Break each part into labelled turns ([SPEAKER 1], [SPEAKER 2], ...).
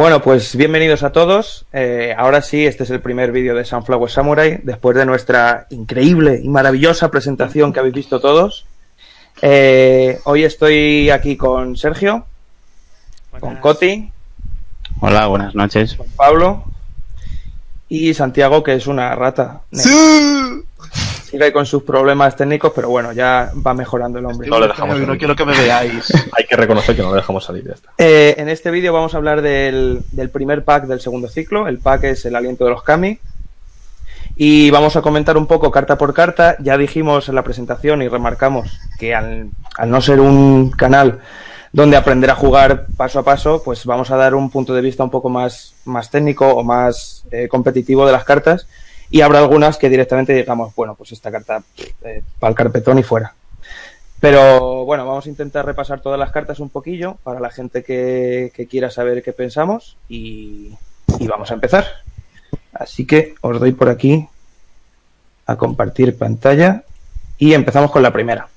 [SPEAKER 1] Bueno, pues bienvenidos a todos. Eh, ahora sí, este es el primer vídeo de Sunflower Samurai, después de nuestra increíble y maravillosa presentación que habéis visto todos. Eh, hoy estoy aquí con Sergio, con Coti,
[SPEAKER 2] Hola, buenas noches.
[SPEAKER 1] Pablo y Santiago, que es una rata. Sigue con sus problemas técnicos, pero bueno, ya va mejorando el hombre.
[SPEAKER 3] No le dejamos
[SPEAKER 4] No quiero que me veáis.
[SPEAKER 3] Hay que reconocer que no le dejamos salir ya está.
[SPEAKER 1] Eh, en este vídeo vamos a hablar del, del primer pack del segundo ciclo. El pack es el aliento de los Kami. Y vamos a comentar un poco carta por carta. Ya dijimos en la presentación y remarcamos que al, al no ser un canal donde aprender a jugar paso a paso, pues vamos a dar un punto de vista un poco más, más técnico o más eh, competitivo de las cartas. Y habrá algunas que directamente digamos, bueno, pues esta carta para el carpetón y fuera. Pero bueno, vamos a intentar repasar todas las cartas un poquillo para la gente que, que quiera saber qué pensamos y, y vamos a empezar. Así que os doy por aquí a compartir pantalla y empezamos con la primera.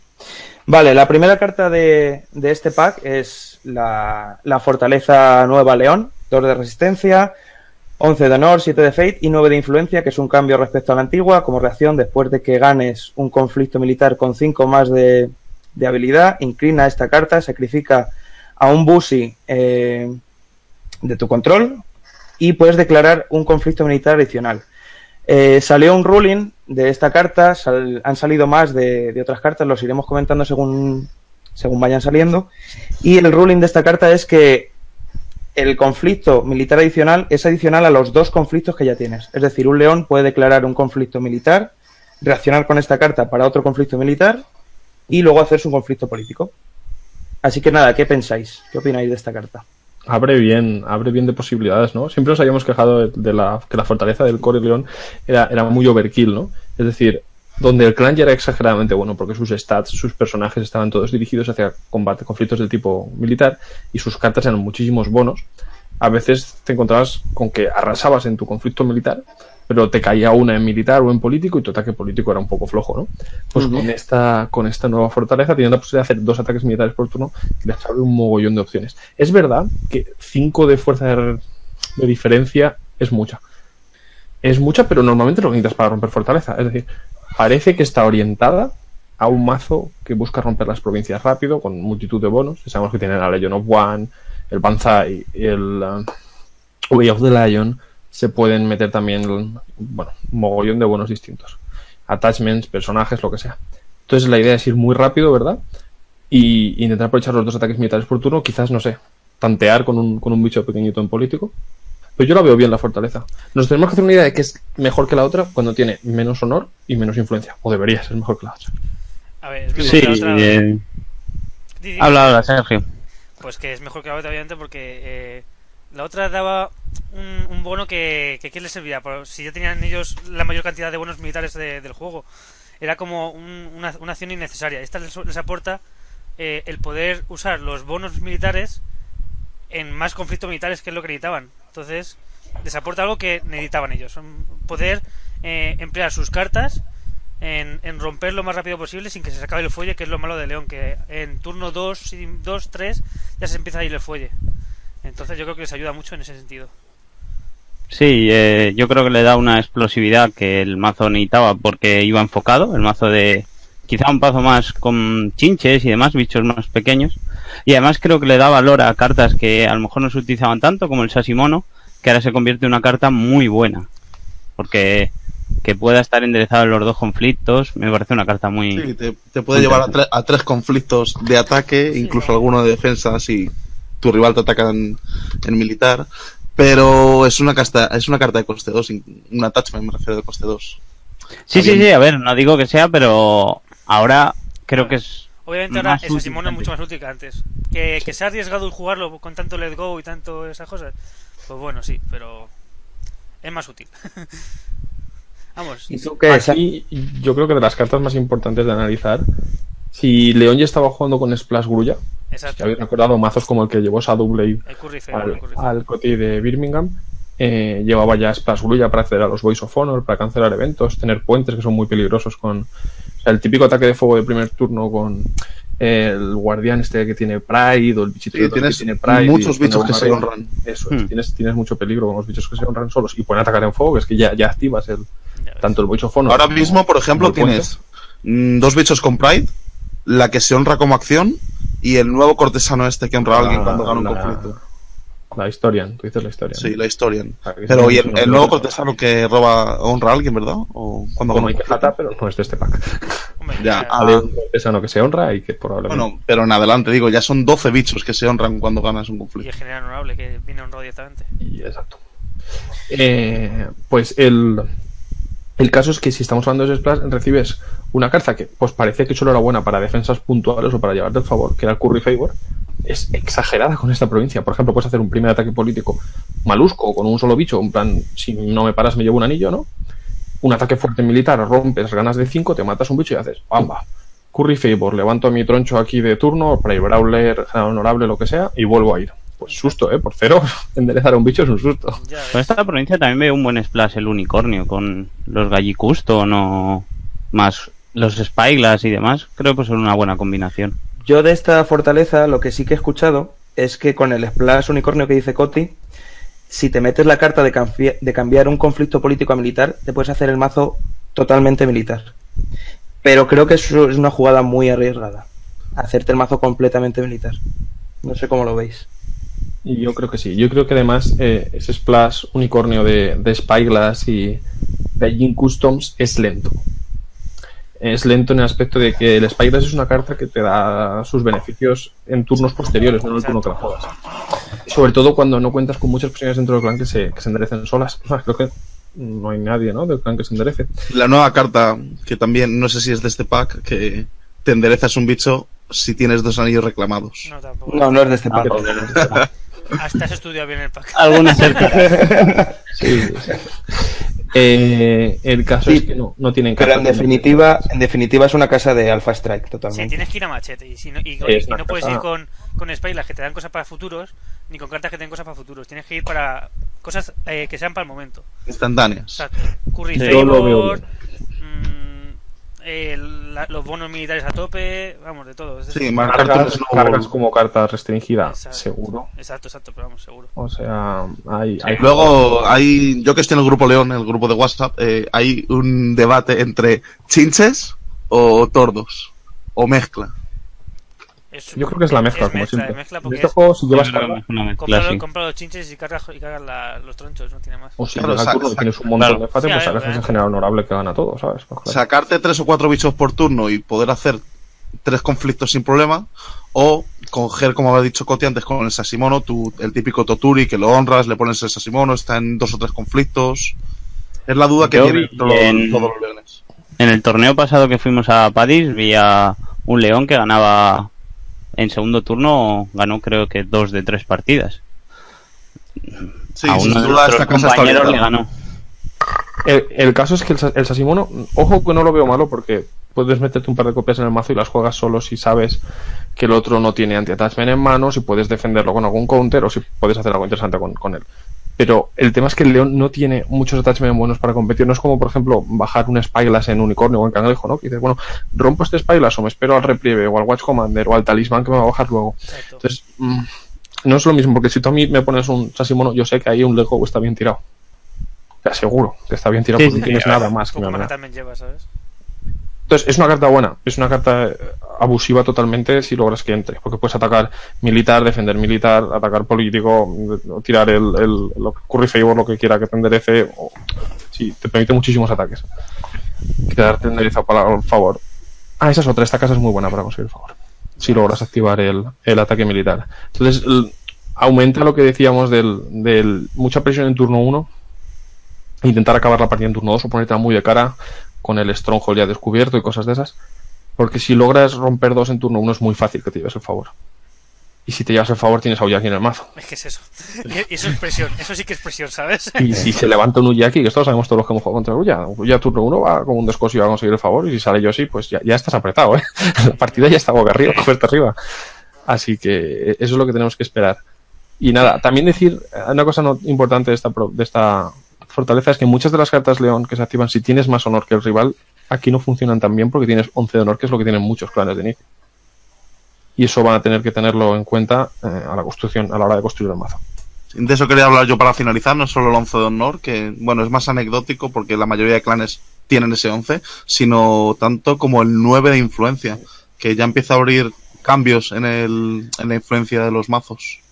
[SPEAKER 1] Vale, la primera carta de, de este pack es la, Fortaleza Nueva León, 2 de resistencia, 11 de honor, 7 de fate y 9 de influencia, que es un cambio respecto a la antigua, como reacción después de que ganes un conflicto militar con 5 más de, de habilidad, inclina esta carta, sacrifica a un Busi eh, de tu control y puedes declarar un conflicto militar adicional. Eh, salió un ruling de esta carta, sal- han salido más de, de otras cartas, los iremos comentando según, según vayan saliendo. Y el ruling de esta carta es que el conflicto militar adicional es adicional a los dos conflictos que ya tienes. Es decir, un león puede declarar un conflicto militar, reaccionar con esta carta para otro conflicto militar y luego hacerse un conflicto político. Así que nada, ¿qué pensáis? ¿Qué opináis de esta carta?
[SPEAKER 3] Abre bien, abre bien de posibilidades, ¿no? Siempre nos habíamos quejado de, la, que la fortaleza del Core León era, era muy overkill, ¿no? Es decir, donde el clan ya era exageradamente bueno, porque sus stats, sus personajes estaban todos dirigidos hacia combate, conflictos del tipo militar, y sus cartas eran muchísimos bonos. A veces te encontrabas con que arrasabas en tu conflicto militar, pero te caía una en militar o en político, y tu ataque político era un poco flojo, ¿no? Pues con esta, con esta nueva fortaleza tienen la posibilidad de hacer dos ataques militares por turno y les abre un mogollón de opciones. Es verdad que 5 de fuerza de, de diferencia es mucha. Es mucha, pero normalmente lo necesitas para romper fortaleza. Es decir, parece que está orientada a un mazo que busca romper las provincias rápido, con multitud de bonos. Sabemos que tiene la Legion of One, el Banzai y el uh, Way of the Lion. Se pueden meter también, bueno, un mogollón de bonos distintos. Attachments, personajes, lo que sea. Entonces la idea es ir muy rápido, ¿verdad? Y intentar aprovechar los dos ataques militares por turno, quizás, no sé, tantear con un, con un bicho pequeñito en político. Pero yo la veo bien la fortaleza. Nos tenemos que hacer una idea de que es mejor que la otra cuando tiene menos honor y menos influencia. O debería ser mejor que la otra.
[SPEAKER 5] A ver, es mejor
[SPEAKER 2] Sí,
[SPEAKER 5] que la otra.
[SPEAKER 2] eh, habla, Sergio.
[SPEAKER 5] Pues que es mejor que la otra, obviamente, porque eh, la otra daba un, bono que, que ¿qué les servía? Por- si ya tenían ellos la mayor cantidad de bonos militares de- del juego, era como un- una, acción innecesaria. Esta les, aporta eh, el poder usar los bonos militares en más conflictos militares que es lo que necesitaban. Entonces, les aporta algo que necesitaban ellos. Poder eh, emplear sus cartas en, en romper lo más rápido posible sin que se acabe el fuelle, que es lo malo de León, que en turno 2, 2 3 ya se empieza a ir el fuelle. Entonces yo creo que les ayuda mucho en ese sentido.
[SPEAKER 2] Sí, eh, yo creo que le da una explosividad que el mazo necesitaba porque iba enfocado, el mazo de quizá un paso más con chinches y demás, bichos más pequeños. Y además creo que le da valor a cartas que a lo mejor no se utilizaban tanto, como el Sasimono, que ahora se convierte en una carta muy buena. Porque que pueda estar enderezado en los dos conflictos, me parece una carta muy...
[SPEAKER 4] Sí, te, te puede llevar a, tre- a tres conflictos de ataque, incluso alguno de defensa, si, tu rival te ataca en, en militar. Pero es una, casta, es una carta de coste 2, un attachment me refiero de coste 2.
[SPEAKER 2] Sí,
[SPEAKER 4] Está
[SPEAKER 2] sí,
[SPEAKER 4] bien.
[SPEAKER 2] sí, a ver, no digo que sea, pero ahora creo que es.
[SPEAKER 5] Obviamente ahora
[SPEAKER 2] que
[SPEAKER 5] es mucho
[SPEAKER 2] antes.
[SPEAKER 5] más útil que antes. Que, que se ha arriesgado el jugarlo con tanto let go y tanto esas cosas. Pues bueno, sí, pero es más útil. Vamos.
[SPEAKER 1] ¿Y tú qué es?
[SPEAKER 3] Aquí yo creo que de las cartas más importantes de analizar, si León ya estaba jugando con Splash Grulla,
[SPEAKER 5] Exacto.
[SPEAKER 3] que habéis recordado mazos como el que llevó Shadowblade al, al Coti de Birmingham, eh, llevaba ya Splash Grulla para acceder a los Voice of Honor, para cancelar eventos, tener puentes que son muy peligrosos con o sea, el típico ataque de fuego de primer turno con el guardián este que tiene Pride o el bichito
[SPEAKER 4] Sí, tienes
[SPEAKER 3] que tiene Pride.
[SPEAKER 4] muchos bichos que se honran.
[SPEAKER 3] Eso es,
[SPEAKER 2] Hmm.
[SPEAKER 3] tienes, tienes mucho peligro con los bichos que se honran solos y pueden atacar en fuego, que es que ya, ya activas el,
[SPEAKER 5] Ya
[SPEAKER 3] tanto el Voice of Honor
[SPEAKER 4] Ahora
[SPEAKER 3] como-
[SPEAKER 4] mismo, por ejemplo,
[SPEAKER 3] puente.
[SPEAKER 4] tienes mm, dos bichos con Pride, la que se honra como acción y el nuevo cortesano este que honra a alguien
[SPEAKER 3] La-
[SPEAKER 4] cuando gana un
[SPEAKER 3] la-
[SPEAKER 4] conflicto.
[SPEAKER 3] La Historian, tú dices la Historian.
[SPEAKER 4] Sí, la Historian.
[SPEAKER 3] Ah,
[SPEAKER 4] Pero y
[SPEAKER 3] sí,
[SPEAKER 4] el, nuevo cortesano que roba honra a alguien, ¿verdad? O cuando
[SPEAKER 3] Como
[SPEAKER 4] gana
[SPEAKER 3] hay pero no es de este pack.
[SPEAKER 5] Hombre,
[SPEAKER 4] Ya,
[SPEAKER 5] ya-
[SPEAKER 4] ah,
[SPEAKER 3] un cortesano que se honra y que probablemente.
[SPEAKER 4] Bueno, pero en adelante, digo, ya son 12 bichos que se honran cuando ganas un
[SPEAKER 5] y
[SPEAKER 4] conflicto.
[SPEAKER 5] el general honorable que viene honrado directamente.
[SPEAKER 3] Y- exacto. Eh, pues el, el caso es que si estamos hablando de Splash, recibes una carta que pues parece que solo era buena para defensas puntuales o para llevarte el favor, que era el Curry Favor. Es exagerada con esta provincia. Por ejemplo, puedes hacer un primer ataque político malusco con un solo bicho, en plan, si no me paras me llevo un anillo, ¿no? Un ataque fuerte militar, rompes, ganas de 5, te matas un bicho y haces, ¡bamba! Curry Favor, levanto mi troncho aquí de turno, Prey Brawler, general honorable, lo que sea, y vuelvo a ir. Pues susto, ¿eh? Por cero, enderezar a un bicho es un susto.
[SPEAKER 2] Con esta provincia también veo un buen splash el unicornio con los Gallicuston o más los Spyglass y demás. Creo que son una buena combinación.
[SPEAKER 1] Yo de esta fortaleza lo que sí que he escuchado es que con el Splash Unicornio que dice Coti, si te metes la carta de, de cambiar un conflicto político a militar, te puedes hacer el mazo totalmente militar. Pero creo que eso es una jugada muy arriesgada. Hacerte el mazo completamente militar. No sé cómo lo veis.
[SPEAKER 3] Yo creo que sí. Yo creo que además eh, ese splash unicornio de, de Spyglass y Beijing Customs es lento. Es lento en el aspecto de que el Spyglass es una carta que te da sus beneficios en turnos posteriores, no en el turno que la juegas. Sobre todo cuando no cuentas con muchas posiciones dentro del clan que se, que se enderecen solas. Creo que no hay nadie ¿no? del clan que se enderece.
[SPEAKER 4] La nueva carta, que también no sé si es de este pack, que te enderezas un bicho si tienes dos anillos reclamados.
[SPEAKER 5] No, tampoco.
[SPEAKER 1] No, no es de este
[SPEAKER 2] Ah,
[SPEAKER 1] pack.
[SPEAKER 5] Hasta has estudiado bien el pack.
[SPEAKER 2] Alguna cerca.
[SPEAKER 3] Sí, sí. Eh, el caso
[SPEAKER 1] Sí,
[SPEAKER 3] es que no, no tienen
[SPEAKER 1] Pero en definitiva, en definitiva es una casa de Alpha Strike
[SPEAKER 5] Sí,
[SPEAKER 1] totalmente.
[SPEAKER 5] tienes que ir a machete. Y, si no, y, no puedes ir con, con Spylas que te dan cosas para futuros, ni con cartas que te den cosas para futuros. Tienes que ir para cosas eh, que sean para el momento.
[SPEAKER 4] Instantáneas.
[SPEAKER 5] Exacto. Curry
[SPEAKER 2] Sí,
[SPEAKER 3] yo lo veo
[SPEAKER 5] Favor, eh, la- los bonos militares a tope, vamos, de todo. Es
[SPEAKER 4] Sí, marcar
[SPEAKER 3] Cargas, como carta restringida,
[SPEAKER 5] Exacto.
[SPEAKER 3] seguro.
[SPEAKER 5] Exacto, exacto, pero vamos, seguro.
[SPEAKER 3] O sea, hay, hay
[SPEAKER 4] Luego hay, yo que estoy en el grupo León, el grupo de WhatsApp, eh, hay un debate entre chinches o tordos, o mezcla.
[SPEAKER 5] Es-
[SPEAKER 3] Yo creo que es la mezcla,
[SPEAKER 5] es
[SPEAKER 3] como
[SPEAKER 5] mezcla,
[SPEAKER 3] siempre.
[SPEAKER 5] es mezcla
[SPEAKER 3] En
[SPEAKER 5] porque
[SPEAKER 3] este
[SPEAKER 5] es-
[SPEAKER 3] juego, si llevas
[SPEAKER 2] que
[SPEAKER 3] carga,
[SPEAKER 5] compra,
[SPEAKER 2] sí.
[SPEAKER 5] compra los chinches y cargas, y cargas la- los tronchos, no tiene más.
[SPEAKER 3] o si
[SPEAKER 4] Claro,
[SPEAKER 3] turno y tienes un montón
[SPEAKER 2] claro.
[SPEAKER 3] de fate,
[SPEAKER 5] Sí,
[SPEAKER 3] pues
[SPEAKER 5] a
[SPEAKER 3] sacas ese general honorable que gana todo, ¿sabes? Pues claro.
[SPEAKER 4] Sacarte tres o cuatro bichos por turno y poder hacer tres conflictos sin problema, o coger, como había dicho Coti antes, con el Sasimono, tu, el típico Toturi, que lo honras, le pones el Sasimono, está en dos o tres conflictos. Es la duda que
[SPEAKER 2] Yo
[SPEAKER 4] tienen
[SPEAKER 2] vi
[SPEAKER 4] todos,
[SPEAKER 2] en-
[SPEAKER 4] todos los leones.
[SPEAKER 2] En el torneo pasado que fuimos a Padis, vi a un león que ganaba en segundo turno, ganó creo que dos de tres partidas.
[SPEAKER 4] Sí,
[SPEAKER 2] a uno de
[SPEAKER 4] duda
[SPEAKER 2] nuestros
[SPEAKER 4] esta casa está
[SPEAKER 2] compañeros le ganó.
[SPEAKER 3] El, el caso es que el, el Sasimono, ojo que no lo veo malo porque puedes meterte un par de copias en el mazo y las juegas solo si sabes que el otro no tiene anti-attachment en mano, si puedes defenderlo con algún counter o si puedes hacer algo interesante con, con él. Pero el tema es que el león no tiene muchos attachments buenos para competir. No es como, por ejemplo, bajar un Spyglass en unicornio o en cangrejo, ¿no? Que dices, bueno, rompo este Spyglass o me espero al reprieve o al Watch Commander o al talismán que me va a bajar luego.
[SPEAKER 5] Exacto.
[SPEAKER 3] Entonces, mm, no es lo mismo, porque si tú a mí me pones un Sasimono, yo sé que ahí un Lego está bien tirado. Te aseguro que está bien tirado
[SPEAKER 2] Sí,
[SPEAKER 3] porque no
[SPEAKER 2] sí,
[SPEAKER 3] tienes nada más que
[SPEAKER 5] Poco
[SPEAKER 3] me
[SPEAKER 5] lleva, ¿sabes?
[SPEAKER 3] Entonces, es una carta buena, es una carta eh, abusiva totalmente si logras que entre, porque puedes atacar militar, defender militar, atacar político, o tirar el, el, curry favor, lo que quiera que te enderece, o, sí, te permite muchísimos ataques. Quedarte enderezado para el favor. Ah, esa es otra, esta casa es muy buena para conseguir el favor. Si logras activar el, el ataque militar. Entonces, aumenta lo que decíamos del, del mucha presión en turno 1, intentar acabar la partida en turno 2 o ponerte muy de cara con el Stronghold ya descubierto y cosas de esas. Porque si logras romper dos en turno 1 es muy fácil que te lleves el favor. Y si te llevas el favor tienes a Uyaki en el mazo.
[SPEAKER 5] Es que es eso. Y eso es presión. Eso sí que es presión, ¿sabes?
[SPEAKER 3] Y si se levanta un Uyaki, que esto lo sabemos todos los que hemos jugado contra Uya, Uya turno 1 va como un descosio a conseguir el favor y si sale Yoshi, pues ya, ya estás apretado, ¿eh? La partida ya está boca arriba, cogerte arriba. Así que eso es lo que tenemos que esperar. Y nada, también decir una cosa no importante de esta, de esta fortaleza es que muchas de las cartas León que se activan si tienes más honor que el rival, aquí no funcionan tan bien porque tienes 11 de honor, que es lo que tienen muchos clanes de inicio. Y eso van a tener que tenerlo en cuenta eh, a la construcción, a la hora de construir el mazo.
[SPEAKER 4] De eso quería hablar yo para finalizar, no solo el 11 de honor, que bueno, es más anecdótico porque la mayoría de clanes tienen ese 11, sino tanto como el 9 de influencia, que ya empieza a abrir cambios en, el, en la influencia de los mazos.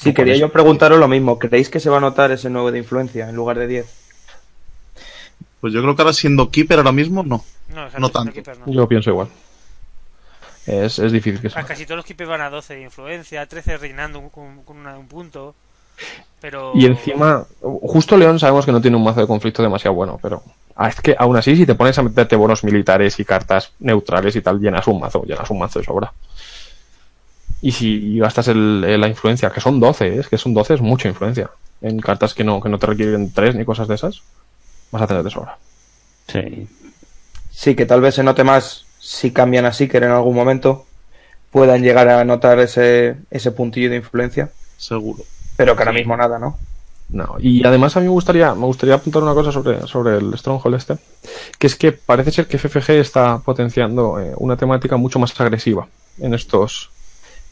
[SPEAKER 1] Sí, quería yo preguntaros lo mismo. ¿Creéis que se va a notar ese 9 de influencia en lugar de 10?
[SPEAKER 4] Pues yo creo que ahora siendo Keeper ahora mismo, no.
[SPEAKER 5] No,
[SPEAKER 4] No
[SPEAKER 5] no
[SPEAKER 4] tanto.
[SPEAKER 5] Keeper no.
[SPEAKER 3] Yo pienso igual. Es, es difícil que
[SPEAKER 5] Ah,
[SPEAKER 3] sea.
[SPEAKER 5] Casi todos los keepers van a 12 de influencia, 13 reinando con, con una- un punto. Pero.
[SPEAKER 3] Y encima, justo León sabemos que no tiene un mazo de conflicto demasiado bueno, pero ah, es que aún así, si te pones a meterte bonos militares y cartas neutrales y tal, llenas un mazo, llenas un mazo de sobra. Y si gastas el- el- la influencia, que son 12, ¿eh? es que son 12, es mucha influencia. En cartas que no, que no te requieren 3 ni cosas de esas, vas a tener de sobra.
[SPEAKER 2] Sí.
[SPEAKER 1] Sí, que tal vez se note más si cambian a Seeker en algún momento. Puedan llegar a notar ese, ese puntillo de influencia.
[SPEAKER 4] Seguro.
[SPEAKER 1] Pero que ahora mismo nada, ¿no?
[SPEAKER 3] No, y además a mí me gustaría, me gustaría apuntar una cosa sobre, sobre el Stronghold este, que es que parece ser que FFG está potenciando eh, una temática mucho más agresiva en estos,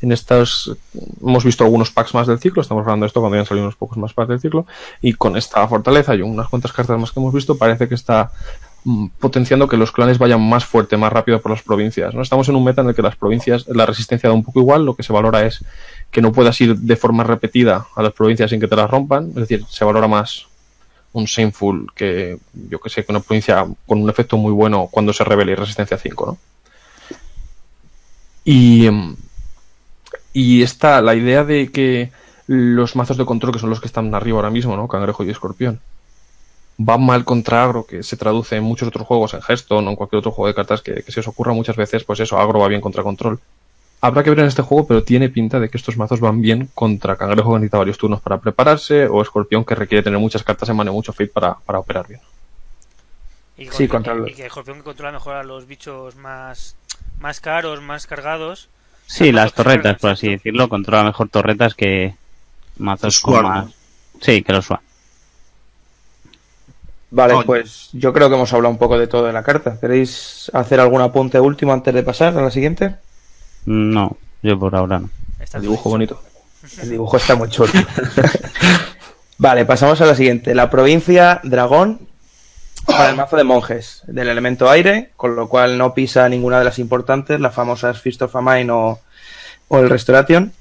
[SPEAKER 3] en estos, hemos visto algunos packs más del ciclo, estamos hablando de esto cuando hayan salido unos pocos más packs del ciclo, y con esta fortaleza y unas cuantas cartas más que hemos visto, parece que está mm, potenciando que los clanes vayan más fuerte, más rápido por las provincias. ¿no? Estamos en un meta en el que las provincias, la resistencia da un poco igual, lo que se valora es que no puedas ir de forma repetida a las provincias sin que te las rompan, es decir, se valora más un Shameful que, yo que sé, que una provincia con un efecto muy bueno cuando se revela y resistencia 5, ¿no? Y, em, y está la idea de que los mazos de control, que son los que están arriba ahora mismo, ¿no? Cangrejo y escorpión, van mal contra agro, que se traduce en muchos otros juegos, en Hearthstone o en cualquier otro juego de cartas que, que se os ocurra muchas veces, pues eso, agro va bien contra control. Habrá que ver en este juego, pero tiene pinta de que estos mazos van bien contra Cangrejo que necesita varios turnos para prepararse, o Escorpión que requiere tener muchas cartas en mano y mucho fate para, para operar bien.
[SPEAKER 5] Y,
[SPEAKER 1] Sí,
[SPEAKER 5] contra- y que Escorpión que controla mejor a los bichos más, más caros, más cargados.
[SPEAKER 2] Sí, las torretas, por así decirlo, controla mejor torretas que mazos con más. Sí, que los SWAT.
[SPEAKER 1] Vale,
[SPEAKER 4] Oye.
[SPEAKER 1] pues yo creo que hemos hablado un poco de todo de la carta. ¿Queréis hacer algún apunte último antes de pasar a la siguiente?
[SPEAKER 2] No, yo por ahora no.
[SPEAKER 5] Está
[SPEAKER 3] El dibujo bonito.
[SPEAKER 1] El dibujo está muy chulo. vale, pasamos a la siguiente. La provincia Dragón para el mazo de monjes del elemento aire, con lo cual no pisa ninguna de las importantes, las famosas Fist of Famine o, o el Restoration.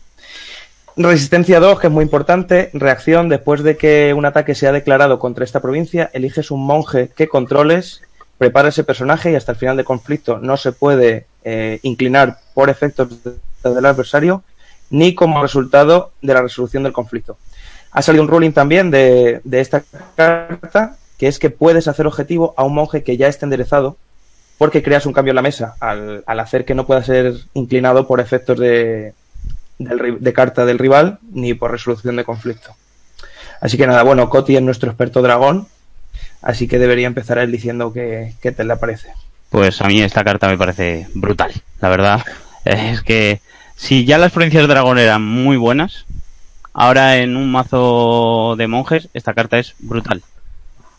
[SPEAKER 1] Resistencia 2, que es muy importante. Reacción, después de que un ataque sea declarado contra esta provincia, eliges un monje que controles, prepara ese personaje y hasta el final del conflicto no se puede eh, inclinar por efectos de- del adversario ni como resultado de la resolución del conflicto. Ha salido un ruling también de, de esta carta, que es que puedes hacer objetivo a un monje que ya esté enderezado porque creas un cambio en la mesa al, al hacer que no pueda ser inclinado por efectos de, de carta del rival ni por resolución de conflicto. Así que nada, bueno, Coti es nuestro experto dragón, así que debería empezar él diciendo que, que te le parece.
[SPEAKER 2] Pues a mí esta carta me parece brutal, la verdad. Es que si ya las provincias de dragón eran muy buenas, ahora en un mazo de monjes esta carta es brutal.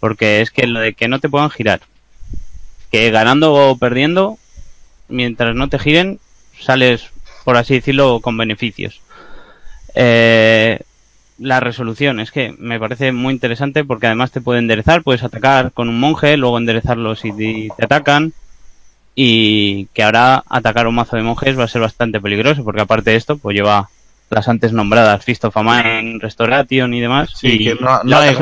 [SPEAKER 2] Porque es que lo de que no te puedan girar, que ganando o perdiendo, mientras no te giren, sales, por así decirlo, con beneficios. Eh, la resolución es que me parece muy interesante porque además te puede enderezar, puedes atacar con un monje, luego enderezarlo si te, te atacan y que ahora atacar un mazo de monjes va a ser bastante peligroso porque aparte de esto pues lleva las antes nombradas Fist of Famine, Restoration y demás
[SPEAKER 4] Sí,
[SPEAKER 2] y
[SPEAKER 4] que no, no hay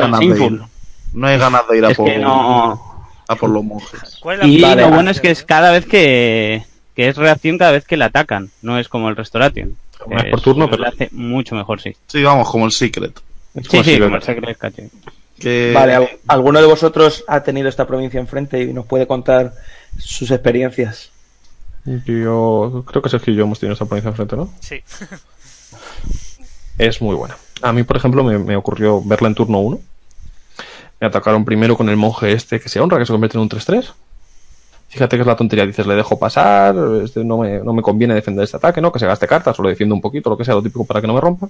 [SPEAKER 4] No hay ganas de ir a
[SPEAKER 2] Es
[SPEAKER 4] por,
[SPEAKER 2] que no
[SPEAKER 4] a por los monjes.
[SPEAKER 5] ¿Cuál es la
[SPEAKER 2] y lo bueno es que es cada vez que que es reacción cada vez que la atacan, no es como el Restoration.
[SPEAKER 3] No es por turno, pero-
[SPEAKER 2] lo hace mucho mejor, sí.
[SPEAKER 4] Sí, vamos, como el Secret.
[SPEAKER 3] Es
[SPEAKER 2] Sí,
[SPEAKER 3] como
[SPEAKER 2] sí, como el Secret Cache.
[SPEAKER 4] Que,
[SPEAKER 1] Vale, ¿al- ¿alguno de vosotros ha tenido esta provincia enfrente y nos puede contar sus experiencias?
[SPEAKER 3] Yo creo que Sergio y yo hemos tenido esta provincia enfrente, ¿no?
[SPEAKER 5] Sí.
[SPEAKER 3] es muy buena. A mí, por ejemplo, me, me ocurrió verla en turno 1. Me atacaron primero con el monje este que se honra, que se convierte en un 3-3. Fíjate que es la tontería. Dices, le dejo pasar, este, no, me, no me conviene defender este ataque, ¿no? Que se gaste cartas, solo defiendo un poquito, lo que sea, lo típico para que no me rompa.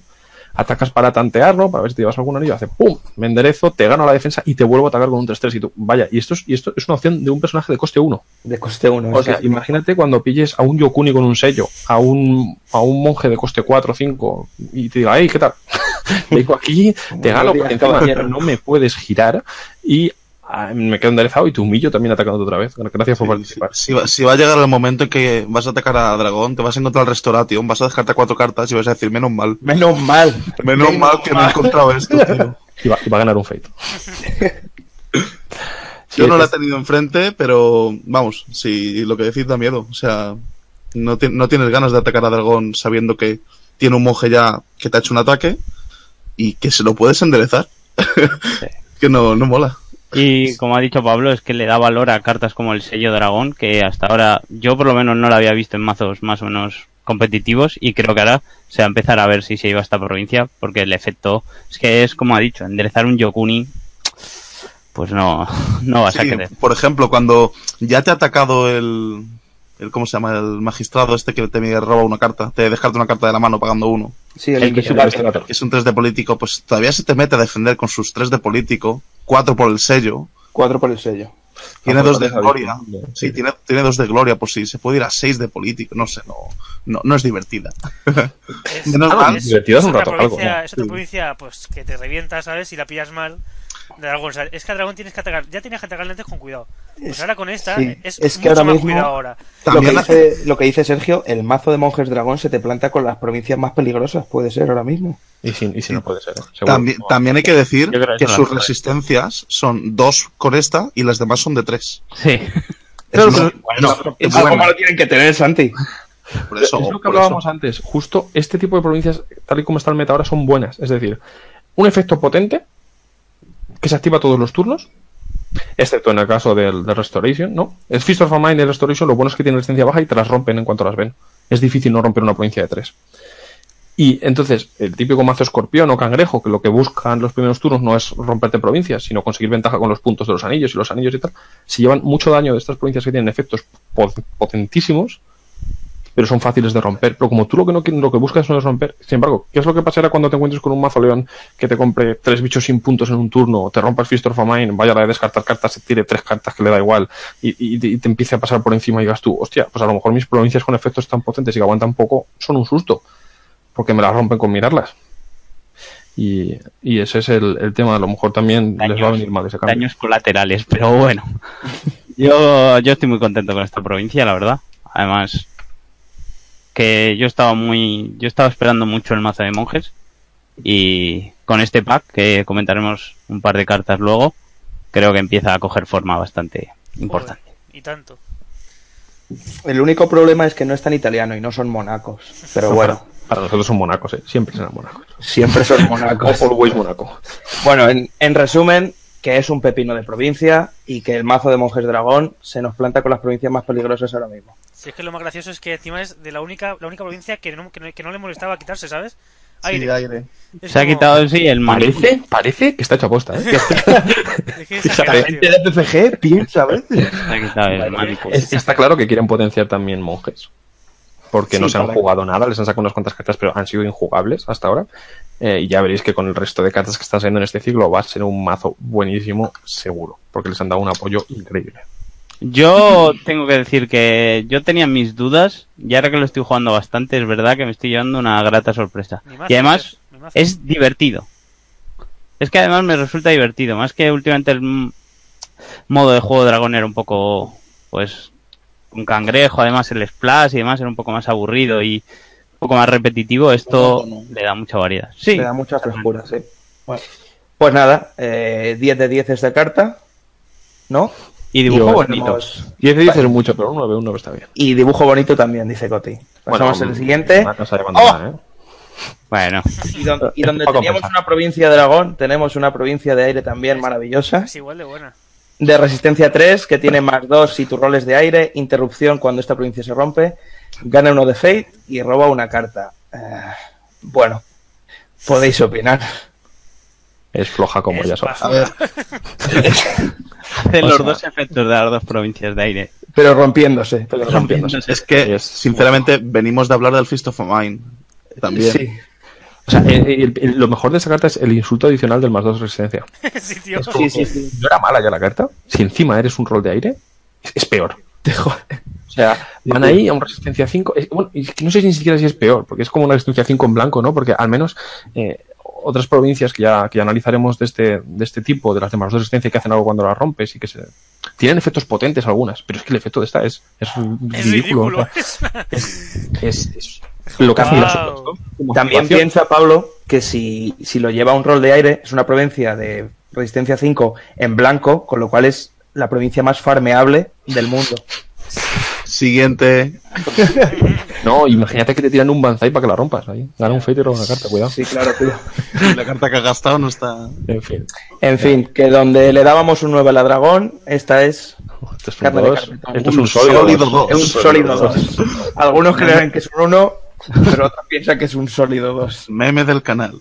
[SPEAKER 3] Atacas para tantear, ¿no? Para ver si te llevas algún anillo. Hace ¡pum! Me enderezo, te gano la defensa y te vuelvo a atacar con un 3-3. Y tú, vaya, y esto, es, y esto es una opción de un personaje de coste 1.
[SPEAKER 1] De coste 1.
[SPEAKER 3] O sea, imagínate cuando pilles a un Yokuni con un sello, a un, a un monje de coste 4 o 5 y te diga, hey, ¿qué tal? Vengo aquí, te gano, porque encima no me puedes girar y me quedo enderezado y te humillo también atacándote otra vez. Gracias por
[SPEAKER 4] Sí,
[SPEAKER 3] participar.
[SPEAKER 4] Si, va, si va a llegar el momento en que vas a atacar a Dragón, te vas a encontrar el Restauration, vas a descartar cuatro cartas y vas a decir, menos mal.
[SPEAKER 1] Menos mal.
[SPEAKER 4] Menos mal que me he encontrado esto, tío.
[SPEAKER 3] Y va, y va a ganar un Fate. Sí,
[SPEAKER 4] Yo no la he
[SPEAKER 3] es-
[SPEAKER 4] tenido enfrente, pero vamos, si lo que decís da miedo. O sea, no, ti- no tienes ganas de atacar a Dragón sabiendo que tiene un monje ya que te ha hecho un ataque y que se lo puedes enderezar. que no, no mola.
[SPEAKER 2] Y como ha dicho Pablo, es que le da valor a cartas como el sello dragón, que hasta ahora yo por lo menos no la había visto en mazos más o menos competitivos y creo que ahora se va a empezar a ver si se iba a esta provincia, porque el efecto es que es como ha dicho, enderezar un Yokuni, pues no, no vas a querer.
[SPEAKER 4] por ejemplo, cuando ya te ha atacado el, el ¿cómo se llama? El magistrado este que te roba una carta, te descarta una carta de la mano pagando uno,
[SPEAKER 1] Sí, el,
[SPEAKER 2] El que
[SPEAKER 4] es un 3 de político, pues todavía se te mete a defender con sus 3 de político, 4 por el sello,
[SPEAKER 1] Cuatro por el sello.
[SPEAKER 4] tiene
[SPEAKER 3] Ah,
[SPEAKER 4] dos de gloria.
[SPEAKER 3] sí.
[SPEAKER 4] Sí, tiene, tiene dos de gloria, pues sí, se puede ir a 6 de político, no sé, no, no, no es divertida.
[SPEAKER 5] Es,
[SPEAKER 4] Menos
[SPEAKER 5] es-
[SPEAKER 3] un
[SPEAKER 5] es otra
[SPEAKER 4] Sí.
[SPEAKER 5] provincia pues que te revienta, ¿sabes? Si la pillas mal. De dragón, o sea, es que a dragón tienes que atacar, ya tenías que atacarle antes con cuidado. Pues
[SPEAKER 1] Es-
[SPEAKER 5] ahora con esta
[SPEAKER 1] sí,
[SPEAKER 5] es,
[SPEAKER 1] es que
[SPEAKER 5] mucho
[SPEAKER 1] ahora
[SPEAKER 5] más
[SPEAKER 1] mismo-
[SPEAKER 5] cuidado ahora.
[SPEAKER 1] Lo, que dice, lo que dice Sergio, el mazo de monjes dragón se te planta con las provincias más peligrosas, puede ser ahora mismo.
[SPEAKER 3] Y si, y si no puede ser, ¿eh?
[SPEAKER 4] También, también hay que decir
[SPEAKER 2] que
[SPEAKER 4] sus resistencias son 2 con esta y las demás son de 3.
[SPEAKER 2] Sí.
[SPEAKER 1] Claro,
[SPEAKER 4] no-
[SPEAKER 1] pero-
[SPEAKER 4] bueno,
[SPEAKER 1] Es
[SPEAKER 4] bueno.
[SPEAKER 1] como lo tienen que tener, Santi.
[SPEAKER 4] Por eso,
[SPEAKER 3] es lo que
[SPEAKER 4] por
[SPEAKER 3] hablábamos
[SPEAKER 4] eso.
[SPEAKER 3] antes. Justo este tipo de provincias, tal y como está el meta ahora, son buenas. Es decir, un efecto potente que se activa todos los turnos, excepto en el caso del, Restoration, ¿no? Es Feast of a Mind y el Restoration, lo bueno es que tienen resistencia baja y te las rompen en cuanto las ven. Es difícil no romper una provincia de tres. Y entonces, el típico mazo escorpión o cangrejo, que lo que buscan los primeros turnos no es romperte provincias, sino conseguir ventaja con los puntos de los anillos y los anillos y tal, si llevan mucho daño de estas provincias que tienen efectos po- potentísimos, pero son fáciles de romper. Pero como tú lo que no lo que buscas no es romper, sin embargo, ¿qué es lo que pasará cuando te encuentres con un mazo león que te compre tres bichos sin puntos en un turno, te rompa el Fist of a Mine, vaya a descartar cartas, se tire tres cartas que le da igual y, y- y te empiece a pasar por encima y digas tú, hostia, pues a lo mejor mis provincias con efectos tan potentes y que aguantan poco son un susto, porque me las rompen con mirarlas. Y, y ese es el, el tema, a lo mejor también les va a venir mal ese cambio.
[SPEAKER 2] Daños colaterales, pero bueno. Yo, yo estoy muy contento con esta provincia, la verdad. Además, que yo estaba muy, yo estaba esperando mucho el mazo de monjes y con este pack que comentaremos un par de cartas luego, creo que empieza a coger forma bastante importante.
[SPEAKER 5] Joder, y tanto.
[SPEAKER 1] El único problema es que no es tan italiano y no son monacos. Pero bueno,
[SPEAKER 3] Para nosotros son monacos, ¿eh? siempre serán monacos.
[SPEAKER 1] siempre son monacos.
[SPEAKER 3] Always monaco.
[SPEAKER 1] Bueno, en, en resumen, que es un pepino de provincia y que el mazo de monjes dragón se nos planta con las provincias más peligrosas ahora mismo.
[SPEAKER 5] Si es que lo más gracioso es que encima es de la única, la única provincia que no, que no, que no le molestaba quitarse, ¿sabes?
[SPEAKER 4] Sí,
[SPEAKER 5] Aire.
[SPEAKER 4] aire.
[SPEAKER 2] Se ha quitado, sí, el mar.
[SPEAKER 3] Parece, parece que está hecho aposta, ¿eh?
[SPEAKER 5] Es que es exagerado, tío.
[SPEAKER 1] de PFG piensa a veces.
[SPEAKER 2] Se ha quitado el manico.
[SPEAKER 3] Es- está claro que quieren potenciar también monjes. Porque no
[SPEAKER 1] Sí,
[SPEAKER 3] se han jugado nada, les han sacado unas cuantas cartas, pero han sido injugables hasta ahora. Eh, y ya veréis que con el resto de cartas que están saliendo en este ciclo va a ser un mazo buenísimo, seguro. Porque les han dado un apoyo increíble.
[SPEAKER 2] Yo tengo que decir que yo tenía mis dudas y ahora que lo estoy jugando bastante es verdad que me estoy llevando una grata sorpresa. Y además es divertido. Es que además me resulta divertido, más que últimamente el modo de juego de dragón era un poco, pues, un cangrejo, además el splash y demás era un poco más aburrido y poco más repetitivo, esto le da mucha variedad. Sí,
[SPEAKER 1] Le da mucha frescura, sí. Pues nada, eh, 10 de 10 esta carta, ¿no?
[SPEAKER 2] y dibujo bonito.
[SPEAKER 1] Tenemos-
[SPEAKER 3] 10 de 10 es mucho, pero un 9, un 9 está bien.
[SPEAKER 1] Y dibujo bonito también, dice Coti. Pasamos
[SPEAKER 3] Bueno,
[SPEAKER 1] al siguiente.
[SPEAKER 3] De
[SPEAKER 1] ¡Oh!
[SPEAKER 3] ¿eh?
[SPEAKER 2] Bueno,
[SPEAKER 1] Y, don- y donde teníamos una provincia de dragón, tenemos una provincia de aire también maravillosa.
[SPEAKER 5] Es igual de buena.
[SPEAKER 1] De resistencia 3, que tiene más 2 si tu rol es de aire, interrupción cuando esta provincia se rompe, gana uno de Fate y roba una carta. Eh, bueno, podéis opinar.
[SPEAKER 3] Es floja como
[SPEAKER 5] Es
[SPEAKER 3] ya sabes.
[SPEAKER 4] A ver,
[SPEAKER 2] hacen los
[SPEAKER 3] sea-
[SPEAKER 2] dos efectos de las dos provincias de aire.
[SPEAKER 1] Pero rompiéndose.
[SPEAKER 3] Pero rompiéndose.
[SPEAKER 4] es que,
[SPEAKER 3] Es-
[SPEAKER 4] sinceramente, venimos de hablar del Fist of Mine. También.
[SPEAKER 1] Sí.
[SPEAKER 3] O sea, eh, el- el- lo mejor de esa carta es el insulto adicional del más dos resistencia.
[SPEAKER 5] sí, tío.
[SPEAKER 1] Sí, sí, sí.
[SPEAKER 3] ¿No era mala ya la carta? Si encima eres un rol de aire, es, es peor. O sea, van ahí a un resistencia 5. es- bueno, y es que no sé ni siquiera si es peor, porque es como una resistencia 5 en blanco, ¿no? Porque al menos eh, otras provincias que ya, que ya analizaremos de este, de este tipo, de las de más dos resistencia que hacen algo cuando las rompes y que se. Tienen efectos potentes algunas, pero es que el efecto de esta es, es
[SPEAKER 5] Es
[SPEAKER 3] ridículo. o
[SPEAKER 5] ridículo.
[SPEAKER 3] sea, es, es lo que hacen las
[SPEAKER 5] Wow.
[SPEAKER 3] otras, ¿no? Como
[SPEAKER 1] También piensa Pablo que si, si lo lleva a un rol de aire, es una provincia de resistencia 5 en blanco, con lo cual es la provincia más farmeable del mundo.
[SPEAKER 4] Siguiente.
[SPEAKER 3] No, imagínate que te tiran un banzai para que la rompas ahí. Gana un fate y roba una carta, cuidado.
[SPEAKER 1] Sí, claro, tío.
[SPEAKER 4] La carta que ha gastado no está.
[SPEAKER 3] En fin.
[SPEAKER 1] En fin, que donde le dábamos un 9 a la dragón, esta es
[SPEAKER 3] Esto es un
[SPEAKER 1] Carne de.
[SPEAKER 3] Esto es
[SPEAKER 4] Un
[SPEAKER 3] un sólido,
[SPEAKER 4] sólido
[SPEAKER 3] dos.
[SPEAKER 4] dos.
[SPEAKER 1] un sólido 2. Algunos creerán que es un 1, pero otros piensan que es un sólido 2.
[SPEAKER 4] Meme del canal.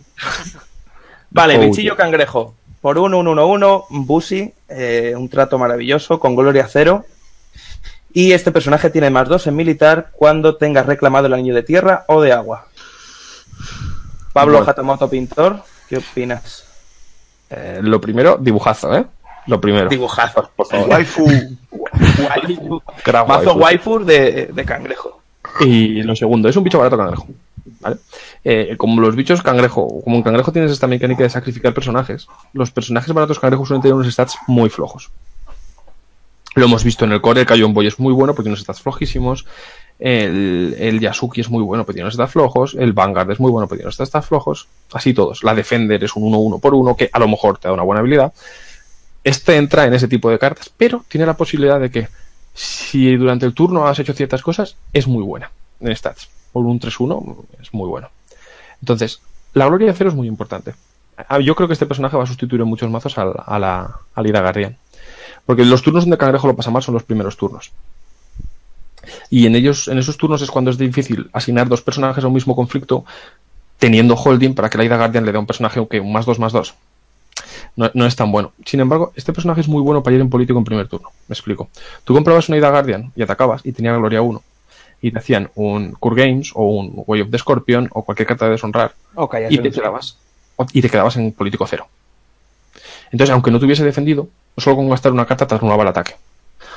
[SPEAKER 1] Vale,
[SPEAKER 3] Oh,
[SPEAKER 1] bichillo cangrejo. Por 1, 1, 1, 1, Busi, eh, un trato maravilloso, con gloria cero. Y este personaje tiene más 2 en militar cuando tengas reclamado el anillo de tierra o de agua. Pablo
[SPEAKER 3] Bueno.
[SPEAKER 1] Hatamoto Pintor, ¿qué opinas?
[SPEAKER 3] Eh, lo primero, dibujazo, ¿eh? Lo primero.
[SPEAKER 1] Dibujazo.
[SPEAKER 3] Por favor.
[SPEAKER 4] Waifu.
[SPEAKER 1] Waifu.
[SPEAKER 3] Crack
[SPEAKER 1] Mazo
[SPEAKER 3] waifu.
[SPEAKER 1] waifu de, de cangrejo.
[SPEAKER 3] Y lo segundo, es un bicho barato cangrejo. ¿Vale? Eh, como los bichos cangrejo, como en cangrejo tienes esta mecánica de sacrificar personajes, los personajes baratos cangrejos suelen tener unos stats muy flojos. Lo hemos visto en el core, el Kayon Boy es muy bueno, pero tiene unos stats flojísimos. El, el Yasuki es muy bueno, pero tiene unos stats flojos. El Vanguard es muy bueno, pero tiene unos stats flojos. Así todos. La Defender es un 1-1 por 1, que a lo mejor te da una buena habilidad. Este entra en ese tipo de cartas, pero tiene la posibilidad de que si durante el turno has hecho ciertas cosas, es muy buena en stats. Por un 3-1 es muy bueno. Entonces, la gloria de cero es muy importante. Ah, Yo creo que este personaje va a sustituir en muchos mazos a, la, a la Ida. Porque los turnos donde Cangrejo lo pasa mal son los primeros turnos. Y en ellos, en esos turnos es cuando es difícil asignar dos personajes a un mismo conflicto, teniendo holding para que la Ida Guardian le dé a un personaje que un más dos más dos. No, no es tan bueno. Sin embargo, este personaje es muy bueno para ir en político en primer turno. Me explico. Tú comprabas una Ida Guardian y atacabas y tenía Gloria 1 y te hacían un Cure Games o un Way of the Scorpion o cualquier carta de deshonrar
[SPEAKER 1] calla,
[SPEAKER 3] y te quedabas y te quedabas en político cero. Entonces, aunque no te defendido, solo con gastar una carta te anulaba el ataque.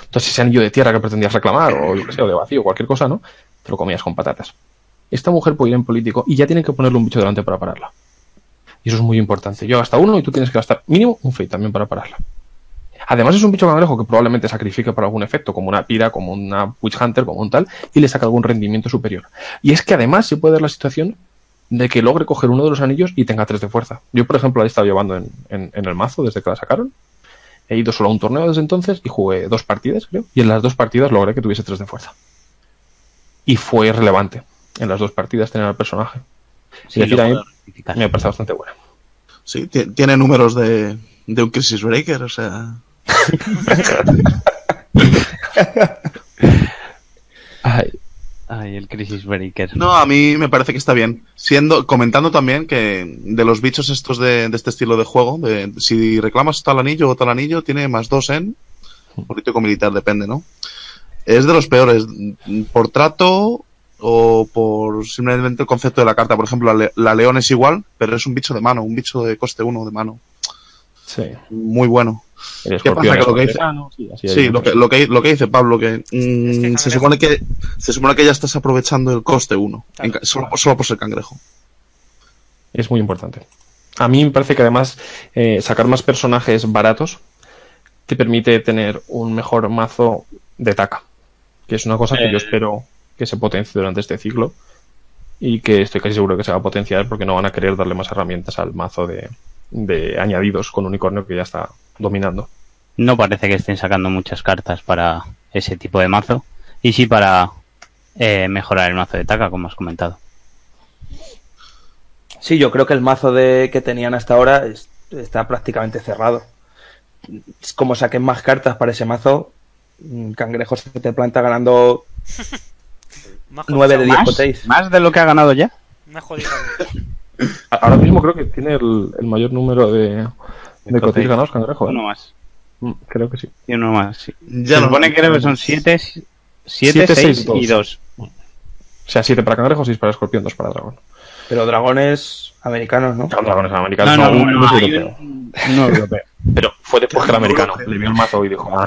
[SPEAKER 3] Entonces, ese anillo de tierra que pretendías reclamar, o yo qué sé, o de vacío, cualquier cosa, ¿no? Te lo comías con patatas. Esta mujer puede ir en político y ya tienen que ponerle un bicho delante para pararla. Y eso es muy importante. Yo gasta uno y tú tienes que gastar mínimo un fate también para pararla. Además es un bicho cangrejo que probablemente sacrifique por algún efecto, como una pira, como una witch hunter, como un tal, y le saca algún rendimiento superior. Y es que además se puede dar la situación de que logre coger uno de los anillos y tenga tres de fuerza. Yo, por ejemplo, la he estado llevando en, en- en el mazo desde que la sacaron. He ido solo a un torneo desde entonces y jugué dos partidas, creo. Y en las dos partidas logré que tuviese tres de fuerza. Y fue relevante en las dos partidas tener al personaje.
[SPEAKER 2] Sí,
[SPEAKER 3] decir, a mí me parece bastante buena.
[SPEAKER 4] Sí, ti- tiene números de, de un Crisis Breaker, o sea.
[SPEAKER 3] Ay,
[SPEAKER 2] Ay, el Crisis Breaker.
[SPEAKER 4] No, a mí me parece que está bien. Siendo, comentando también que de los bichos estos de, de este estilo de juego, si reclamas tal anillo o tal anillo, tiene más dos en político militar, depende, ¿no? Es de los peores. Por trato o por simplemente el concepto de la carta. Por ejemplo, la león es igual, pero es un bicho de mano, un bicho de coste uno de mano.
[SPEAKER 3] Sí.
[SPEAKER 4] Muy bueno.
[SPEAKER 3] El
[SPEAKER 4] ¿Qué pasa?
[SPEAKER 3] escorpión
[SPEAKER 4] Que lo que
[SPEAKER 3] es
[SPEAKER 4] dice-
[SPEAKER 3] veterano, sí, así hay
[SPEAKER 4] Sí, lo
[SPEAKER 3] muchos.
[SPEAKER 4] que, lo que, lo que dice Pablo, que, mm,
[SPEAKER 5] Es que
[SPEAKER 4] se supone que se supone que ya estás aprovechando el coste uno,
[SPEAKER 5] Claro.
[SPEAKER 4] en ca- solo, solo por ser cangrejo.
[SPEAKER 3] Es muy importante. A mí me parece que además eh, sacar más personajes baratos te permite tener un mejor mazo de taca. Que es una cosa que
[SPEAKER 2] Eh.
[SPEAKER 3] yo espero que se potencie durante este ciclo. Y que estoy casi seguro que se va a potenciar porque no van a querer darle más herramientas al mazo de, de añadidos con unicornio que ya está dominando.
[SPEAKER 2] No parece que estén sacando muchas cartas para ese tipo de mazo. Y sí para eh, mejorar el mazo de Taka, como has comentado.
[SPEAKER 1] Sí, yo creo que el mazo de que tenían hasta ahora es- está prácticamente cerrado. Es como saquen más cartas para ese mazo, mm, Cangrejo se te planta ganando
[SPEAKER 5] Más
[SPEAKER 1] 9 de
[SPEAKER 5] jodido.
[SPEAKER 1] 10
[SPEAKER 2] ¿Más? ¿Más de lo que ha ganado ya?
[SPEAKER 5] Jodido.
[SPEAKER 3] Ahora mismo creo que tiene el, el mayor número de, de cotis ganados cangrejo. ¿eh?
[SPEAKER 2] Uno más.
[SPEAKER 3] Mm, Creo que sí.
[SPEAKER 2] Y uno más, sí.
[SPEAKER 4] Ya
[SPEAKER 2] Se
[SPEAKER 4] no-
[SPEAKER 2] supone que creo que son 7, 7,
[SPEAKER 3] Siete,
[SPEAKER 2] 6
[SPEAKER 3] seis,
[SPEAKER 2] y 2.
[SPEAKER 3] O sea, 7 para cangrejo, 6 para escorpión, 2 para dragón.
[SPEAKER 1] Pero dragones americanos, ¿no?
[SPEAKER 3] Claro, dragones
[SPEAKER 2] No,
[SPEAKER 3] americanos.
[SPEAKER 2] no,
[SPEAKER 3] no,
[SPEAKER 2] no, no,
[SPEAKER 3] europeo.
[SPEAKER 2] europeo.
[SPEAKER 3] Pero fue después que el americano le vio el mazo y dijo, ah,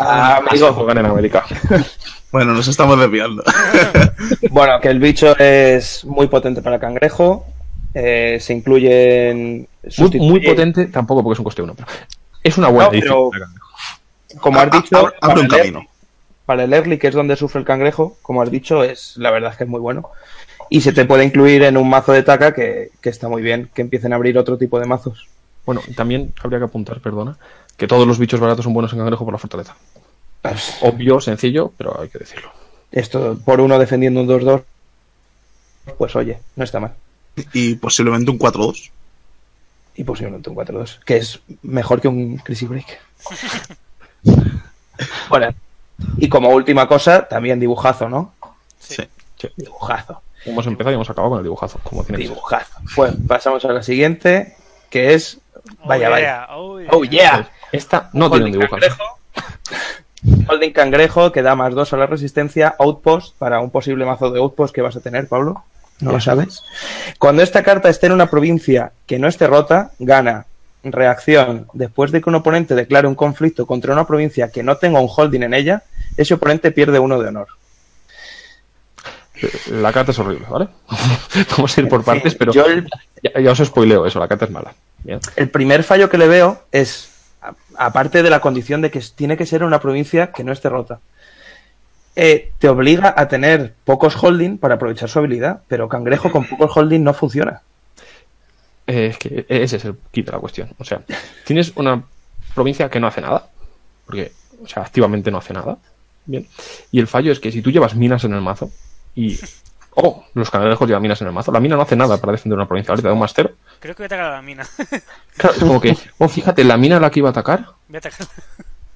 [SPEAKER 1] Ah,
[SPEAKER 3] amigo,
[SPEAKER 1] amigo.
[SPEAKER 3] juegan en América.
[SPEAKER 4] Bueno, nos estamos desviando.
[SPEAKER 1] Bueno, que el bicho es muy potente para Cangrejo. Eh, se incluyen.
[SPEAKER 3] Muy, muy potente, tampoco porque es un coste 1, pero es una buena
[SPEAKER 1] No,
[SPEAKER 3] edición.
[SPEAKER 1] Como has dicho,
[SPEAKER 4] Abre-
[SPEAKER 1] para
[SPEAKER 4] un
[SPEAKER 1] el early-
[SPEAKER 4] camino.
[SPEAKER 1] para el early, que es donde sufre el cangrejo, como has dicho, es la verdad es que es muy bueno. Y se te puede incluir en un mazo de taca que, que está muy bien, que empiecen a abrir otro tipo de mazos.
[SPEAKER 3] Bueno, también habría que apuntar, perdona, que todos los bichos baratos son buenos en cangrejo por la fortaleza.
[SPEAKER 1] Pues,
[SPEAKER 3] Obvio, sencillo, pero hay que decirlo.
[SPEAKER 1] esto por uno defendiendo un 2-2, pues oye, no está mal.
[SPEAKER 4] Y posiblemente un 4-2.
[SPEAKER 1] Y posiblemente un 4-2, que es mejor que un Crazy Break. bueno, y como última cosa, también dibujazo, ¿no?
[SPEAKER 4] Sí.
[SPEAKER 1] Dibujazo.
[SPEAKER 3] Hemos empezado y hemos acabado con el dibujazo, como tiene que.
[SPEAKER 1] Dibujazo. Pues pasamos a la siguiente, que es. Vaya,
[SPEAKER 5] oh,
[SPEAKER 1] vaya.
[SPEAKER 5] yeah, oh, yeah.
[SPEAKER 1] Oh yeah.
[SPEAKER 3] Esta no tiene un
[SPEAKER 1] Holding
[SPEAKER 3] dibujazo.
[SPEAKER 1] cangrejo. Holding cangrejo que da más dos a la resistencia. Outpost para un posible mazo de outpost que vas a tener, Pablo. No lo sabes. Cuando esta carta esté en una provincia que no esté rota, gana reacción después de que un oponente declare un conflicto contra una provincia que no tenga un holding en ella, ese oponente pierde uno de honor.
[SPEAKER 3] La carta es horrible, ¿vale? Vamos a ir por partes, pero
[SPEAKER 1] yo el-
[SPEAKER 3] ya, ya os spoileo eso, la carta es mala. Bien.
[SPEAKER 1] El primer fallo que le veo es, aparte de la condición de que tiene que ser una provincia que no esté rota, eh, te obliga a tener pocos holding para aprovechar su habilidad, pero cangrejo con pocos holding no funciona.
[SPEAKER 3] Eh, es que ese es el kit de la cuestión. O sea, tienes una provincia que no hace nada, porque, o sea, activamente no hace nada. Bien. Y el fallo es que si tú llevas minas en el mazo y. Oh, los cangrejos llevan minas en el mazo. La mina no hace nada para defender una provincia. Te da un más cero.
[SPEAKER 5] Creo que voy a atacar a la mina.
[SPEAKER 3] Claro, es como que, oh, fíjate, la mina a la que iba a atacar,
[SPEAKER 5] Voy a atacar.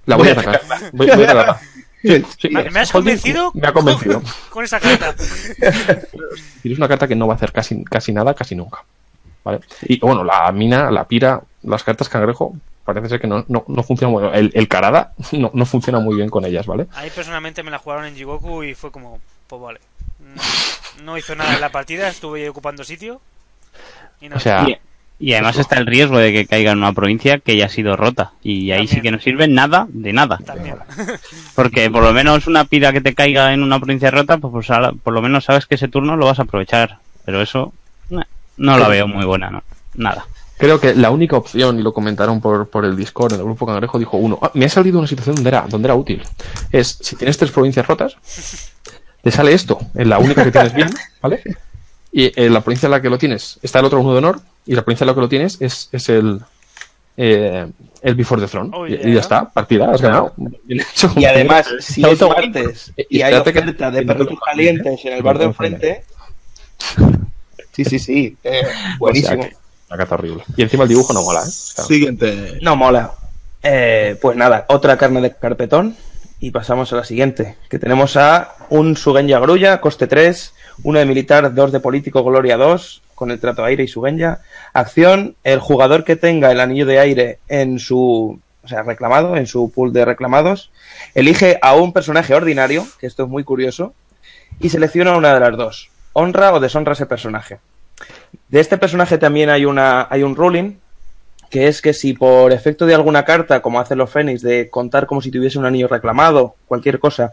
[SPEAKER 3] la voy a atacar. Voy, voy a atacarla. Sí, sí,
[SPEAKER 5] ¿Me, me has
[SPEAKER 3] holding,
[SPEAKER 5] convencido?
[SPEAKER 3] Me ha convencido.
[SPEAKER 5] Con esa carta.
[SPEAKER 3] Es una carta que no va a hacer casi, casi nada, casi nunca. ¿Vale? Y bueno, la mina, la pira, las cartas cangrejo, parece ser que no, no, no funcionan muy bien. El, el Karada no, no funciona muy bien con ellas, ¿vale?
[SPEAKER 5] Ahí personalmente me la jugaron en Jigoku y fue como, pues vale. No, no hizo nada en la partida, estuve ocupando sitio. Y.
[SPEAKER 3] O sea,
[SPEAKER 2] y además está el riesgo de que caiga en una provincia que ya ha sido rota. Y ahí sí que no sirve nada de nada.
[SPEAKER 5] también.
[SPEAKER 2] Porque por lo menos una pira que te caiga en una provincia rota, pues, pues por lo menos sabes que ese turno lo vas a aprovechar. Pero eso no la veo muy buena, no. Nada.
[SPEAKER 3] creo que la única opción, y lo comentaron por, por el Discord, en el grupo cangrejo, dijo uno, "Ah, me ha salido una situación donde era, donde era útil. Es, si tienes tres provincias rotas, te sale esto, en la única que tienes bien, ¿vale? Y en la provincia en la que lo tienes está el otro uno de honor, y la provincia en la que lo tienes es, es el, eh, el Before the Throne.
[SPEAKER 5] Oh,
[SPEAKER 3] y,
[SPEAKER 5] yeah.
[SPEAKER 3] y ya está, partida, has ganado.
[SPEAKER 1] Y además, si es martes
[SPEAKER 3] Y
[SPEAKER 1] y hay
[SPEAKER 3] que-
[SPEAKER 1] oferta de
[SPEAKER 3] que
[SPEAKER 1] perros
[SPEAKER 3] lo
[SPEAKER 1] calientes en el bar de enfrente. Sí, sí, sí. eh, buenísimo.
[SPEAKER 3] O sea que- Una carta horrible. Y encima el dibujo no mola, ¿eh? O sea,
[SPEAKER 4] Siguiente.
[SPEAKER 1] No mola. Eh, pues nada, otra carne de carpetón. Y pasamos a la siguiente. Que tenemos a un Sugenya Grulla, coste 3, uno de militar, dos de político, Gloria 2, con el trato aire y Sugenya. Acción, el jugador que tenga el anillo de aire en su, o sea, reclamado, en su pool de reclamados, elige a un personaje ordinario, que esto es muy curioso, y selecciona una de las dos. Honra o deshonra ese personaje. De este personaje también hay, una, hay un ruling, que es que si por efecto de alguna carta, como hacen los Fénix, de contar como si tuviese un anillo reclamado, cualquier cosa,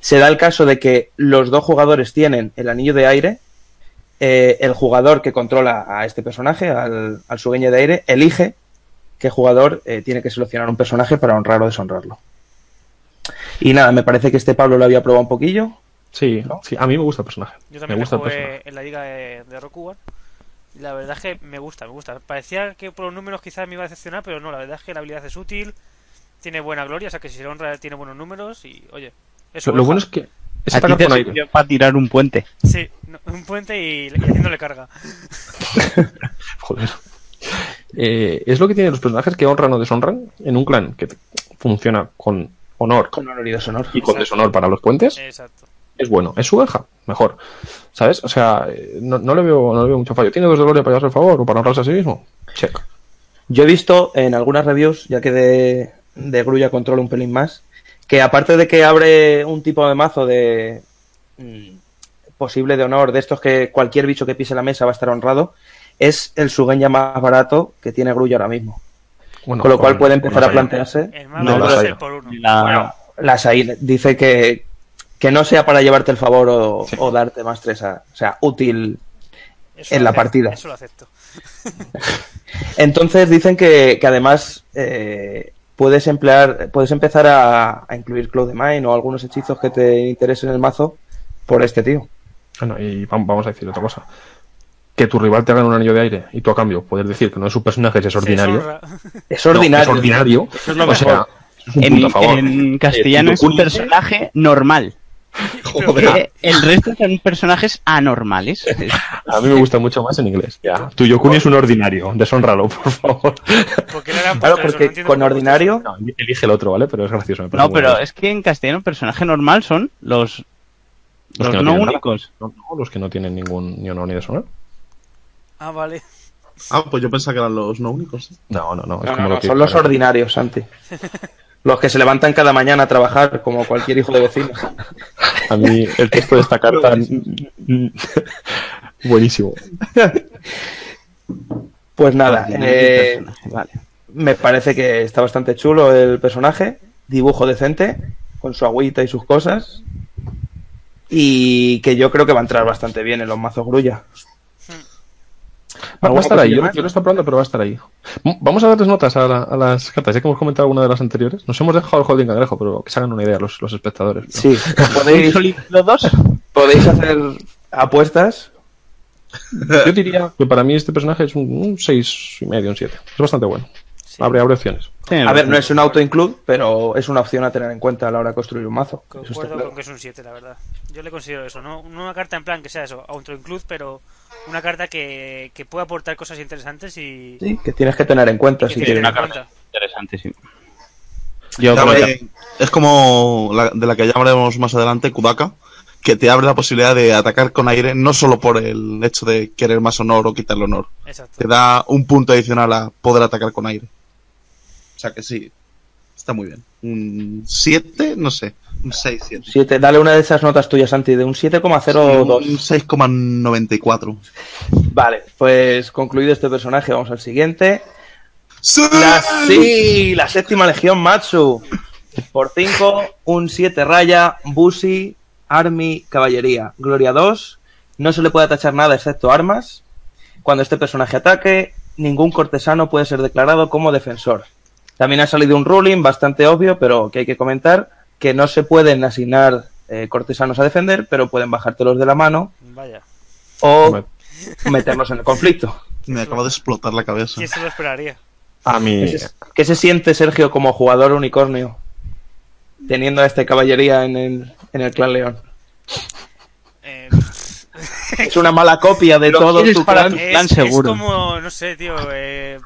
[SPEAKER 1] se da el caso de que los dos jugadores tienen el anillo de aire, eh, el jugador que controla a este personaje, al, al sueño de aire, elige qué jugador eh, tiene que seleccionar un personaje para honrar o deshonrarlo. Y nada, me parece que este Pablo lo había probado un poquillo.
[SPEAKER 3] sí, sí, a mí me gusta el personaje.
[SPEAKER 5] Yo
[SPEAKER 3] me
[SPEAKER 5] también la
[SPEAKER 3] gusta el personaje.
[SPEAKER 5] en la liga de, de Rokugan. Y la verdad es que me gusta, me gusta. Parecía que por los números quizás me iba a decepcionar, pero no, la verdad es que la habilidad es útil, tiene buena gloria, o sea que si se honra tiene buenos números y, oye, es
[SPEAKER 3] Lo, lo bueno es que Es
[SPEAKER 2] A ti
[SPEAKER 3] atacar
[SPEAKER 2] te
[SPEAKER 3] con aire.
[SPEAKER 2] sirvió para tirar un puente.
[SPEAKER 5] Sí, no, un puente y, y haciéndole carga.
[SPEAKER 3] Joder. Eh, es lo que tienen los personajes que honran o deshonran en un clan que funciona con honor
[SPEAKER 1] Con honor y deshonor.
[SPEAKER 3] y con deshonor para los puentes.
[SPEAKER 5] Exacto.
[SPEAKER 3] Es bueno. Es su verja. Mejor. ¿Sabes? O sea, eh, no, no le veo, no le veo mucho fallo. ¿Tiene dos de gloria para llevarse el favor o para honrarse a sí mismo? Check.
[SPEAKER 1] Yo he visto en algunas reviews, ya que de, de Grulla controla un pelín más, que aparte de que abre un tipo de mazo de mm, posible de honor, de estos que cualquier bicho que pise la mesa va a estar honrado, es el Sugenya más barato que tiene Grulla ahora mismo.
[SPEAKER 3] Bueno,
[SPEAKER 1] Con lo cual puede empezar
[SPEAKER 3] la
[SPEAKER 1] a plantearse.
[SPEAKER 5] El más
[SPEAKER 3] No,
[SPEAKER 5] el por uno.
[SPEAKER 2] La-
[SPEAKER 1] Bueno, las ahí dice que, que no sea para llevarte el favor o,
[SPEAKER 3] Sí.
[SPEAKER 1] o darte más tres, a- o sea, útil
[SPEAKER 5] Eso
[SPEAKER 1] en la
[SPEAKER 5] acepto,
[SPEAKER 1] partida.
[SPEAKER 5] Eso lo acepto.
[SPEAKER 1] Entonces dicen que, que además eh, puedes emplear, puedes empezar a, a incluir Cloud de Mine o algunos hechizos que te interesen en el mazo por este tío.
[SPEAKER 3] Bueno, y vam- vamos a decir otra cosa. Que tu rival te haga un anillo de aire y tú a cambio puedes decir que no es un personaje, es ordinario.
[SPEAKER 1] Es
[SPEAKER 3] No,
[SPEAKER 1] ordinario.
[SPEAKER 3] es ordinario.
[SPEAKER 1] Eso es lo
[SPEAKER 3] o
[SPEAKER 1] mejor.
[SPEAKER 3] sea, es un
[SPEAKER 2] En,
[SPEAKER 3] favor.
[SPEAKER 2] castellano
[SPEAKER 3] Eh,
[SPEAKER 2] es un personaje normal.
[SPEAKER 4] Joder.
[SPEAKER 2] Eh, El resto son personajes anormales.
[SPEAKER 3] A mí me gusta mucho más en inglés. Ya. Tu Yokuni es un ordinario. Deshónralo, por favor.
[SPEAKER 5] ¿Por qué le han
[SPEAKER 1] Claro?
[SPEAKER 5] No
[SPEAKER 1] porque con ordinario,
[SPEAKER 3] No, elige el otro, ¿vale? Pero es gracioso. me parece
[SPEAKER 2] No, pero es que en castellano personaje normal son los,
[SPEAKER 3] Los
[SPEAKER 2] los,
[SPEAKER 3] que no
[SPEAKER 2] únicos.
[SPEAKER 3] No, no, los que no tienen ningún ni honor ni deshonor.
[SPEAKER 5] Ah, vale.
[SPEAKER 4] Ah, pues yo pensaba que eran los no únicos.
[SPEAKER 3] No, no, no. Es
[SPEAKER 1] no,
[SPEAKER 3] como
[SPEAKER 1] no,
[SPEAKER 3] lo
[SPEAKER 1] no,
[SPEAKER 3] que
[SPEAKER 1] son los ordinarios, Santi. Los que se levantan cada mañana a trabajar como cualquier hijo de vecino.
[SPEAKER 3] A mí el texto de esta carta. buenísimo.
[SPEAKER 1] Pues nada, eh,
[SPEAKER 2] Personaje, vale.
[SPEAKER 1] me parece que está bastante chulo el personaje, dibujo decente, con su agüita y sus cosas, y que yo creo que va a entrar bastante bien en los mazos grulla.
[SPEAKER 3] Va, va a estar ahí. Yo, yo lo estoy probando, pero va a estar ahí. Vamos a darles notas a, la- a las cartas. Ya que hemos comentado alguna de las anteriores. Nos hemos dejado el holding cangrejo, pero que se hagan una idea los, los espectadores.
[SPEAKER 1] Sí,
[SPEAKER 2] ¿Un
[SPEAKER 1] podéis,
[SPEAKER 2] sólido dos?
[SPEAKER 1] podéis hacer apuestas.
[SPEAKER 3] Yo diría que para mí este personaje es un, un 6 y medio, un 7. Es bastante bueno.
[SPEAKER 5] Sí.
[SPEAKER 3] Abre, abre opciones.
[SPEAKER 2] Sí,
[SPEAKER 1] A ver, no es un auto-include, pero es una opción a tener en cuenta a la hora de construir un mazo.
[SPEAKER 5] Concuerdo con que es un 7, la verdad. Yo le considero eso, ¿no? No una carta en plan que sea eso, auto-include, pero una carta que, que pueda aportar cosas interesantes y
[SPEAKER 1] Sí, que tienes que tener en cuenta.
[SPEAKER 5] que
[SPEAKER 1] Si quieres.
[SPEAKER 2] una
[SPEAKER 5] cuenta.
[SPEAKER 2] Interesante, sí. Yo
[SPEAKER 4] Ya
[SPEAKER 2] creo
[SPEAKER 4] ve-
[SPEAKER 2] que-
[SPEAKER 4] es como la- de la que ya hablaremos más adelante, Kudaka, que te abre la posibilidad de atacar con aire, no solo por el hecho de querer más honor o quitarle honor,
[SPEAKER 5] Exacto.
[SPEAKER 4] te da un punto adicional a poder atacar con aire. O sea que sí, está muy bien. Un 7, no sé, un 6, 7.
[SPEAKER 1] Siete, dale una de esas notas tuyas, Santi, de un 7,02.
[SPEAKER 4] Un 6,94.
[SPEAKER 1] Vale, pues concluido este personaje, vamos al siguiente.
[SPEAKER 4] ¡Sí!
[SPEAKER 1] La, sí, la séptima legión Matsu. Por 5, un 7 raya, Busi, Army, Caballería. Gloria 2, no se le puede atachar nada excepto armas. Cuando este personaje ataque, ningún cortesano puede ser declarado como defensor. También ha salido un ruling bastante obvio, pero que hay que comentar, que no se pueden asignar eh, cortesanos a defender, pero pueden bajártelos de la mano
[SPEAKER 5] Vaya.
[SPEAKER 1] o meterlos en el conflicto.
[SPEAKER 4] Me acaba de explotar la cabeza.
[SPEAKER 5] ¿Quién se lo esperaría?
[SPEAKER 3] A mí.
[SPEAKER 1] ¿Qué se, qué se siente Sergio como jugador unicornio? Teniendo a este caballería en el, en el clan León.
[SPEAKER 5] Eh,
[SPEAKER 1] Es una mala copia de
[SPEAKER 2] Lo
[SPEAKER 1] todo tu
[SPEAKER 2] para
[SPEAKER 1] clan.
[SPEAKER 2] tu-
[SPEAKER 5] es,
[SPEAKER 2] plan
[SPEAKER 5] es
[SPEAKER 2] seguro.
[SPEAKER 5] como, no sé, tío, eh,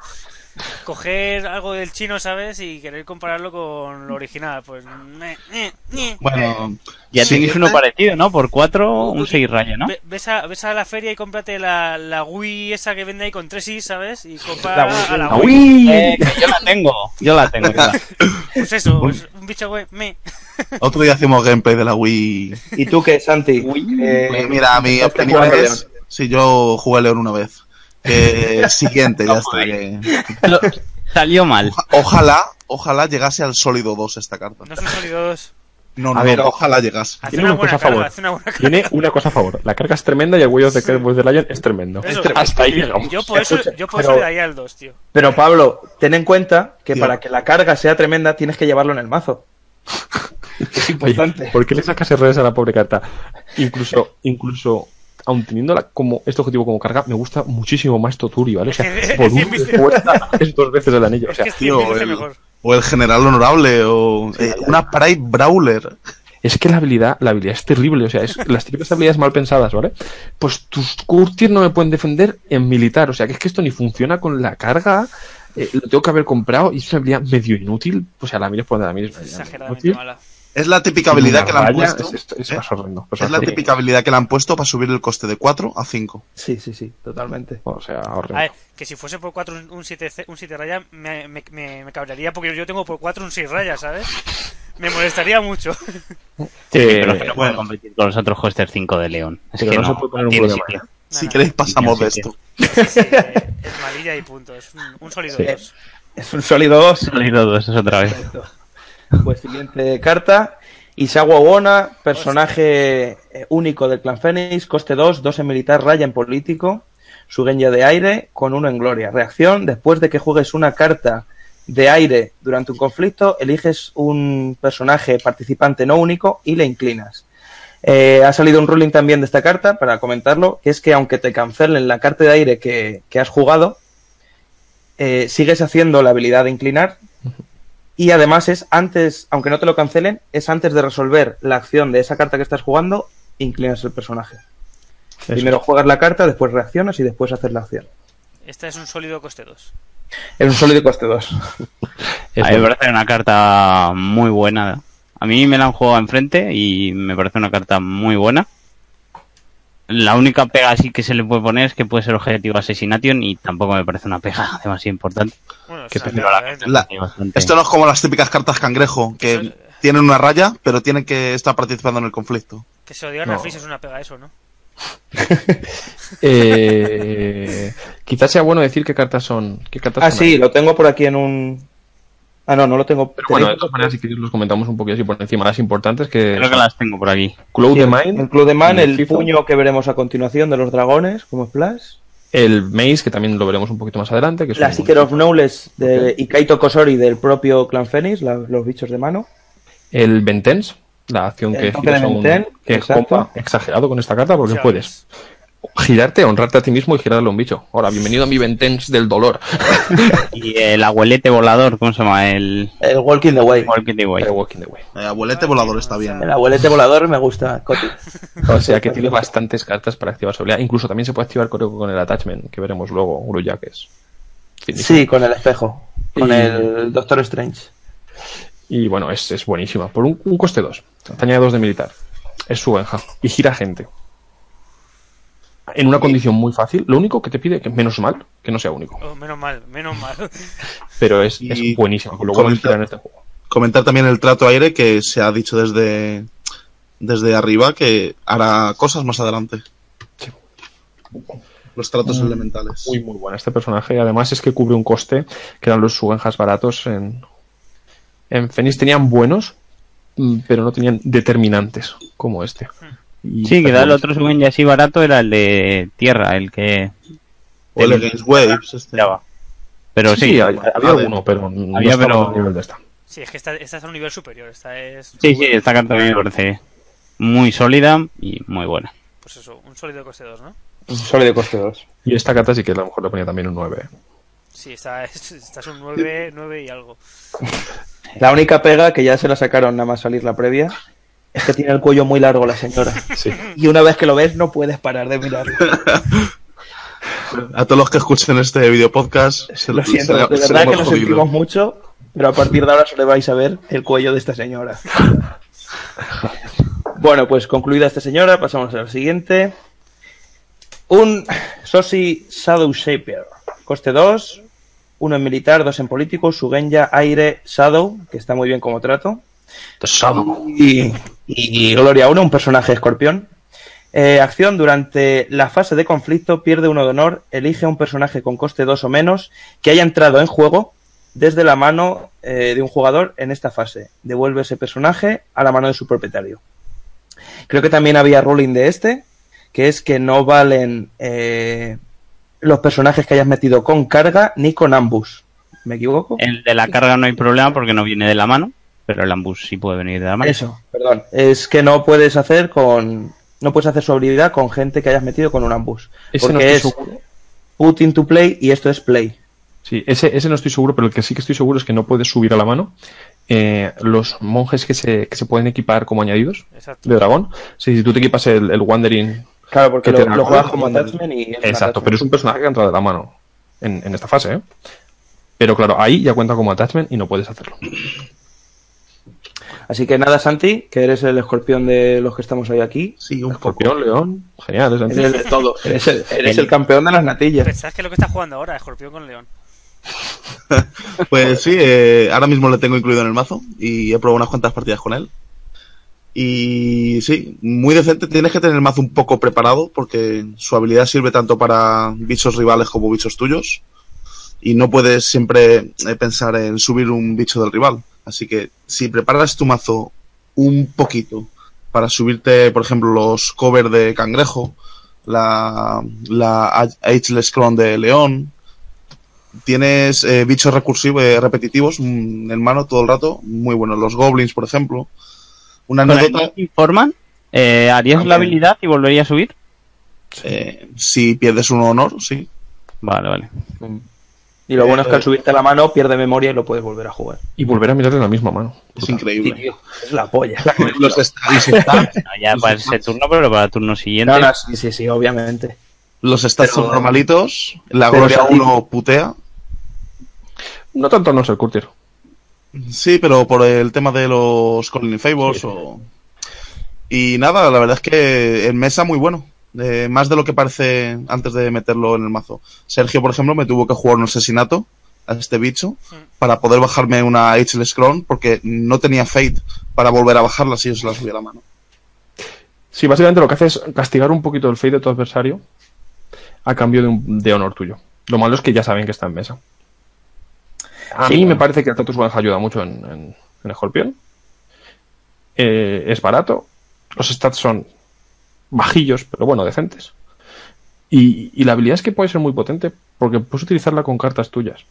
[SPEAKER 5] coger algo del chino, ¿sabes? Y querer compararlo con lo original. Pues. meh, meh, meh.
[SPEAKER 4] Bueno,
[SPEAKER 2] Ya
[SPEAKER 4] sí,
[SPEAKER 2] tenéis uno parecido, ¿no? Por cuatro, un 6 raya, ¿no?
[SPEAKER 5] Ve- Ves a, ves a la feria y cómprate la, la Wii esa que vende ahí con tres i, ¿sabes? Y compra
[SPEAKER 1] La Wii,
[SPEAKER 5] a la
[SPEAKER 1] la
[SPEAKER 5] Wii.
[SPEAKER 2] Eh, que yo la tengo, yo la tengo. yo la-
[SPEAKER 5] Pues eso, pues un bicho güey, me.
[SPEAKER 4] otro día hacemos gameplay de la Wii.
[SPEAKER 1] ¿Y tú qué, Santi? Eh,
[SPEAKER 4] Pues mira, mi opinión es... Sí, yo jugué a León una vez. Que siguiente, ya está. que-
[SPEAKER 2] Lo- Salió mal.
[SPEAKER 4] Ojalá, ojalá llegase al sólido 2 esta carta.
[SPEAKER 5] No son sólidos.
[SPEAKER 4] No, no,
[SPEAKER 3] A ver,
[SPEAKER 4] no, ojalá llegase.
[SPEAKER 5] Haz
[SPEAKER 3] Tiene
[SPEAKER 5] una
[SPEAKER 3] una
[SPEAKER 5] buena
[SPEAKER 3] cosa a favor.
[SPEAKER 5] una.
[SPEAKER 3] Tiene una cosa a favor. La carga es tremenda y el huello de Kerberos de Lion es tremendo.
[SPEAKER 5] Eso.
[SPEAKER 3] Hasta ahí llegamos.
[SPEAKER 5] Yo por eso, yo por
[SPEAKER 1] pero-
[SPEAKER 5] eso le daría al 2, tío.
[SPEAKER 1] Pero Pablo, ten en cuenta que
[SPEAKER 4] Tío.
[SPEAKER 1] para que la carga sea tremenda tienes que llevarlo en el mazo. Es
[SPEAKER 3] Oye,
[SPEAKER 1] importante.
[SPEAKER 3] ¿Por qué le sacas errores a la pobre carta? Incluso, incluso, aun teniéndola como este objetivo como carga, me gusta muchísimo más Toturi, ¿vale? O sea, por un fuerza es dos veces el anillo. O sea,
[SPEAKER 4] tío,
[SPEAKER 5] 100 veces
[SPEAKER 4] el-. O el general honorable, o eh, una Pride Brawler.
[SPEAKER 3] es que la habilidad, la habilidad es terrible, o sea, es las típicas habilidades mal pensadas, ¿vale? Pues tus courtiers no me pueden defender en militar, o sea, que es que esto ni funciona con la carga, eh, lo tengo que haber comprado y es una habilidad medio inútil, o sea, la mires por donde la mires.
[SPEAKER 5] Exageradamente mala.
[SPEAKER 4] Es la típica habilidad que le han puesto.
[SPEAKER 3] Es, es- es
[SPEAKER 4] ¿eh?
[SPEAKER 3] más horrendo. pues
[SPEAKER 4] Es la típica habilidad que le han puesto para subir el coste de 4 a 5.
[SPEAKER 1] Sí, sí, sí, totalmente.
[SPEAKER 3] O sea,
[SPEAKER 5] A
[SPEAKER 3] horrendo.
[SPEAKER 5] ver, que si fuese por 4 un 7 un 7 raya me, me, me, me cabrearía porque yo tengo por 4 un 6 raya, ¿sabes? Me molestaría mucho.
[SPEAKER 3] Eh,
[SPEAKER 2] pero es que no puede competir con los otros Hoster 5 de León. Es
[SPEAKER 3] Pero
[SPEAKER 2] que
[SPEAKER 3] no
[SPEAKER 2] no,
[SPEAKER 3] se puede poner un problema,
[SPEAKER 2] sitio.
[SPEAKER 4] Si
[SPEAKER 5] Nada.
[SPEAKER 4] queréis, pasamos de
[SPEAKER 2] Sí, sí.
[SPEAKER 4] esto.
[SPEAKER 5] Sí, sí, eh, es malilla y punto. Es un, un sólido
[SPEAKER 3] Sí.
[SPEAKER 5] 2.
[SPEAKER 1] Es un sólido 2.
[SPEAKER 2] Salido dos, es otra vez.
[SPEAKER 1] Pues siguiente carta. Isawa Wona, personaje eh, único del clan Fénix, coste 2, 2 en militar, raya en político, su genio de aire con uno en gloria. Reacción, después de que juegues una carta de aire durante un conflicto, eliges un personaje participante no único y le inclinas. Eh, ha salido un ruling también de esta carta, para comentarlo, que es que aunque te cancelen la carta de aire que, que has jugado, eh, sigues haciendo la habilidad de inclinar y además es antes, aunque no te lo cancelen, es antes de resolver la acción de esa carta que estás jugando, inclinas el personaje.
[SPEAKER 3] eso.
[SPEAKER 1] Primero juegas la carta, después reaccionas y después haces la acción.
[SPEAKER 5] Esta es un sólido coste 2.
[SPEAKER 1] Es un sólido coste 2.
[SPEAKER 3] Es
[SPEAKER 2] A mí me parece una carta muy buena. A mí me la han jugado enfrente y me parece una carta muy buena. La única pega así que se le puede poner es que puede ser objetivo Assassination y tampoco me parece una pega demasiado importante.
[SPEAKER 5] Bueno,
[SPEAKER 3] Que
[SPEAKER 5] o sea,
[SPEAKER 3] te-
[SPEAKER 2] Pero la
[SPEAKER 4] Esto no es como las típicas cartas cangrejo, que
[SPEAKER 5] Eso-
[SPEAKER 4] tienen una raya, pero tienen que estar participando en el conflicto.
[SPEAKER 5] Que se lo digan
[SPEAKER 3] No.
[SPEAKER 5] es una pega eso, ¿no?
[SPEAKER 3] Eh, quizás sea bueno decir qué cartas son. Qué cartas
[SPEAKER 1] Ah,
[SPEAKER 3] son
[SPEAKER 1] sí,
[SPEAKER 3] ahí.
[SPEAKER 1] lo tengo por aquí en un... Ah, no, no lo tengo.
[SPEAKER 3] Pero bueno, de todas maneras, si los comentamos un poquito así por encima. Las importantes que.
[SPEAKER 2] Creo que las tengo por aquí.
[SPEAKER 3] Cloud
[SPEAKER 1] Sí, el-
[SPEAKER 3] Mind,
[SPEAKER 1] El Club de Man, el puño que veremos a continuación de los dragones, como Splash.
[SPEAKER 3] el Maze, que también lo veremos un poquito más adelante. Que
[SPEAKER 1] La Seeker of Knowledge de Ikaito Kosori del propio Clan Fénix, la- los bichos de mano.
[SPEAKER 3] El Ventens, la acción
[SPEAKER 1] El
[SPEAKER 3] que
[SPEAKER 1] de
[SPEAKER 3] a un-
[SPEAKER 1] Venten,
[SPEAKER 3] que
[SPEAKER 1] exacto.
[SPEAKER 3] compa, exagerado con esta carta porque puedes girarte, honrarte a ti mismo y girarle a un bicho. Ahora, bienvenido a mi Ventens del dolor.
[SPEAKER 2] Y el abuelete volador, ¿cómo se llama? El
[SPEAKER 1] El Walking the Way.
[SPEAKER 2] Walking the Way.
[SPEAKER 3] The Walking the Way.
[SPEAKER 4] Eh, abuelete volador está bien.
[SPEAKER 1] El abuelete volador me gusta, Coti.
[SPEAKER 3] O sea que tiene bastantes cartas para activar su habilidad. Incluso también se puede activar creo, con el attachment, que veremos luego, Uruya, que es. finísimo.
[SPEAKER 1] Sí, con el espejo. Con
[SPEAKER 3] Y-
[SPEAKER 1] el Doctor Strange.
[SPEAKER 3] Y bueno, es, es buenísima. Por un, un coste 2. Te añade 2 de militar. Es su benja. Y gira gente. En una condición muy fácil. Lo único que te pide, que menos mal, que no sea único.
[SPEAKER 5] Oh, menos mal, menos mal.
[SPEAKER 3] Pero es, lo bueno en este juego.
[SPEAKER 4] Comentar también el trato aire que se ha dicho desde, desde arriba que hará cosas más adelante.
[SPEAKER 3] Sí.
[SPEAKER 4] Los tratos
[SPEAKER 3] Mm,
[SPEAKER 4] elementales.
[SPEAKER 3] Muy, muy buena este personaje. Además es que cubre un coste que eran los subenjas baratos en, en Fenix. Tenían buenos, mm, pero no tenían determinantes como este. Y
[SPEAKER 2] Sí, quizá el otro suben ya así barato era el de tierra, el que
[SPEAKER 4] O el Against Waves. Este.
[SPEAKER 2] Pero sí,
[SPEAKER 3] Sí,
[SPEAKER 2] sí,
[SPEAKER 3] había, había alguno, pero no
[SPEAKER 2] Había, pero-
[SPEAKER 3] nivel de esta.
[SPEAKER 5] Sí, es que esta, esta está a un nivel superior. Esta es.
[SPEAKER 2] sí, esta carta a mí me parece muy sólida y muy buena.
[SPEAKER 5] Pues eso, un sólido coste 2, ¿no?
[SPEAKER 1] Un sólido coste 2.
[SPEAKER 3] Y esta carta sí que a lo mejor le ponía también un 9.
[SPEAKER 5] Sí, esta es, esta es un 9, 9 y algo.
[SPEAKER 1] La única pega que ya se la sacaron nada más salir la previa es que tiene el cuello muy largo la señora.
[SPEAKER 3] Sí.
[SPEAKER 1] Y una vez que lo ves no puedes parar de mirarlo.
[SPEAKER 4] A todos los que escuchen este video podcast, se
[SPEAKER 1] Lo siento,
[SPEAKER 4] se-
[SPEAKER 1] de
[SPEAKER 4] se
[SPEAKER 1] verdad que
[SPEAKER 4] jodido.
[SPEAKER 1] sentimos mucho, pero a partir de ahora solo vais a ver el cuello de esta señora. Bueno, pues concluida esta señora, pasamos al siguiente. Un Sosi Shadow Shaper. Coste 2, uno en militar, dos en político, Sugenya Aire Shadow, que está muy bien como trato. Y, y Gloria 1, un personaje escorpión. Eh, acción, durante la fase de conflicto pierde uno de honor, elige a un personaje con coste 2 o menos que haya entrado en juego desde la mano eh, de un jugador en esta fase. Devuelve ese personaje a la mano de su propietario. Creo que también había ruling de este, que es que no valen eh, los personajes que hayas metido con carga ni con ambush. ¿Me equivoco?
[SPEAKER 2] El de la carga no hay problema porque no viene de la mano, pero el ambush sí puede venir de la mano.
[SPEAKER 1] Eso, perdón. Es que no puedes hacer con. No puedes hacer su habilidad con gente que hayas metido con un ambush.
[SPEAKER 3] Ese no
[SPEAKER 1] Porque es
[SPEAKER 3] seguro.
[SPEAKER 1] put into play y esto es play.
[SPEAKER 3] Sí, ese, ese no estoy seguro, pero el que sí que estoy seguro es que no puedes subir a la mano eh, los monjes que se, que se pueden equipar como añadidos
[SPEAKER 5] Exacto.
[SPEAKER 3] de dragón. Sí, si tú te equipas el, el Wandering.
[SPEAKER 1] Claro, porque lo, lo juegas
[SPEAKER 3] como-
[SPEAKER 1] attachment y...
[SPEAKER 3] Exacto,
[SPEAKER 1] attachment.
[SPEAKER 3] pero es un personaje que entra de la mano en, en esta fase, ¿eh? Pero claro, ahí ya cuenta como attachment y no puedes hacerlo.
[SPEAKER 1] Así que nada, Santi, que eres el escorpión de los que estamos hoy aquí.
[SPEAKER 4] Sí, un poco.
[SPEAKER 3] Escorpión, león, genial, es
[SPEAKER 1] Eres el de todo. Eres el, eres el campeón de las natillas.
[SPEAKER 5] Pensás que es lo que está jugando ahora, Escorpión con León.
[SPEAKER 4] Pues sí, eh, ahora mismo le tengo incluido en el mazo y he probado unas cuantas partidas con él. Y sí, muy decente. Tienes que tener el mazo un poco preparado porque su habilidad sirve tanto para bichos rivales como bichos tuyos. Y no puedes siempre eh, pensar en subir un bicho del rival. Así que si preparas tu mazo un poquito para subirte, por ejemplo, los cover de cangrejo, la, la Ageless Clone de león, tienes eh, bichos recursivos, eh, repetitivos en mano todo el rato, muy buenos. Los goblins, por ejemplo. Una anécdota,
[SPEAKER 2] informan, eh, ¿harías la habilidad y volvería a subir?
[SPEAKER 4] eh, si pierdes un honor, sí.
[SPEAKER 2] Vale, vale.
[SPEAKER 1] Y lo bueno es que al subirte la mano pierde memoria y lo puedes volver a jugar.
[SPEAKER 3] Y volver a mirar en la misma mano.
[SPEAKER 4] Es
[SPEAKER 1] Sí,
[SPEAKER 4] increíble.
[SPEAKER 1] tío, es la polla.
[SPEAKER 4] Los stats,
[SPEAKER 2] No, ya para ese turno, pero para el turno siguiente.
[SPEAKER 1] No, no, sí, sí, sí, obviamente.
[SPEAKER 4] los stats
[SPEAKER 1] Pero-
[SPEAKER 4] son normalitos. La Gloria
[SPEAKER 1] sí.
[SPEAKER 4] 1 putea.
[SPEAKER 3] No tanto no ser Curtir.
[SPEAKER 4] Sí, pero por el tema de los Colony Favors o... Y nada, la verdad es que en mesa muy bueno. Eh, más de lo que parece antes de meterlo en el mazo. Sergio, por ejemplo, me tuvo que jugar un asesinato a este bicho para poder bajarme una Ageless Clone porque no tenía Fate para volver a bajarla si yo se la subía a la mano.
[SPEAKER 3] Sí, básicamente lo que hace es castigar un poquito el fate de tu adversario a cambio de, un, de honor tuyo. Lo malo es que ya saben que está en mesa. A
[SPEAKER 1] Sí,
[SPEAKER 3] mí me parece que el Tatus One ayuda mucho en, en, en Escorpión. Eh, es barato. Los stats son bajillos, pero bueno, decentes. Y, y la habilidad es que puede ser muy potente porque puedes utilizarla con cartas tuyas.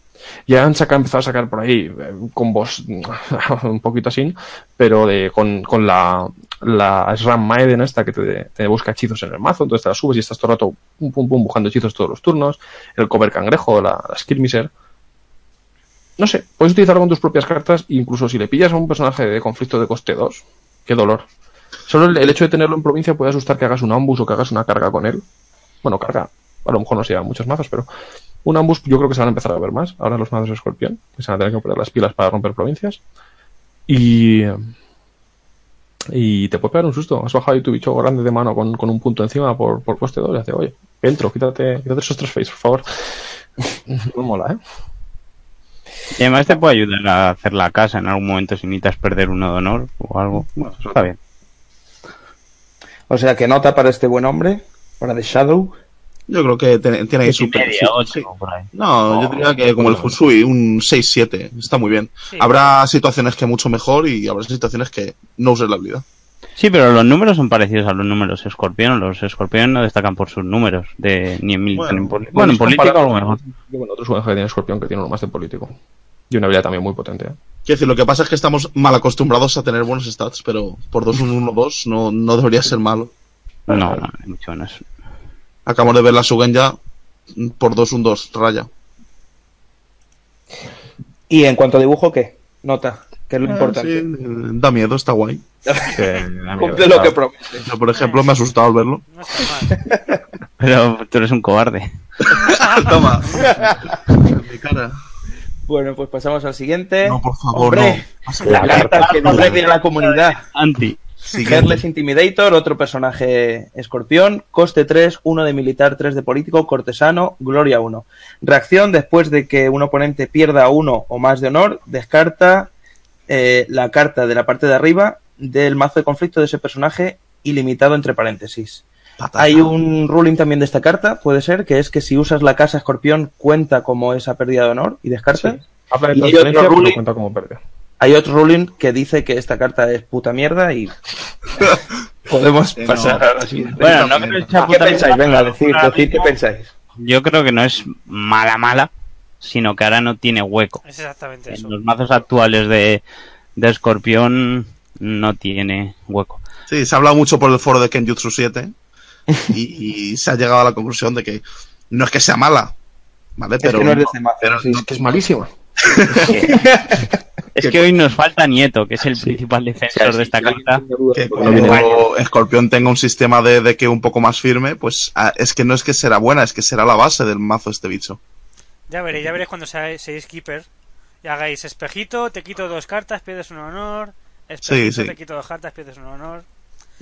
[SPEAKER 3] Ya han sacado, empezado a sacar por ahí eh, combos un poquito así, pero de, con, con la, la SRAM Maiden esta que te, te busca hechizos en el mazo, entonces te la subes y estás todo el rato pum pum pum buscando hechizos todos los turnos, el cover cangrejo, la, la skirmisher. No sé, puedes utilizarlo con tus propias cartas, incluso si le pillas a un personaje de conflicto de coste 2, qué dolor. Solo el, hecho de tenerlo en provincia puede asustar que hagas un ambus o que hagas una carga con él. Bueno, carga, a lo mejor no se llevan muchos mazos, pero un ambus yo creo que se van a empezar a ver más. Ahora los mazos de escorpión, que se van a tener que poner las pilas para romper provincias. Y. Y te puede pegar un susto. Has bajado ahí tu bicho grande de mano con, con un punto encima por, por coste 2 y hace, oye, entro, quítate, quítate esos tres face, por favor. no mola, ¿eh?
[SPEAKER 2] Y además te puede ayudar a hacer la casa en algún momento si necesitas perder uno de honor o algo. Bueno, eso está bien.
[SPEAKER 1] O sea que nota para este buen hombre, para The Shadow.
[SPEAKER 4] Yo creo que tiene, tiene ahí su...
[SPEAKER 2] Media,
[SPEAKER 4] sí,
[SPEAKER 2] ocho,
[SPEAKER 4] sí.
[SPEAKER 2] por ahí.
[SPEAKER 4] No, yo diría que como el Fusui, un 6-7, está muy bien.
[SPEAKER 5] Sí.
[SPEAKER 4] Habrá situaciones que mucho mejor y habrá situaciones que no uses la habilidad.
[SPEAKER 2] Sí, pero los números son parecidos a los números escorpión. Los escorpión no destacan por sus números, de ni en militar
[SPEAKER 4] Bueno,
[SPEAKER 2] en poli- Bueno, en político a lo mejor.
[SPEAKER 3] Y bueno, otro personaje que tiene escorpión que tiene uno más de político. Y una habilidad también muy potente, ¿eh?
[SPEAKER 4] Quiero decir, lo que pasa es que estamos mal acostumbrados a tener buenos stats, pero por 2-1-1-2 no, no debería ser malo.
[SPEAKER 2] No, no, no, mucho menos.
[SPEAKER 4] Acabamos de ver la Sugen ya por 2-1-2, raya.
[SPEAKER 1] Y en cuanto a dibujo, ¿qué? Nota, que es lo
[SPEAKER 4] Sí,
[SPEAKER 1] importante.
[SPEAKER 4] eh, da miedo, está guay.
[SPEAKER 1] Cumple lo que promete.
[SPEAKER 4] Yo, por ejemplo, me ha asustado al verlo.
[SPEAKER 5] No está mal.
[SPEAKER 2] Pero tú eres un cobarde.
[SPEAKER 4] Toma. En mi cara.
[SPEAKER 1] Bueno, pues pasamos al siguiente.
[SPEAKER 4] No, por favor,
[SPEAKER 1] Hombre,
[SPEAKER 4] no.
[SPEAKER 1] La carta que nos requiere la comunidad.
[SPEAKER 2] Anti.
[SPEAKER 1] Headless Intimidator, otro personaje escorpión, coste 3, 1 de militar, 3 de político, cortesano, gloria 1. Reacción, después de que un oponente pierda uno o más de honor, descarta eh, la carta de la parte de arriba del mazo de conflicto de ese personaje ilimitado entre paréntesis.
[SPEAKER 4] Patata.
[SPEAKER 1] Hay un ruling también de esta carta, puede ser, que es que si usas la casa escorpión cuenta como esa pérdida de honor y descarta.
[SPEAKER 3] Sí. Habla de
[SPEAKER 1] Y hay otro ruling-
[SPEAKER 3] cuenta como pérdida.
[SPEAKER 1] Hay otro ruling que dice que esta carta es puta mierda y podemos
[SPEAKER 4] Eh, no.
[SPEAKER 1] pasar a la siguiente.
[SPEAKER 2] Bueno, no sea
[SPEAKER 1] ¿Qué
[SPEAKER 2] puta
[SPEAKER 1] pensáis? Venga,
[SPEAKER 2] ahora
[SPEAKER 1] decid qué pensáis.
[SPEAKER 2] Yo creo que no es mala, mala, sino que ahora no tiene hueco.
[SPEAKER 5] Es exactamente eso.
[SPEAKER 2] En los mazos actuales de, de escorpión no tiene hueco.
[SPEAKER 4] Sí, se ha hablado mucho por el foro de Kenjutsu 7 y, y se ha llegado a la conclusión de que no es que sea mala, ¿vale?
[SPEAKER 1] Es
[SPEAKER 4] Pero,
[SPEAKER 1] que no es de mazo,
[SPEAKER 4] pero
[SPEAKER 1] sí.
[SPEAKER 4] no-
[SPEAKER 3] Que es malísima.
[SPEAKER 2] Es que hoy nos falta Nieto, que es el principal defensor de esta carta.
[SPEAKER 4] Que
[SPEAKER 3] viene-
[SPEAKER 4] cuando Escorpión tenga un sistema de, de que un poco más firme, pues ah, es que no es que será buena, es que será la base del mazo este bicho.
[SPEAKER 5] Ya veréis, ya veréis cuando seáis, seáis keeper y hagáis espejito, te quito dos cartas, pierdes un honor. Espejito,
[SPEAKER 4] Sí, sí.
[SPEAKER 5] te quito dos cartas, pierdes un honor.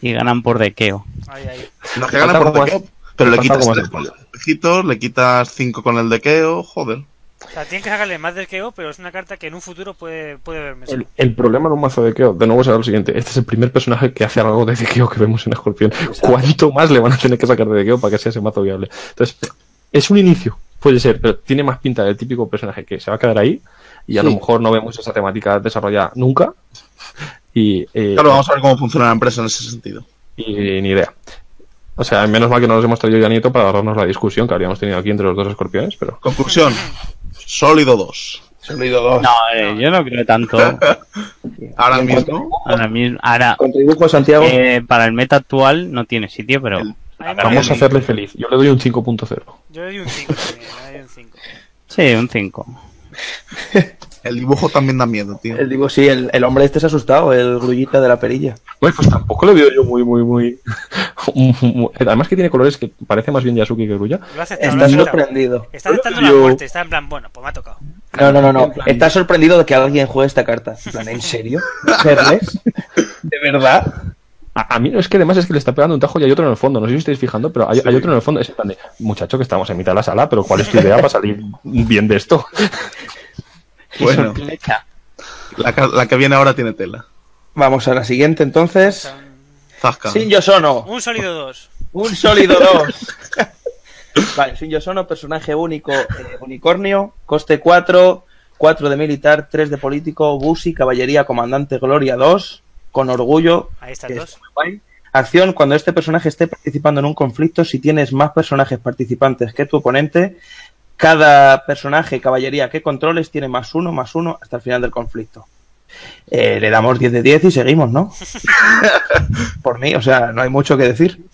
[SPEAKER 2] Y ganan por dequeo.
[SPEAKER 5] Ahí, ahí.
[SPEAKER 4] Los que ganan por dequeo,
[SPEAKER 3] más.
[SPEAKER 4] pero le quitas tres
[SPEAKER 3] de
[SPEAKER 4] con los espejitos, le quitas cinco con el dequeo, joder.
[SPEAKER 5] O sea, tienen que sacarle más del KO, pero es una carta que en un futuro puede, puede verme.
[SPEAKER 3] El, el problema en un mazo de Keo, de nuevo será lo siguiente. Este es el primer personaje que hace algo de Keo que vemos en Escorpión. ¿Cuánto más le van a tener que sacar de Keo para que sea ese mazo viable? Entonces, es un inicio, puede ser, pero tiene más pinta del típico personaje que se va a quedar ahí y a lo mejor no vemos esa temática desarrollada nunca. Y, eh,
[SPEAKER 4] Claro, vamos a ver cómo funciona la empresa en ese sentido.
[SPEAKER 3] y ni idea. O sea, menos mal que no nos hemos traído ya Nieto para ahorrarnos la discusión que habríamos tenido aquí entre los dos escorpiones, pero
[SPEAKER 4] Conclusión, sólido 2.
[SPEAKER 1] Sólido 2.
[SPEAKER 2] No, eh, yo no creo tanto.
[SPEAKER 4] Ahora mismo,
[SPEAKER 2] Ahora mismo, ahora,
[SPEAKER 1] Con dibujo, Santiago.
[SPEAKER 2] eh, para el meta actual no tiene sitio, pero
[SPEAKER 4] El-
[SPEAKER 3] vamos a hacerle feliz. Yo le doy un 5.0.
[SPEAKER 5] Yo le doy un 5 también, le doy un 5.
[SPEAKER 2] sí, un 5.
[SPEAKER 4] el dibujo también da miedo, tío.
[SPEAKER 1] El digo, sí, el, el hombre este se ha asustado, el grullita de la perilla.
[SPEAKER 3] Pues, pues tampoco le veo yo muy, muy, muy. Además que tiene colores que parece más bien Yasuki que Grulla.
[SPEAKER 5] Lo lo
[SPEAKER 1] Está sorprendido.
[SPEAKER 5] Está aceptando la muerte, está en plan, bueno, pues me ha tocado.
[SPEAKER 1] No, no, no, no. Está sorprendido de que alguien juegue esta carta. En plan, ¿en serio? ¿Verles? ¿De verdad?
[SPEAKER 3] A, a mí no es que además es que le está pegando un tajo y hay otro en el fondo. No sé si estáis fijando, pero hay, hay otro en el fondo. Es en plan de, muchacho, que estamos en mitad de la sala, pero ¿cuál es tu idea para salir bien de esto?
[SPEAKER 4] Bueno, la, que viene ahora tiene tela.
[SPEAKER 1] Vamos a la siguiente entonces.
[SPEAKER 4] Zasca.
[SPEAKER 1] Sin Yosono.
[SPEAKER 5] Un sólido 2.
[SPEAKER 1] Un sólido 2. vale, Sin Yosono, personaje único, eh, unicornio, coste 4, 4 de militar, 3 de político, Busi, caballería, comandante, gloria 2, con orgullo.
[SPEAKER 5] Ahí está el
[SPEAKER 1] es
[SPEAKER 5] 2.
[SPEAKER 1] muy guay. Acción, cuando este personaje esté participando en un conflicto, si tienes más personajes participantes que tu oponente, cada personaje, caballería que controles tiene más uno, más uno hasta el final del conflicto. Eh, le damos 10 de 10 y seguimos, ¿no? Por mí, o sea, no hay mucho que decir.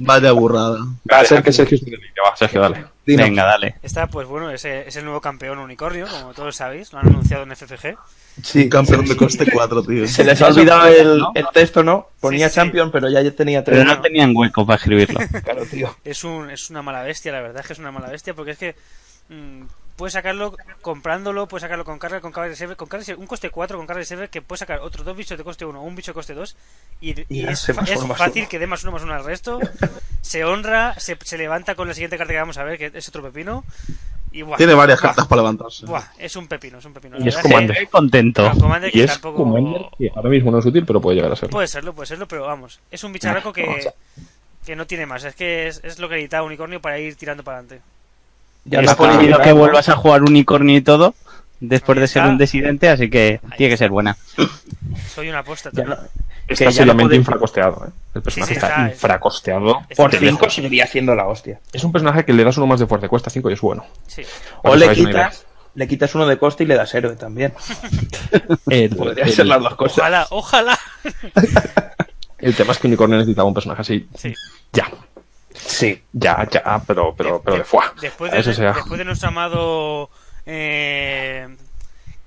[SPEAKER 4] Vaya burrada.
[SPEAKER 3] Va a ser que Sergio Va, Sergio, dale.
[SPEAKER 2] Venga, dale.
[SPEAKER 5] Está, pues bueno, es, es el nuevo campeón unicornio, como todos sabéis, lo han anunciado en FFG.
[SPEAKER 1] Sí,
[SPEAKER 4] Campeón de coste 4, tío.
[SPEAKER 1] Se les ha olvidado el,
[SPEAKER 2] ¿no?
[SPEAKER 1] el texto, ¿no? Ponía
[SPEAKER 5] sí.
[SPEAKER 1] Champion, pero ya tenía tres.
[SPEAKER 2] Pero no tenían hueco para escribirlo.
[SPEAKER 1] Claro, tío.
[SPEAKER 5] Es, un, es una mala bestia, la verdad es que es una mala bestia, porque es que mm, puedes sacarlo comprándolo, puedes sacarlo con carga, con carga de save, con carga de save, un coste 4 con carga de save, que puedes sacar otros dos bichos de coste 1 un bicho de coste 2 y, y
[SPEAKER 1] Y
[SPEAKER 5] es, es
[SPEAKER 1] uno,
[SPEAKER 5] fácil
[SPEAKER 1] uno.
[SPEAKER 5] que dé más uno más uno al resto. se honra, se, se levanta con la siguiente carta que vamos a ver, que es otro pepino. Y buah,
[SPEAKER 4] Tiene varias
[SPEAKER 5] buah,
[SPEAKER 4] cartas para levantarse.
[SPEAKER 5] buah, es un pepino, es un pepino.
[SPEAKER 3] Y es Commander.
[SPEAKER 5] que-
[SPEAKER 2] Estoy contento.
[SPEAKER 5] Commander
[SPEAKER 3] Y es
[SPEAKER 5] tampoco-
[SPEAKER 3] Commander, que ahora mismo no es útil, pero puede llegar a serlo.
[SPEAKER 5] Puede serlo, puede serlo, pero vamos, es un bicharraco que, que no tiene más. Es que es, es lo que necesita Unicornio para ir tirando para adelante.
[SPEAKER 1] Ya
[SPEAKER 2] Está prohibido que vuelvas a jugar unicornio y todo después de ser un desidente, así que tiene que ser buena.
[SPEAKER 5] Soy una aposta
[SPEAKER 1] Ya
[SPEAKER 5] también.
[SPEAKER 1] no-
[SPEAKER 3] Está
[SPEAKER 1] que ya no
[SPEAKER 3] seriamente
[SPEAKER 1] puede-
[SPEAKER 3] infracosteado, ¿eh? El personaje
[SPEAKER 5] Sí, sí,
[SPEAKER 3] está,
[SPEAKER 5] está-
[SPEAKER 3] infracosteado.
[SPEAKER 5] está
[SPEAKER 1] Por
[SPEAKER 5] de
[SPEAKER 1] 5
[SPEAKER 5] lejos.
[SPEAKER 1] seguiría siendo la hostia.
[SPEAKER 3] Es un personaje que le das uno más de fuerza, cuesta 5 y es bueno.
[SPEAKER 5] Sí.
[SPEAKER 1] O
[SPEAKER 3] Para que
[SPEAKER 1] le
[SPEAKER 3] os hagáis una
[SPEAKER 1] quitas, le quitas uno de coste y le das héroe también.
[SPEAKER 3] El,
[SPEAKER 1] Podría
[SPEAKER 3] el-
[SPEAKER 1] ser las dos cosas.
[SPEAKER 5] Ojalá, ojalá.
[SPEAKER 3] el tema es que Unicornio necesitaba un personaje así.
[SPEAKER 5] Sí.
[SPEAKER 3] Ya,
[SPEAKER 1] Sí.
[SPEAKER 3] ya, ya, pero, pero, pero de fuá.
[SPEAKER 5] Después de,
[SPEAKER 3] Eso sea.
[SPEAKER 5] después de nuestro amado eh,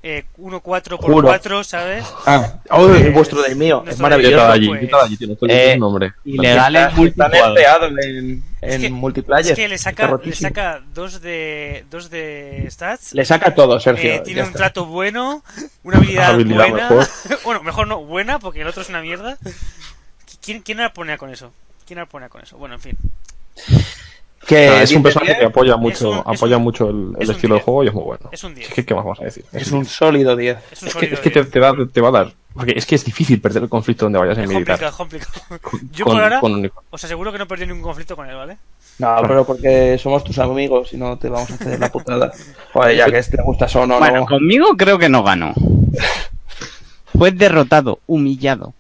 [SPEAKER 5] eh, 1-4 por
[SPEAKER 1] Juro.
[SPEAKER 5] 4 ¿sabes?
[SPEAKER 1] Ah, oh, el vuestro del mío. Es maravilloso.
[SPEAKER 3] allí,
[SPEAKER 5] pues-
[SPEAKER 3] ¿qué tal allí? Tiene todo
[SPEAKER 2] Eh,
[SPEAKER 3] el nombre.
[SPEAKER 2] Ilegal en
[SPEAKER 1] Está,
[SPEAKER 2] multijugador.
[SPEAKER 1] nerfeado en, en
[SPEAKER 5] Es que-
[SPEAKER 1] multiplayer.
[SPEAKER 5] Es que le saca, le saca dos de, dos de stats.
[SPEAKER 1] Le saca todo, Sergio.
[SPEAKER 5] eh, tiene un
[SPEAKER 1] está.
[SPEAKER 5] trato bueno, una habilidad,
[SPEAKER 3] Habilidad
[SPEAKER 5] buena.
[SPEAKER 3] mejor.
[SPEAKER 5] bueno, mejor no, buena, porque el otro es una mierda. ¿Quién, quién arponea con eso? ¿Quién arponea con eso? Bueno, en fin.
[SPEAKER 1] Que
[SPEAKER 3] es un
[SPEAKER 1] 10 de
[SPEAKER 3] personaje
[SPEAKER 1] 10,
[SPEAKER 3] que apoya mucho,
[SPEAKER 5] un-
[SPEAKER 3] apoya
[SPEAKER 5] un-
[SPEAKER 3] mucho el, el
[SPEAKER 5] es un
[SPEAKER 3] estilo de
[SPEAKER 5] 10.
[SPEAKER 3] juego y es muy bueno.
[SPEAKER 5] Es un 10.
[SPEAKER 3] Es que, ¿qué más vamos a decir?
[SPEAKER 1] Es un sólido 10.
[SPEAKER 5] Es
[SPEAKER 3] que,
[SPEAKER 5] sólido
[SPEAKER 3] es que te,
[SPEAKER 5] 10.
[SPEAKER 3] te va, te va a dar. Porque es que es difícil perder el conflicto donde vayas en
[SPEAKER 5] Es
[SPEAKER 3] militar.
[SPEAKER 5] complicado, es complicado.
[SPEAKER 3] Con-
[SPEAKER 5] Yo
[SPEAKER 3] con-
[SPEAKER 5] por ahora
[SPEAKER 3] con
[SPEAKER 5] os aseguro que no he perdido ningún conflicto con él, ¿vale?
[SPEAKER 1] No, pero porque somos tus amigos y no te vamos a hacer la putada. Joder, ya que este te gusta
[SPEAKER 2] Bueno,
[SPEAKER 1] no.
[SPEAKER 2] conmigo creo que no ganó. Fue derrotado, humillado.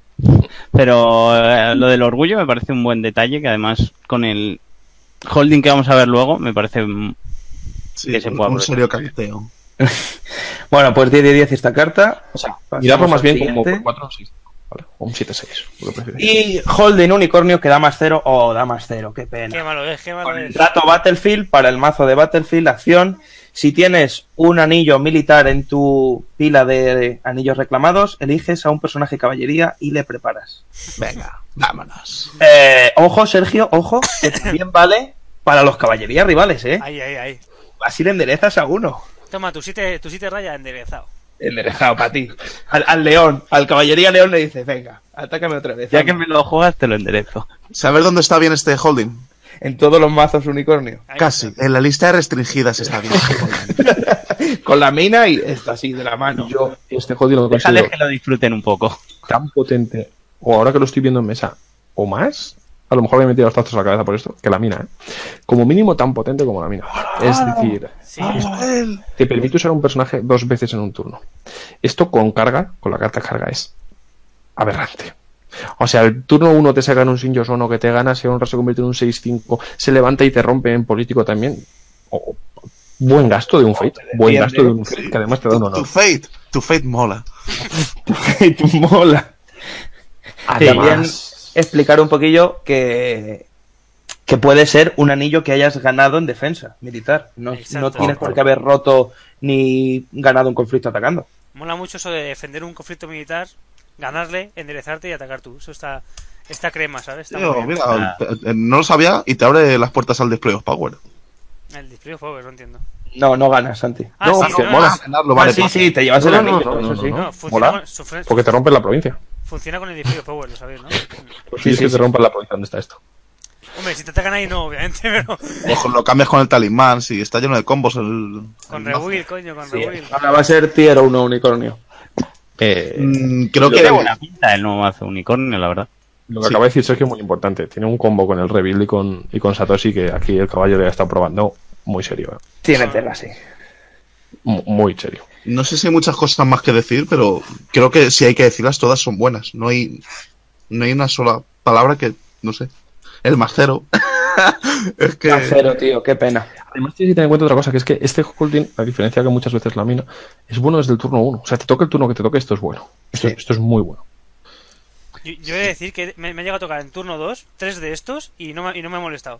[SPEAKER 2] Pero eh, lo del orgullo me parece un buen detalle, que además con el holding que vamos a ver luego, me parece
[SPEAKER 4] Sí,
[SPEAKER 2] que se
[SPEAKER 4] un,
[SPEAKER 2] pueda
[SPEAKER 4] un serio cacteo.
[SPEAKER 1] Bueno, pues 10 de 10 esta carta.
[SPEAKER 3] O sea, miradlo más bien como
[SPEAKER 1] siguiente.
[SPEAKER 3] 4 o 6. ¿vale? O un 7-6, lo que prefieres.
[SPEAKER 1] Y Holding Unicornio que da más 0. Oh, da más 0, qué
[SPEAKER 5] Qué
[SPEAKER 1] pena.
[SPEAKER 5] malo es, qué malo es.
[SPEAKER 1] Contrato Battlefield para el mazo de Battlefield, acción. Si tienes un anillo militar en tu pila de anillos reclamados, eliges a un personaje caballería y le preparas.
[SPEAKER 4] Venga, vámonos.
[SPEAKER 1] Eh, ojo, Sergio, ojo, que también vale para los caballerías rivales, ¿eh?
[SPEAKER 5] Ahí, ahí, ahí.
[SPEAKER 1] Así le enderezas a uno.
[SPEAKER 5] Toma, tu siete, tu siete raya enderezado.
[SPEAKER 1] Enderezado para ti. Al, al león, al caballería león le dices, venga, atácame otra vez.
[SPEAKER 2] Ya que me lo juegas, te lo enderezo.
[SPEAKER 4] ¿Sabes dónde está bien este holding?
[SPEAKER 1] En todos los mazos unicornio.
[SPEAKER 4] Casi. En la lista de restringidas está bien.
[SPEAKER 1] Con la mina y esto así de la mano.
[SPEAKER 3] Yo este holding lo
[SPEAKER 2] Déjales
[SPEAKER 3] considero
[SPEAKER 2] que lo disfruten un poco.
[SPEAKER 3] tan potente, o ahora que lo estoy viendo en mesa, o más, a lo mejor me he metido los tazos a la cabeza por esto, que la mina, ¿eh? Como mínimo tan potente como la mina. Es decir,
[SPEAKER 5] Sí.
[SPEAKER 3] te permite usar un personaje dos veces en un turno. Esto con carga, con la carta carga, es aberrante. O sea, el turno 1 te sacan un Sin Yosono que te gana, se honra, se convierte en un 6-5, se levanta y te rompe en político también. O- buen gasto de un Fate. Buen gasto de un Fate, que además te da un
[SPEAKER 4] Tu
[SPEAKER 3] honor.
[SPEAKER 4] Fate. Tu Fate mola.
[SPEAKER 1] Mola. También
[SPEAKER 3] Además,
[SPEAKER 1] explicar un poquillo que, que puede ser un anillo que hayas ganado en defensa militar. No, no tienes por qué haber roto ni ganado un conflicto atacando.
[SPEAKER 5] Mola mucho eso de defender un conflicto militar, ganarle, enderezarte y atacar tú. Eso está, está crema, ¿sabes? Está
[SPEAKER 4] mira, eh, no lo sabía y te abre las puertas al display of power.
[SPEAKER 5] El display of power, no entiendo.
[SPEAKER 1] No, no ganas, Santi.
[SPEAKER 5] Ah,
[SPEAKER 3] No,
[SPEAKER 5] sí,
[SPEAKER 3] porque
[SPEAKER 5] no,
[SPEAKER 3] mola.
[SPEAKER 5] no,
[SPEAKER 4] Ganarlo,
[SPEAKER 1] Ah,
[SPEAKER 4] vale,
[SPEAKER 1] sí,
[SPEAKER 4] pues.
[SPEAKER 1] sí, te llevas el anillo,
[SPEAKER 3] no, no,
[SPEAKER 1] eso
[SPEAKER 3] no,
[SPEAKER 1] sí.
[SPEAKER 3] no,
[SPEAKER 5] no, funciona,
[SPEAKER 3] Mola.
[SPEAKER 5] con,
[SPEAKER 3] porque te rompe la provincia.
[SPEAKER 5] funciona con el display of power, lo sabéis, ¿no?
[SPEAKER 3] Pues
[SPEAKER 1] Sí,
[SPEAKER 3] sí,
[SPEAKER 1] sí,
[SPEAKER 3] que
[SPEAKER 1] sí.
[SPEAKER 3] te rompa la provincia donde está esto.
[SPEAKER 5] Hombre, si te atacan ahí no, obviamente, pero
[SPEAKER 4] Ojo, lo cambias con el talismán, si está lleno de combos el.
[SPEAKER 5] con
[SPEAKER 4] el
[SPEAKER 5] rebuild, coño, con
[SPEAKER 1] Sí,
[SPEAKER 5] rebuild.
[SPEAKER 1] ahora va a ser tier 1 unicornio.
[SPEAKER 3] Eh,
[SPEAKER 4] Mm, creo
[SPEAKER 2] Tiene
[SPEAKER 4] que.
[SPEAKER 2] buena pinta el nuevo mazo unicornio, la verdad.
[SPEAKER 3] Lo que
[SPEAKER 4] Sí.
[SPEAKER 3] acaba de decir Sergio es muy importante. Tiene un combo con el Rebuild y con, y con Satoshi que aquí el caballero ya está probando muy serio. ¿eh?
[SPEAKER 1] Tiene tela, sí.
[SPEAKER 3] Mu- Muy serio.
[SPEAKER 4] No sé si hay muchas cosas más que decir, pero creo que si hay que decirlas, todas son buenas. No hay, no hay una sola palabra que, no sé. El más cero. es que.
[SPEAKER 1] A cero, tío, qué pena.
[SPEAKER 3] Además tienes que tener en cuenta otra cosa, que es que este holding, a diferencia que muchas veces la mina, es bueno desde el turno 1. O sea, te toca el turno que te toque, esto es bueno. Esto,
[SPEAKER 1] Sí.
[SPEAKER 3] esto es muy bueno.
[SPEAKER 5] Yo, yo he de decir que me, me ha llegado a tocar en turno 2, tres de estos y no me, y no me ha molestado.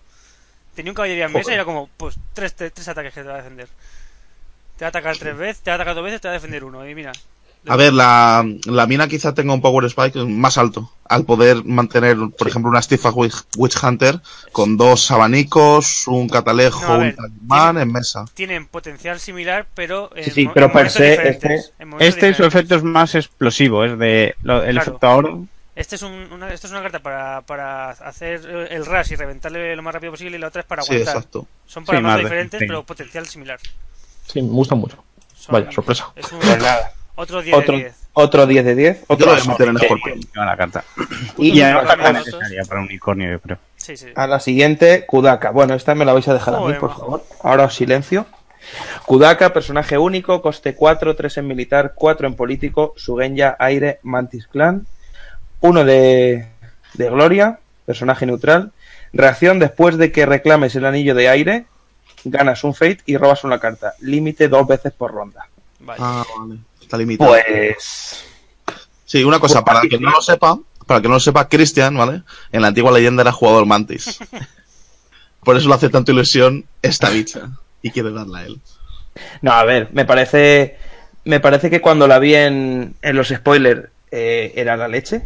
[SPEAKER 5] Tenía un caballería en mesa y era como, pues, tres, tres, tres ataques que te va a defender. Te va a atacar tres veces, te va a atacar dos veces, te va a defender uno. Y mira.
[SPEAKER 4] A ver, la, la mina quizá tenga un power spike más alto. Al poder mantener, por ejemplo, una Stifa Witch, Witch Hunter con dos abanicos, un catalejo,
[SPEAKER 5] No, a ver,
[SPEAKER 4] un talismán en mesa.
[SPEAKER 5] Tienen potencial similar, pero en,
[SPEAKER 1] Sí, sí, pero
[SPEAKER 5] en
[SPEAKER 1] per se, este-
[SPEAKER 2] Este, su efecto es más explosivo, es de lo- el
[SPEAKER 5] Claro.
[SPEAKER 2] efecto oro.
[SPEAKER 5] Este es un- una, esto es una carta para, para hacer el rush y reventarle lo más rápido posible y la otra es para
[SPEAKER 4] Sí,
[SPEAKER 5] aguantar.
[SPEAKER 4] exacto.
[SPEAKER 5] Son para
[SPEAKER 2] Sí,
[SPEAKER 5] más
[SPEAKER 2] más de-
[SPEAKER 5] diferentes,
[SPEAKER 2] sí.
[SPEAKER 5] pero potencial similar.
[SPEAKER 3] Sí, me gusta mucho.
[SPEAKER 5] Son-
[SPEAKER 3] Vaya, sorpresa.
[SPEAKER 5] Es un,
[SPEAKER 1] Pues nada.
[SPEAKER 5] Otro 10
[SPEAKER 1] Otro,
[SPEAKER 5] de 10.
[SPEAKER 1] otro 10 de 10.
[SPEAKER 4] Yo
[SPEAKER 1] Otro
[SPEAKER 4] lo voy a meter en Scorpion.
[SPEAKER 2] la carta.
[SPEAKER 1] Y,
[SPEAKER 2] Y además
[SPEAKER 5] para
[SPEAKER 2] también necesaria para un unicornio, yo creo.
[SPEAKER 5] Sí, sí.
[SPEAKER 1] a la siguiente, Kudaka. Bueno, esta me la vais a dejar a mí, por favor. Ahora os silencio. Kudaka, personaje único, coste 4, 3 en militar, 4 en político, Sugenya, aire, Mantis Clan. Uno de, de gloria, personaje neutral. Reacción después de que reclames el anillo de aire, ganas un fate y robas una carta. Límite dos veces por ronda.
[SPEAKER 5] Vale.
[SPEAKER 4] Ah, vale. Está limitado.
[SPEAKER 1] Pues.
[SPEAKER 4] Sí, una cosa, para quien no lo sepa, para que no lo sepa, Christian, ¿vale? En la antigua leyenda era jugador mantis. Por eso le hace tanto ilusión esta bicha. Y quiere darla a él.
[SPEAKER 1] No, a ver, me parece. Me parece que cuando la vi en, en los spoilers eh, era la leche.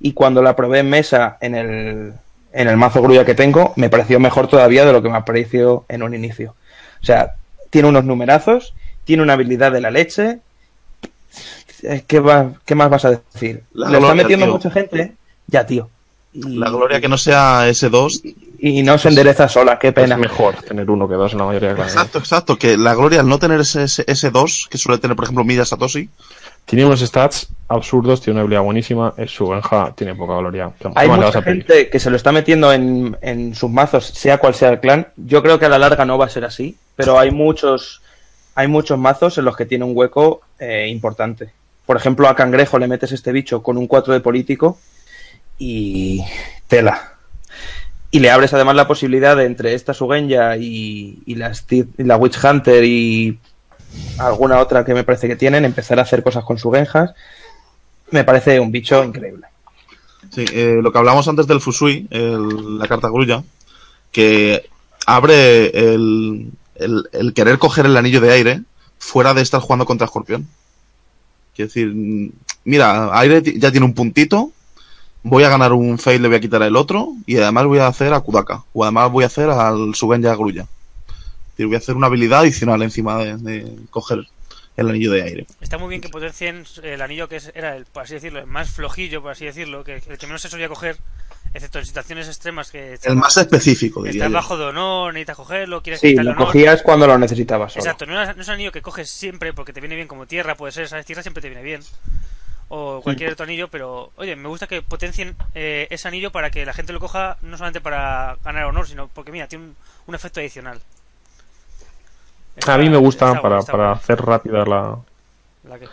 [SPEAKER 1] Y cuando la probé en mesa en el, en el mazo grulla que tengo, me pareció mejor todavía de lo que me pareció en un inicio. O sea, tiene unos numerazos, tiene una habilidad de la leche. Eh, ¿Qué, va- qué más vas a decir?
[SPEAKER 4] La
[SPEAKER 1] Le está
[SPEAKER 4] gloria,
[SPEAKER 1] metiendo
[SPEAKER 4] tío.
[SPEAKER 1] mucha gente. Ya, tío. Y,
[SPEAKER 4] La gloria que no sea S2.
[SPEAKER 1] y no se endereza sola, qué pena.
[SPEAKER 3] Es mejor tener uno que dos en la mayoría de casos.
[SPEAKER 4] Exacto, exacto. Que la gloria al no tener ese ese- S2, que suele tener, por ejemplo, Milla Satoshi,
[SPEAKER 3] Tiene unos stats absurdos, tiene una habilidad buenísima. Es su granja, tiene poca gloria. ¿Qué
[SPEAKER 1] Hay mucha gente que se lo está metiendo en, en sus mazos, sea cual sea el clan. Yo creo que a la larga no va a ser así, pero hay muchos, hay muchos mazos en los que tiene un hueco eh, importante. Por ejemplo, a Cangrejo le metes este bicho con un 4 de político y tela. Y le abres además la posibilidad de entre esta Sugenya y, y la, Witch Hunter y alguna otra que me parece que tienen, empezar a hacer cosas con su genjas. Me parece un bicho increíble.
[SPEAKER 4] Sí, eh, lo que hablamos antes del Fusui, la carta grulla, que abre el, el, querer coger el anillo de aire fuera de estar jugando contra Escorpión. Quiero decir, mm, mira, aire ya tiene un puntito, voy a ganar un fail, le voy a quitar el otro, y además voy a hacer a Kudaka, o además voy a hacer al Subenya Grulla. Decir, voy a hacer una habilidad adicional encima de, coger el anillo de aire.
[SPEAKER 5] Está muy bien que potencien el anillo que era el, por así decirlo, el más flojillo, por así decirlo, que el que menos se solía coger, excepto en situaciones extremas que
[SPEAKER 4] El más específico, diría
[SPEAKER 5] estás bajo de honor, necesitas cogerlo, quieres
[SPEAKER 1] Sí, lo
[SPEAKER 5] honor.
[SPEAKER 1] cogías cuando lo necesitabas. solo.
[SPEAKER 5] Exacto, no es, no es un anillo que coges siempre porque te viene bien como tierra, puede ser, ¿sabes? Tierra siempre te viene bien. O cualquier otro anillo, pero oye, me gusta que potencien eh, ese anillo para que la gente lo coja no solamente para ganar honor, sino porque mira, tiene un, un efecto adicional.
[SPEAKER 3] A mí me gusta, para, para hacer rápida la
[SPEAKER 5] La que-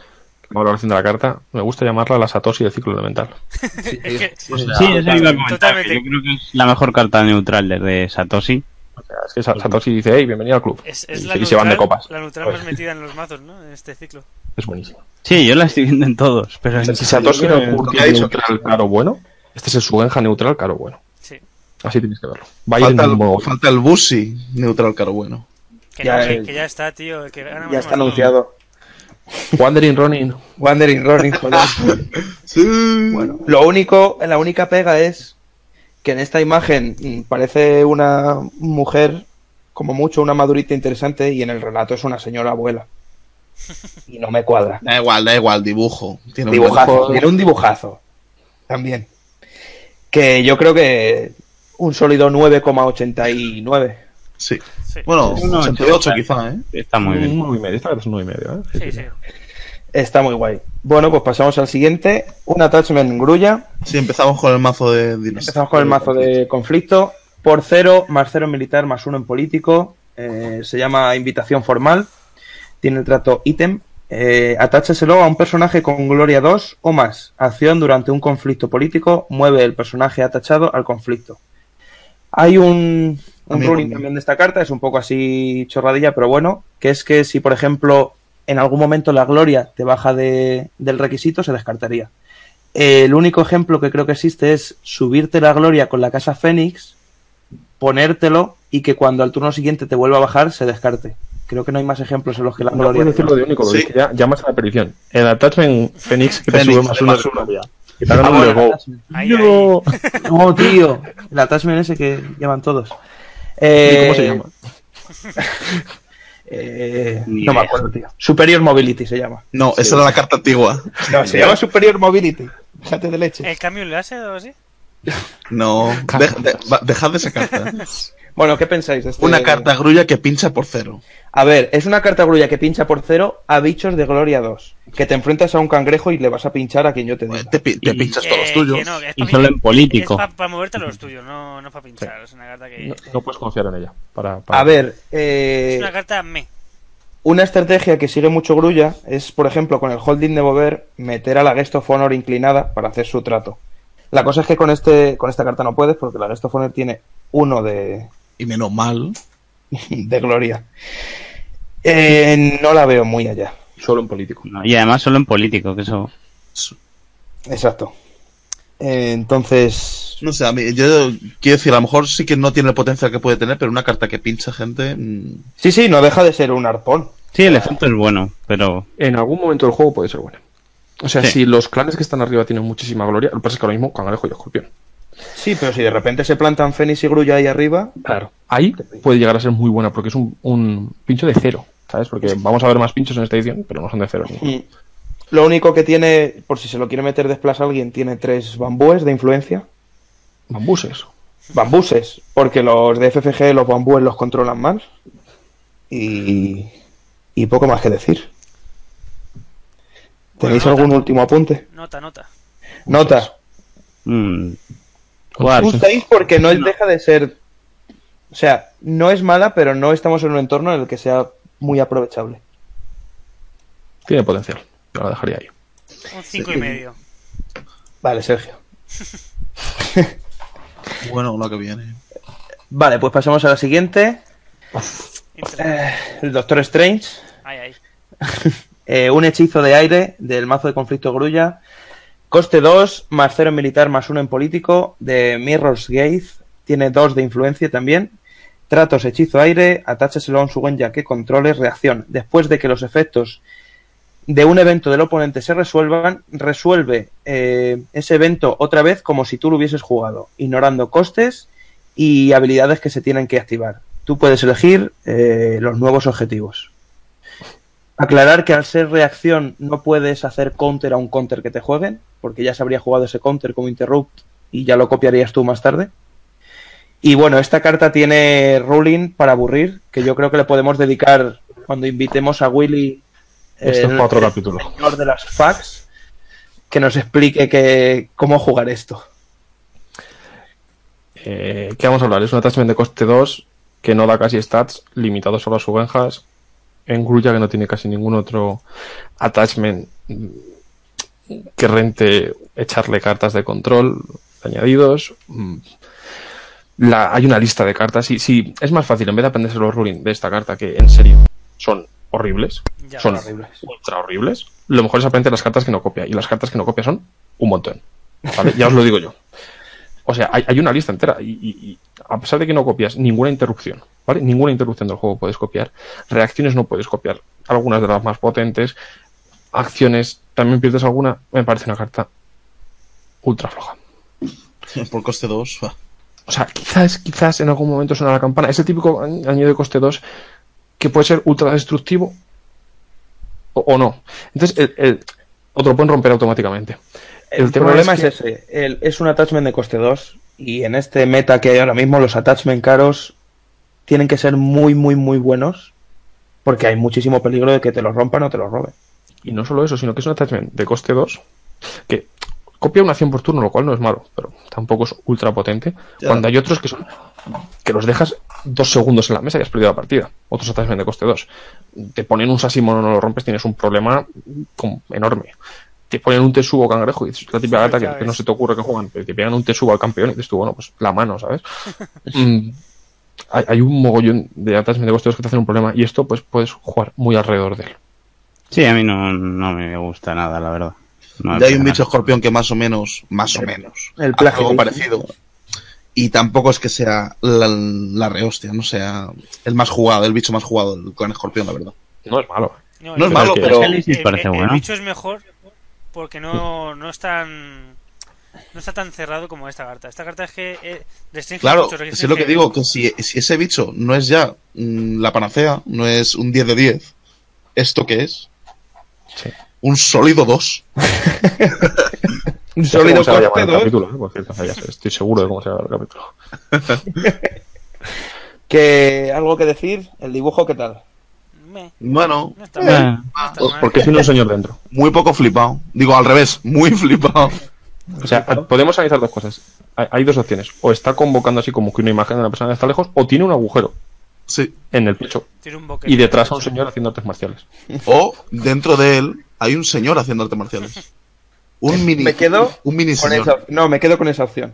[SPEAKER 3] valoración de la carta, me gusta llamarla la Satoshi del ciclo elemental.
[SPEAKER 5] es que-
[SPEAKER 2] Sí, eso iba a comentar,
[SPEAKER 5] Totalmente.
[SPEAKER 2] que Yo creo que es la mejor carta neutral desde Satoshi.
[SPEAKER 3] O sea, es que Sa- Satoshi dice, hey, bienvenido al club.
[SPEAKER 5] es, es
[SPEAKER 3] y,
[SPEAKER 5] la,
[SPEAKER 3] se- y se van de copas.
[SPEAKER 5] la neutral más metida en los mazos, ¿no? En este ciclo.
[SPEAKER 3] Es buenísimo.
[SPEAKER 2] Sí, yo la estoy viendo en todos, pero
[SPEAKER 3] si Satoshi era un
[SPEAKER 4] ¿qué
[SPEAKER 3] curso
[SPEAKER 4] ha dicho?
[SPEAKER 3] neutral caro bueno, este es el Sugenja neutral caro bueno.
[SPEAKER 5] Sí.
[SPEAKER 3] Así tienes que verlo.
[SPEAKER 4] Falta
[SPEAKER 3] modo-
[SPEAKER 4] el, falta el Busi neutral caro bueno.
[SPEAKER 5] Que,
[SPEAKER 1] Ya
[SPEAKER 5] no, que,
[SPEAKER 1] es-
[SPEAKER 5] que ya está, tío. que
[SPEAKER 1] Ya está anunciado.
[SPEAKER 3] Wandering Ronin.
[SPEAKER 1] Wandering Ronin, joder. Bueno, lo único, la única pega es que en esta imagen mm, parece una mujer, como mucho, una madurita interesante, y en el relato es una señora abuela. Y no me cuadra.
[SPEAKER 4] Da igual, da igual, dibujo. Tiene un
[SPEAKER 1] Dibujazo,
[SPEAKER 4] dibujo-
[SPEAKER 1] tiene un dibujazo. También. Que yo creo que un sólido 9,89.
[SPEAKER 4] Sí.
[SPEAKER 5] Sí.
[SPEAKER 4] Bueno,
[SPEAKER 2] Uno
[SPEAKER 4] 88
[SPEAKER 2] ochenta.
[SPEAKER 4] quizá, ¿eh?
[SPEAKER 2] está muy
[SPEAKER 3] Un
[SPEAKER 2] bien.
[SPEAKER 3] 9 y medio. Es un 9 y medio, ¿eh?
[SPEAKER 5] Sí, sí.
[SPEAKER 1] Está muy guay. Bueno, pues pasamos al siguiente. Un attachment grulla.
[SPEAKER 4] Sí, empezamos con el mazo de Dinos.
[SPEAKER 1] Empezamos con el mazo de conflicto. Por cero, más cero en militar, más uno en político. Eh, se llama invitación formal. Tiene el trato ítem. Eh, atácheselo a un personaje con gloria 2 o más. Acción durante un conflicto político. Mueve el personaje atachado al conflicto. Hay un, un ruling también de esta carta, es un poco así chorradilla, pero bueno, que es que si, por ejemplo, en algún momento la gloria te baja de- del requisito, se descartaría. El único ejemplo que creo que existe es subirte la gloria con la casa Fénix, ponértelo y que cuando al turno siguiente te vuelva a bajar se descarte. Creo que no hay más ejemplos en los que la
[SPEAKER 3] No
[SPEAKER 1] gloria.
[SPEAKER 3] puedes decirlo de único,
[SPEAKER 4] Sí.
[SPEAKER 3] es que ya llamas a la petición. El attachment Phoenix que te
[SPEAKER 4] Fénix,
[SPEAKER 3] sube más uno. Que te hagan
[SPEAKER 1] Ah,
[SPEAKER 3] un
[SPEAKER 1] bueno.
[SPEAKER 5] Ahí,
[SPEAKER 3] No.
[SPEAKER 1] No, tío. El attachment ese que llaman todos.
[SPEAKER 3] ¿Y
[SPEAKER 1] Eh,
[SPEAKER 3] cómo se llama?
[SPEAKER 1] eh, no me acuerdo, tío. Superior Mobility se llama.
[SPEAKER 4] No, esa era la carta antigua.
[SPEAKER 1] No, se llama Superior Mobility. Fíjate de leche.
[SPEAKER 5] ¿El cambio láser o así?
[SPEAKER 4] No, de- de- va- dejad de esa carta.
[SPEAKER 1] Bueno, ¿qué pensáis de este?
[SPEAKER 4] Una carta grulla que pincha por cero.
[SPEAKER 1] A ver, es una carta grulla que pincha por cero a bichos de Gloria 2. Que te enfrentas a un cangrejo y le vas a pinchar a quien yo te diga.
[SPEAKER 4] Te, pi- te
[SPEAKER 2] Y-
[SPEAKER 4] pinchas todos los
[SPEAKER 5] Eh,
[SPEAKER 4] tuyos.
[SPEAKER 5] que no,
[SPEAKER 2] Y
[SPEAKER 5] pa'
[SPEAKER 2] solo
[SPEAKER 5] mí-
[SPEAKER 2] en político.
[SPEAKER 5] Es para moverte a los tuyos, no, no para pinchar. Es una carta que.
[SPEAKER 3] No, no puedes confiar en ella. Para, para-
[SPEAKER 1] A ver, eh,
[SPEAKER 5] Es una carta me.
[SPEAKER 1] una estrategia que sigue mucho grulla es, por ejemplo, con el holding de mover, meter a la Guest of Honor inclinada para hacer su trato. La cosa es que con este con esta carta no puedes porque la Guest of Honor tiene uno de,
[SPEAKER 4] Y menos mal.
[SPEAKER 1] de gloria. Eh, no la veo muy allá.
[SPEAKER 3] Solo en político.
[SPEAKER 2] No, y además solo en político, que eso.
[SPEAKER 1] Exacto. Eh, entonces,
[SPEAKER 4] No sé, a mí, yo quiero decir, a lo mejor sí que no tiene el potencial que puede tener, pero una carta que pincha gente. mm,
[SPEAKER 1] sí, sí, no deja de ser un arpón.
[SPEAKER 2] Sí, el efecto es bueno, pero
[SPEAKER 3] En algún momento del juego puede ser buena. O sea,
[SPEAKER 2] Sí.
[SPEAKER 3] si los clanes que están arriba tienen muchísima gloria, lo que pasa es que ahora mismo Cangrejo y Escorpión.
[SPEAKER 1] Sí, pero si de repente se plantan Fénix y Grulla ahí arriba,
[SPEAKER 3] Claro. Ahí puede llegar a ser muy buena porque es un, un pincho de cero, ¿sabes? Porque vamos a ver más pinchos en esta edición, pero no son de cero.
[SPEAKER 1] Mm. Lo único que tiene, por si se lo quiere meter desplaza alguien, tiene tres bambúes de influencia.
[SPEAKER 3] Bambuses.
[SPEAKER 1] Bambuses, porque los de FFG los bambúes los controlan más. Y, y poco más que decir. ¿Tenéis
[SPEAKER 5] Bueno,
[SPEAKER 1] algún último apunte?
[SPEAKER 5] Nota, nota.
[SPEAKER 1] Nota.
[SPEAKER 2] mm,
[SPEAKER 1] Gustáis porque no deja de ser. O sea, no es mala, pero no estamos en un entorno en el que sea muy aprovechable.
[SPEAKER 3] Tiene potencial. Yo la dejaría ahí.
[SPEAKER 5] Un 5 y medio.
[SPEAKER 1] Vale, Sergio.
[SPEAKER 4] Bueno, lo que viene.
[SPEAKER 1] Vale, pues pasamos a la siguiente.
[SPEAKER 5] Interesante.
[SPEAKER 1] El Doctor Strange.
[SPEAKER 5] Ay, ay.
[SPEAKER 1] Eh, un hechizo de aire del mazo de conflicto grulla. Coste 2, más 0 en militar, más 1 en político. De Mirror's Gate. Tiene 2 de influencia también. Tratos hechizo aire, atáchaselo a un Sugenja que controles reacción. Después de que los efectos de un evento del oponente se resuelvan, resuelve eh, ese evento otra vez como si tú lo hubieses jugado, ignorando costes y habilidades que se tienen que activar. Tú puedes elegir eh, los nuevos objetivos. Aclarar que al ser reacción no puedes hacer counter a un counter que te jueguen, porque ya se habría jugado ese counter como interrupt y ya lo copiarías tú más tarde. Y bueno, esta carta tiene ruling para aburrir, que yo creo que le podemos dedicar cuando invitemos a Willy,
[SPEAKER 3] Esto es
[SPEAKER 1] el-
[SPEAKER 3] para otro
[SPEAKER 1] el
[SPEAKER 3] capítulo.
[SPEAKER 1] señor de las facts, que nos explique que, cómo jugar esto.
[SPEAKER 3] Eh, ¿Qué vamos a hablar? Es un attachment de coste 2 que no da casi stats, limitado solo a sus En Grulla que no tiene casi ningún otro attachment que rente echarle cartas de control añadidos. Mm, La, hay una lista de cartas y si es más fácil en vez de aprenderse los ruling de esta carta que en serio son horribles,
[SPEAKER 5] Ya.
[SPEAKER 3] son
[SPEAKER 1] horribles.
[SPEAKER 3] ultra horribles, lo mejor es aprender las cartas que no copia y las cartas que no copia son un montón. ¿vale? Ya os lo digo yo. O sea, hay, hay una lista entera y, y- y a pesar de que no copias ninguna interrupción, ¿vale? Ninguna interrupción del juego puedes copiar. Reacciones no puedes copiar. Algunas de las más potentes. Acciones también pierdes alguna. Me parece una carta ultra floja.
[SPEAKER 4] Por coste 2.
[SPEAKER 3] O sea, quizás, quizás en algún momento suena la campana. Es el típico añ- añadido de coste 2 que puede ser ultra destructivo o, o no. Entonces, el, el- o te lo pueden romper automáticamente.
[SPEAKER 1] El, problema es,
[SPEAKER 3] es que-
[SPEAKER 1] ese. El- es un attachment de coste 2 y en este meta que hay ahora mismo los attachment caros tienen que ser muy, muy, muy buenos porque hay muchísimo peligro de que te los rompan o te los roben.
[SPEAKER 3] Y no solo eso, sino que es un attachment de coste 2 que copia una acción por turno, lo cual no es malo, pero tampoco es ultra potente.
[SPEAKER 4] Ya.
[SPEAKER 3] Cuando hay otros que son que los dejas dos segundos en la mesa y has perdido la partida. Otros attachment de coste 2. Te ponen un Sasimono, no lo rompes, tienes un problema enorme. Te ponen un Tesubo cangrejo y dices, la típica gata que, no se te ocurre que juegan, pero te pegan un Tesubo al campeón y dices tú, bueno, pues la mano, ¿sabes? Hay, hay un mogollón de attachment de 2 que te hacen un problema y esto pues puedes jugar muy alrededor de él.
[SPEAKER 2] Sí, a mí no, no me gusta nada, la verdad. No
[SPEAKER 4] Ya hay un bicho escorpión que más o menos, más o menos,
[SPEAKER 1] el
[SPEAKER 4] hace
[SPEAKER 1] plagio.
[SPEAKER 4] algo parecido. Y tampoco es que sea la, la rehostia, no sea el más jugado, el bicho más jugado clan escorpión, la verdad.
[SPEAKER 3] No es malo.
[SPEAKER 4] No es malo,
[SPEAKER 3] que-
[SPEAKER 4] pero
[SPEAKER 2] El-
[SPEAKER 5] el- el bicho es mejor porque no, no es tan no está tan cerrado como esta carta. Esta carta es que eh, restringe
[SPEAKER 4] claro,
[SPEAKER 5] mucho,
[SPEAKER 4] es
[SPEAKER 5] restringe-
[SPEAKER 4] lo que digo, que si, si ese bicho no es ya mm, la panacea, no es un 10 de 10, ¿esto qué es?
[SPEAKER 3] Sí.
[SPEAKER 4] Un sólido 2.
[SPEAKER 1] Un sólido
[SPEAKER 3] se va a llamar
[SPEAKER 1] coste
[SPEAKER 3] el
[SPEAKER 1] 2
[SPEAKER 3] capítulo, ¿eh? Por cierto, ya sé, estoy seguro de cómo se va a llamar el capítulo.
[SPEAKER 1] que algo que decir, el dibujo qué tal.
[SPEAKER 5] Meh,
[SPEAKER 4] Bueno,
[SPEAKER 5] no está mal,
[SPEAKER 2] Eh,
[SPEAKER 5] no está
[SPEAKER 4] pues
[SPEAKER 5] mal.
[SPEAKER 3] Porque tiene un señor dentro.
[SPEAKER 4] muy poco flipado. Digo, al revés, muy flipado.
[SPEAKER 3] O sea, podemos analizar dos cosas. Hay, dos opciones. O está convocando así como que una imagen de una persona que está lejos, o tiene un agujero
[SPEAKER 4] Sí.
[SPEAKER 3] en el pecho.
[SPEAKER 5] Tiene un boquete.
[SPEAKER 3] Y detrás a un señor haciendo artes marciales.
[SPEAKER 4] O dentro de él hay un señor haciendo artes marciales. Un mini,
[SPEAKER 1] Me quedo
[SPEAKER 4] un mini
[SPEAKER 1] Con
[SPEAKER 4] señor.
[SPEAKER 1] esa- no, me quedo con esa opción.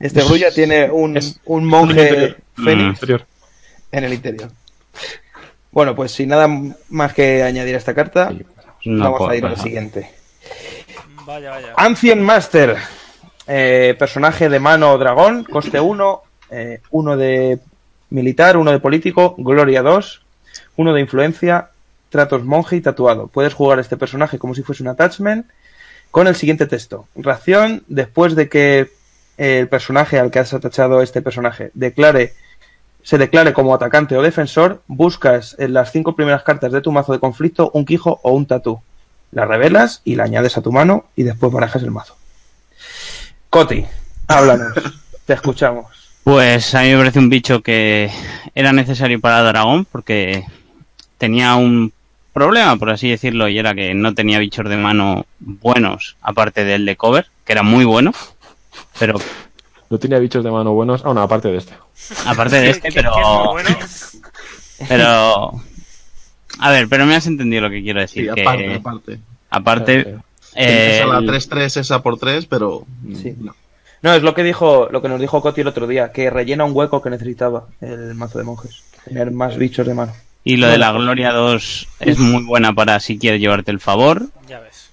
[SPEAKER 1] Este Grulla tiene un,
[SPEAKER 3] Es
[SPEAKER 1] un monje
[SPEAKER 3] interior.
[SPEAKER 1] fénix en el interior. Bueno, pues sin nada más que añadir a esta carta,
[SPEAKER 3] Sí.
[SPEAKER 2] no
[SPEAKER 1] vamos
[SPEAKER 2] puedo,
[SPEAKER 1] a ir al siguiente.
[SPEAKER 5] Vaya, vaya.
[SPEAKER 1] Ancient Master. Eh, personaje de mano dragón, coste 1, uno de militar, uno de político, gloria 2, uno de influencia, tratos monje y tatuado. Puedes jugar este personaje como si fuese un attachment con el siguiente texto. Ración, después de que el personaje al que has atachado este personaje declare se declare como atacante o defensor, buscas en las cinco primeras cartas de tu mazo de conflicto un quijo o un tatú. La revelas y la añades a tu mano y después barajas el mazo. Coti, háblanos. Te escuchamos.
[SPEAKER 2] Pues a mí me parece un bicho que era necesario para Dragón porque tenía un problema, por así decirlo, y era que no tenía bichos de mano buenos, aparte del de cover, que era muy bueno, pero
[SPEAKER 3] No tenía bichos de mano buenos. Ah, no, aparte de este.
[SPEAKER 2] aparte de este, pero
[SPEAKER 5] bueno.
[SPEAKER 2] pero a ver, pero me has entendido lo que quiero decir,
[SPEAKER 4] Sí,
[SPEAKER 2] que
[SPEAKER 4] aparte, aparte.
[SPEAKER 2] aparte
[SPEAKER 3] Eh,
[SPEAKER 2] eh,
[SPEAKER 4] Esa la
[SPEAKER 2] el-
[SPEAKER 4] 3-3, esa por 3, pero.
[SPEAKER 1] Sí.
[SPEAKER 4] no.
[SPEAKER 1] No, es lo que dijo, lo que nos dijo Coti el otro día, que rellena un hueco que necesitaba el mazo de monjes. Tener más bichos de mano.
[SPEAKER 2] y lo de la Gloria 2 es muy buena para si quieres llevarte el favor,
[SPEAKER 5] Ya ves.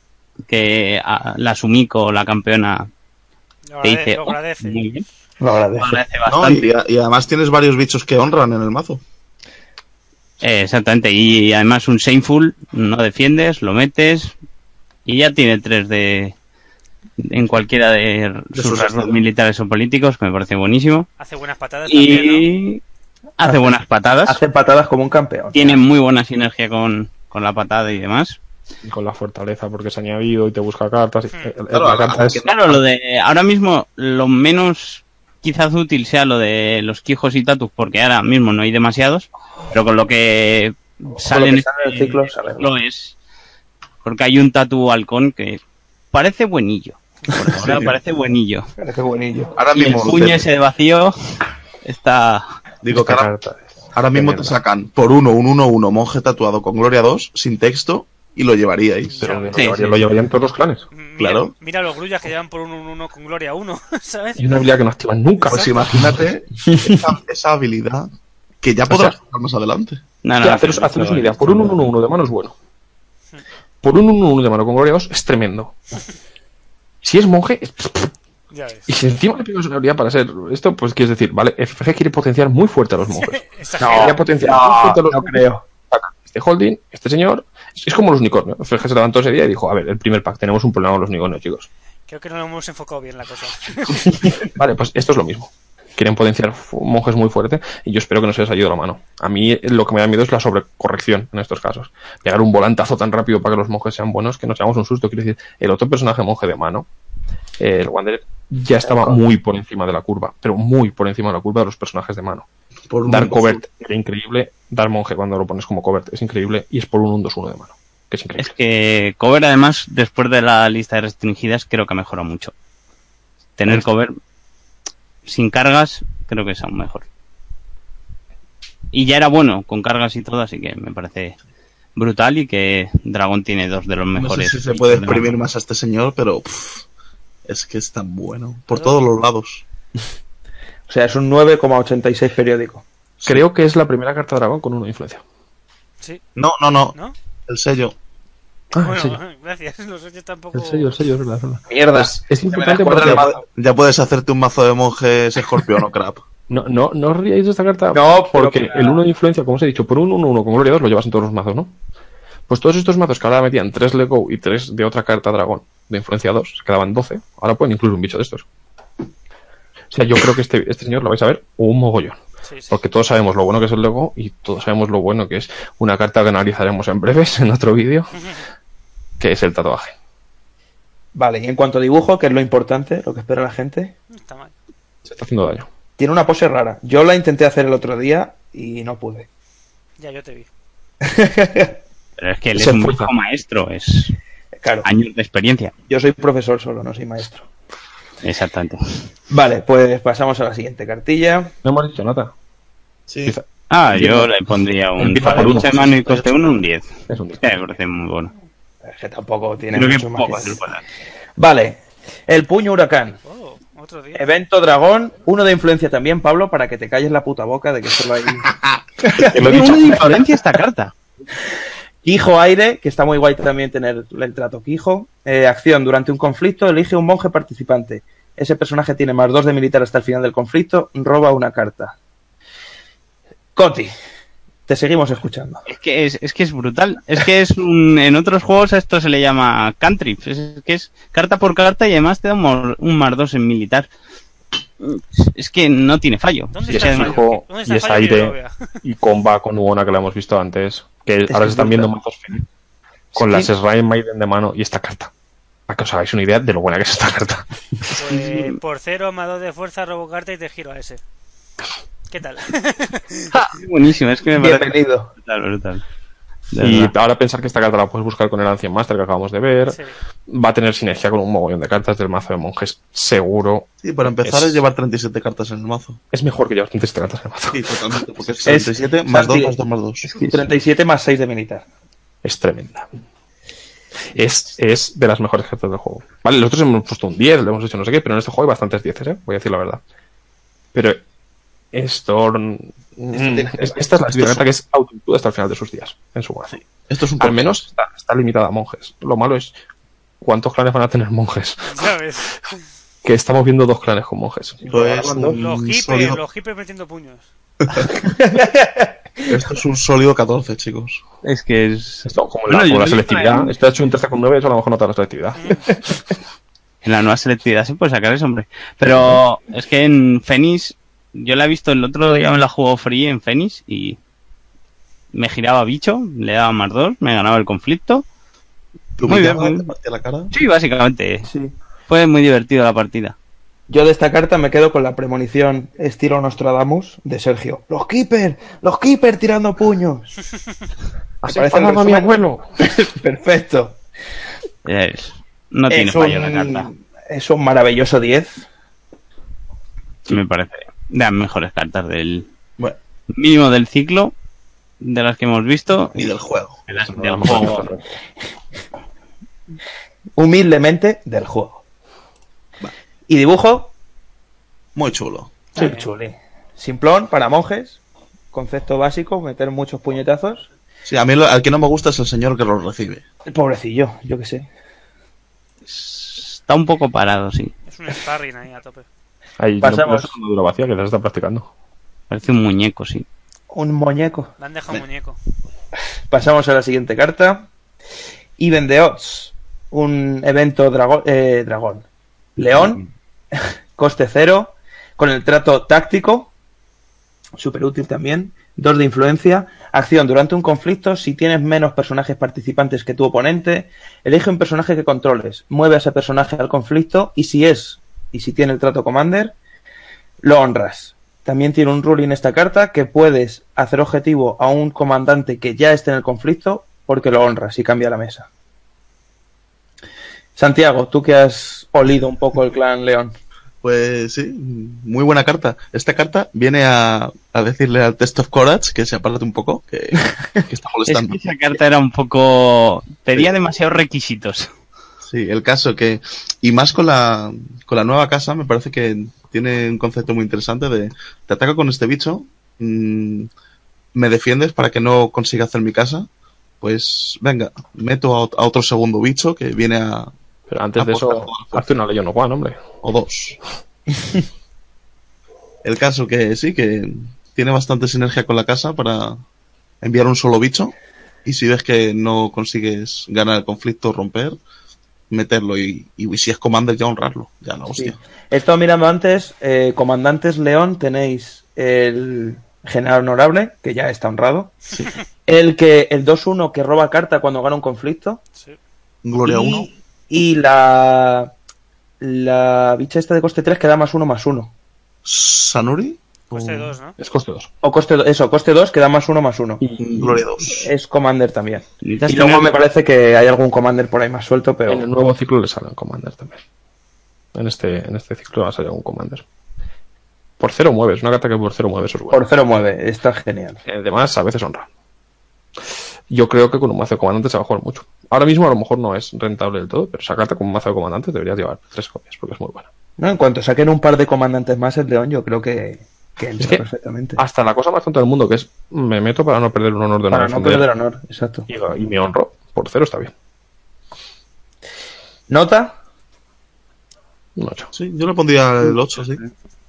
[SPEAKER 2] que a- la Sumiko, la campeona,
[SPEAKER 5] Lo
[SPEAKER 2] te
[SPEAKER 5] agrade-
[SPEAKER 2] dice
[SPEAKER 5] lo
[SPEAKER 2] "Oh,
[SPEAKER 5] agradece.
[SPEAKER 2] muy bien".
[SPEAKER 1] Lo.
[SPEAKER 2] Agradece
[SPEAKER 4] No,
[SPEAKER 2] bastante.
[SPEAKER 4] y, a- y además tienes varios bichos que honran en el mazo.
[SPEAKER 2] Eh, exactamente, y además un Shameful, no defiendes, lo metes y ya tiene tres de en cualquiera de, sus
[SPEAKER 4] sus
[SPEAKER 2] rasgos militares o políticos, que me parece buenísimo.
[SPEAKER 5] Hace buenas patadas también, ¿no?
[SPEAKER 2] Y hace buenas patadas,
[SPEAKER 1] Hace patadas como un campeón.
[SPEAKER 2] tiene muy buena sinergia con, con la patada y demás.
[SPEAKER 3] Y con la fortaleza, porque se ha añadido y te busca cartas. y- eh, eh,
[SPEAKER 4] Claro,
[SPEAKER 3] la
[SPEAKER 4] a-
[SPEAKER 3] carta
[SPEAKER 4] a-
[SPEAKER 3] es.
[SPEAKER 2] Claro, lo de ahora mismo lo menos quizás útil sea lo de los quijos y tatus, porque ahora mismo no hay demasiados, pero con lo que sale en
[SPEAKER 1] que sale ciclo, sale.
[SPEAKER 2] ciclo es porque hay un tatu halcón que parece buenillo. Por ahora parece buenillo.
[SPEAKER 1] Qué buenillo.
[SPEAKER 4] Ahora
[SPEAKER 2] Y el
[SPEAKER 4] mismo,
[SPEAKER 2] puño ese de vacío está
[SPEAKER 4] digo que ahora,
[SPEAKER 3] carta es-
[SPEAKER 4] ahora mismo te sacan por uno un 1-1 monje tatuado con Gloria 2 sin texto y lo llevaríais.
[SPEAKER 3] Pero lo
[SPEAKER 2] sí,
[SPEAKER 3] llevarían-
[SPEAKER 2] sí.
[SPEAKER 3] lo llevarían todos los clanes.
[SPEAKER 5] Mira,
[SPEAKER 4] Claro.
[SPEAKER 5] Mira los grullas que llevan por un 1-1 con Gloria 1, ¿sabes?
[SPEAKER 3] Y una habilidad que no activan nunca.
[SPEAKER 4] Pues imagínate esa, esa habilidad que ya podrás
[SPEAKER 3] sea,
[SPEAKER 4] sacar más adelante.
[SPEAKER 2] no,
[SPEAKER 3] Hostia, haceros, haceros una idea. Por un 1-1 de mano es bueno. Por un 1-1 de mano con Gloria 2 es tremendo. Si es monje, es-
[SPEAKER 5] Ya ves.
[SPEAKER 3] y si encima le pegas una habilidad para ser esto, pues quieres decir, vale, FFG quiere potenciar muy fuerte a los monjes. Quería potenciar muy
[SPEAKER 1] No,
[SPEAKER 3] fuerte a los
[SPEAKER 1] no
[SPEAKER 3] monjes.
[SPEAKER 1] creo.
[SPEAKER 3] Este holding, este señor, es como los unicornios. FFG se levantó ese día y dijo, a ver, el primer pack, tenemos un problema con los unicornios, chicos.
[SPEAKER 5] Creo que no lo hemos enfocado bien la cosa.
[SPEAKER 3] Vale, pues esto es lo mismo. Quieren potenciar monjes muy fuerte y yo espero que no se les haya ido la mano. A mí lo que me da miedo es la sobrecorrección en estos casos. Pegar un volantazo tan rápido para que los monjes sean buenos que nos llevamos un susto. Quiero decir, el otro personaje monje de mano, eh, el Wanderer, ya estaba muy por encima de la curva, pero muy por encima de la curva de los personajes de mano.
[SPEAKER 4] Por un
[SPEAKER 3] Dar
[SPEAKER 4] 1-2-1.
[SPEAKER 3] covert era increíble, dar monje cuando lo pones como covert es increíble y es por un 1-2-1 de mano, que es increíble.
[SPEAKER 2] Es que cover además después de la lista de restringidas creo que mejora mucho. Tener cover sin cargas creo que es aún mejor. Y ya era bueno con cargas y todo, así que me parece brutal y que Dragón tiene dos de los
[SPEAKER 4] No sé
[SPEAKER 2] mejores.
[SPEAKER 4] si se puede exprimir más a este señor, pero pff, es que es tan bueno. Por todos los lados.
[SPEAKER 1] O sea, es un 9,86 periódico.
[SPEAKER 3] Creo que es la primera carta dragón con una influencia.
[SPEAKER 5] Sí,
[SPEAKER 4] No, no, no.
[SPEAKER 5] ¿no?
[SPEAKER 4] El sello.
[SPEAKER 3] Ah, el
[SPEAKER 5] Bueno,
[SPEAKER 3] sello.
[SPEAKER 5] gracias. Los sellos tampoco.
[SPEAKER 3] El sello, el sello, es verdad, es verdad.
[SPEAKER 1] Mierda.
[SPEAKER 3] Es, importante porque.
[SPEAKER 4] Ya puedes hacerte un mazo de monjes escorpión o crap.
[SPEAKER 3] no, no, no os ríais de esta carta
[SPEAKER 1] No,
[SPEAKER 3] porque
[SPEAKER 1] que-
[SPEAKER 3] el 1 de influencia, como os he dicho, por un 1-1 con Gloria 2 lo llevas en todos los mazos, ¿no? Pues todos estos mazos que ahora metían 3 Lego y 3 de otra carta dragón de influencia 2, se quedaban 12, ahora pueden incluir un bicho de estos. O sea, yo creo que este, este señor lo vais a ver un mogollón.
[SPEAKER 5] Sí, sí.
[SPEAKER 3] Porque todos sabemos lo bueno que es el Lego y todos sabemos lo bueno que es una carta que analizaremos en breves en otro vídeo, que es el tatuaje.
[SPEAKER 1] Vale, y en cuanto a dibujo, que es lo importante, lo que espera la gente,
[SPEAKER 5] está mal.
[SPEAKER 3] Se está haciendo daño.
[SPEAKER 1] tiene una pose rara. Yo la intenté hacer el otro día y no pude.
[SPEAKER 5] Ya, yo te vi.
[SPEAKER 2] Pero es que él
[SPEAKER 3] Se
[SPEAKER 2] es un maestro, es
[SPEAKER 1] Claro,
[SPEAKER 2] años de experiencia.
[SPEAKER 1] yo soy profesor solo, no soy maestro.
[SPEAKER 2] Exactamente.
[SPEAKER 1] Vale, pues pasamos a la siguiente cartilla.
[SPEAKER 3] No hemos dicho nada.
[SPEAKER 4] Sí.
[SPEAKER 2] Ah, yo le pondría un
[SPEAKER 3] Empieza por
[SPEAKER 2] para
[SPEAKER 3] uno.
[SPEAKER 2] lucha de mano y coste uno, un 10.
[SPEAKER 3] Es un
[SPEAKER 2] Que me parece muy bueno.
[SPEAKER 1] Es que tampoco tiene
[SPEAKER 2] Creo que
[SPEAKER 1] mucho más.
[SPEAKER 2] poco
[SPEAKER 1] que-. Vale, el puño huracán.
[SPEAKER 5] Oh, otro día.
[SPEAKER 1] Evento dragón, uno de influencia también, Pablo, para que te calles la puta boca de que solo hay
[SPEAKER 3] Te lo he
[SPEAKER 2] Tiene
[SPEAKER 3] dicho.
[SPEAKER 2] una diferencia esta carta.
[SPEAKER 1] Quijo aire, que está muy guay también tener el trato Quijo. Eh, acción, durante un conflicto elige un monje participante. Ese personaje tiene más dos de militar hasta el final del conflicto, roba una carta. Coti, te seguimos escuchando.
[SPEAKER 2] Es que es, es que es brutal. Es que es un, en otros juegos a esto se le llama cantrip. Es que es carta por carta y además te da un, más dos en militar. Es que no tiene fallo.
[SPEAKER 5] ¿Dónde
[SPEAKER 3] Y
[SPEAKER 5] está
[SPEAKER 3] es
[SPEAKER 5] está
[SPEAKER 3] y es
[SPEAKER 5] fallo
[SPEAKER 3] aire. y comba con Uona que la hemos visto antes, que
[SPEAKER 1] Es
[SPEAKER 3] ahora
[SPEAKER 1] que
[SPEAKER 3] se están
[SPEAKER 1] es
[SPEAKER 3] viendo mazos feliz con
[SPEAKER 1] Es
[SPEAKER 3] las Shrine Maiden de mano y esta carta. Para que os hagáis una idea de lo buena que es esta carta.
[SPEAKER 5] Pues, por cero, más dos de fuerza, robo carta y te giro a ese. ¿Qué tal?
[SPEAKER 2] Es buenísimo, es que me parece
[SPEAKER 1] Bienvenido.
[SPEAKER 2] brutal, brutal.
[SPEAKER 3] Y
[SPEAKER 2] verdad.
[SPEAKER 3] ahora pensar que esta carta la puedes buscar con el Ancient Master que acabamos de ver.
[SPEAKER 5] Sí.
[SPEAKER 3] Va a tener sinergia con un mogollón de cartas del mazo de monjes, seguro.
[SPEAKER 4] Sí, para empezar
[SPEAKER 3] Es-
[SPEAKER 4] es llevar 37 cartas en el mazo.
[SPEAKER 3] Es mejor que llevar 37 cartas en el mazo.
[SPEAKER 4] Sí, totalmente, porque es
[SPEAKER 1] Es-
[SPEAKER 4] 37 más 2
[SPEAKER 1] Santi,
[SPEAKER 4] más 2 más 2.
[SPEAKER 1] 37 más 6 de militar.
[SPEAKER 3] Es tremenda. Es, es de las mejores cartas del juego. Vale, nosotros hemos puesto un 10, le hemos hecho no sé qué, pero en este juego hay bastantes 10, ¿eh? Voy a decir la verdad. Pero esto... mm,
[SPEAKER 1] tiene que
[SPEAKER 3] es-
[SPEAKER 1] ser.
[SPEAKER 3] esta es la carta que es autointuda hasta el final de sus días en su mazo.
[SPEAKER 4] Esto es un
[SPEAKER 3] Al menos está, está limitada a monjes. Lo malo es cuántos clanes van a tener monjes.
[SPEAKER 5] Ya ves.
[SPEAKER 3] que estamos viendo dos clanes con monjes.
[SPEAKER 4] Pues
[SPEAKER 5] Los hippies,
[SPEAKER 4] sólido-
[SPEAKER 5] los hippies metiendo puños.
[SPEAKER 4] Esto es un sólido 14, chicos.
[SPEAKER 2] Es que es.
[SPEAKER 3] Esto, como
[SPEAKER 2] Bueno,
[SPEAKER 3] la,
[SPEAKER 2] yo
[SPEAKER 3] como la selectividad. Está hecho un 13,9, eso a lo mejor nota la selectividad.
[SPEAKER 2] En la nueva selectividad se puede sacar eso, hombre. Pero es que en Fénix, yo la he visto el otro día, me la jugó free en Fénix y me giraba bicho, le daba más dos, me ganaba el conflicto. Muy bien, muy
[SPEAKER 4] la cara.
[SPEAKER 2] Sí, básicamente.
[SPEAKER 1] Sí.
[SPEAKER 2] Fue muy divertido la partida.
[SPEAKER 1] Yo de esta carta me quedo con la premonición estilo Nostradamus de Sergio. Los Keeper, los Keeper tirando puños.
[SPEAKER 3] Así
[SPEAKER 1] parece el
[SPEAKER 3] paraba mi abuelo.
[SPEAKER 1] Perfecto.
[SPEAKER 2] Es- no tiene
[SPEAKER 1] es,
[SPEAKER 2] fallo la
[SPEAKER 1] un,
[SPEAKER 2] carta.
[SPEAKER 1] es un maravilloso 10.
[SPEAKER 2] Me parece las mejores cartas del
[SPEAKER 4] Bueno,
[SPEAKER 2] mínimo del ciclo, de las que hemos visto.
[SPEAKER 4] y del juego.
[SPEAKER 2] de las- del juego.
[SPEAKER 1] Humildemente del juego. Y dibujo,
[SPEAKER 4] Muy chulo.
[SPEAKER 1] sí, chuli. Simplón para monjes. Concepto básico, meter muchos puñetazos.
[SPEAKER 4] Sí, a mí lo- al que no me gusta es el señor que los recibe.
[SPEAKER 1] El pobrecillo, yo qué sé.
[SPEAKER 2] Está un poco parado, sí.
[SPEAKER 5] Es un sparring ahí a tope.
[SPEAKER 3] Ahí
[SPEAKER 1] Pasamos.
[SPEAKER 3] no una vacía que se está practicando.
[SPEAKER 2] Parece un muñeco, sí.
[SPEAKER 1] Un muñeco.
[SPEAKER 5] Le han dejado un muñeco.
[SPEAKER 1] Pasamos a la siguiente carta. Even the Odds. Un evento drago- eh, dragón. León. Coste cero. Con el trato táctico. Súper útil también. Dos de influencia. Acción durante un conflicto. Si tienes menos personajes participantes que tu oponente, elige un personaje que controles. Mueve a ese personaje al conflicto. Y si es, y si tiene el trato commander, lo honras. También tiene un ruling esta carta que puedes hacer objetivo a un comandante que ya esté en el conflicto porque lo honras y cambia la mesa. Santiago, tú que has olido un poco el clan León.
[SPEAKER 4] Pues sí, muy buena carta. Esta carta viene a, a decirle al Test of Courage que se aparte un poco, que, que está
[SPEAKER 2] Es
[SPEAKER 4] molestando.
[SPEAKER 2] que esa carta era un poco... Pedía demasiados requisitos.
[SPEAKER 4] Sí, el caso que, y más con la, con la nueva casa, me parece que tiene un concepto muy interesante de, te ataco con este bicho, mm, me defiendes para que no consiga hacer mi casa, pues venga, meto a, ot- a otro segundo bicho que viene a,
[SPEAKER 3] Pero antes de eso, hazte una leyenda One, hombre.
[SPEAKER 4] o dos. el caso que sí, que tiene bastante sinergia con la casa para enviar un solo bicho, y si ves que no consigues ganar el conflicto, romper, meterlo y, y si es commander ya honrarlo, ya la hostia.
[SPEAKER 1] Sí. He estado mirando antes, eh, comandantes León, tenéis el general honorable, que ya está honrado. El que el 2-1 que roba carta cuando gana un conflicto.
[SPEAKER 5] Sí.
[SPEAKER 4] Gloria
[SPEAKER 1] y,
[SPEAKER 4] 1.
[SPEAKER 1] y la la bicha esta de coste 3 que da más 1 más 1.
[SPEAKER 4] Sanuri.
[SPEAKER 5] Coste
[SPEAKER 4] o
[SPEAKER 5] 2, ¿no?
[SPEAKER 3] Es coste 2.
[SPEAKER 1] O coste eso, coste 2 que da más 1 más 1.
[SPEAKER 4] Gloria 2.
[SPEAKER 1] Es commander también. Y luego me parece que hay algún commander por ahí más suelto, pero
[SPEAKER 3] En el nuevo ciclo le salen Commander también. En este, en este ciclo va a salir un Commander. Por cero mueves, una carta que por cero mueve, eso es bueno.
[SPEAKER 1] por 0 mueve, está genial.
[SPEAKER 3] Además, a veces honra. Yo creo que con un mazo de comandantes se va a jugar mucho. Ahora mismo a lo mejor no es rentable del todo, pero sacarte con un mazo de comandantes deberías llevar tres copias porque es muy buena.
[SPEAKER 1] No, en cuanto saquen un par de comandantes más el León, yo creo que, que entra
[SPEAKER 3] Es que-
[SPEAKER 1] perfectamente.
[SPEAKER 3] Hasta la cosa más tonta del mundo, que es me meto para no perder un honor de
[SPEAKER 1] Para
[SPEAKER 3] no defender
[SPEAKER 1] perder honor, exacto.
[SPEAKER 3] y, y me honro. Por cero está bien.
[SPEAKER 1] Nota,
[SPEAKER 3] Un 8.
[SPEAKER 4] Sí, yo le pondría el 8, sí.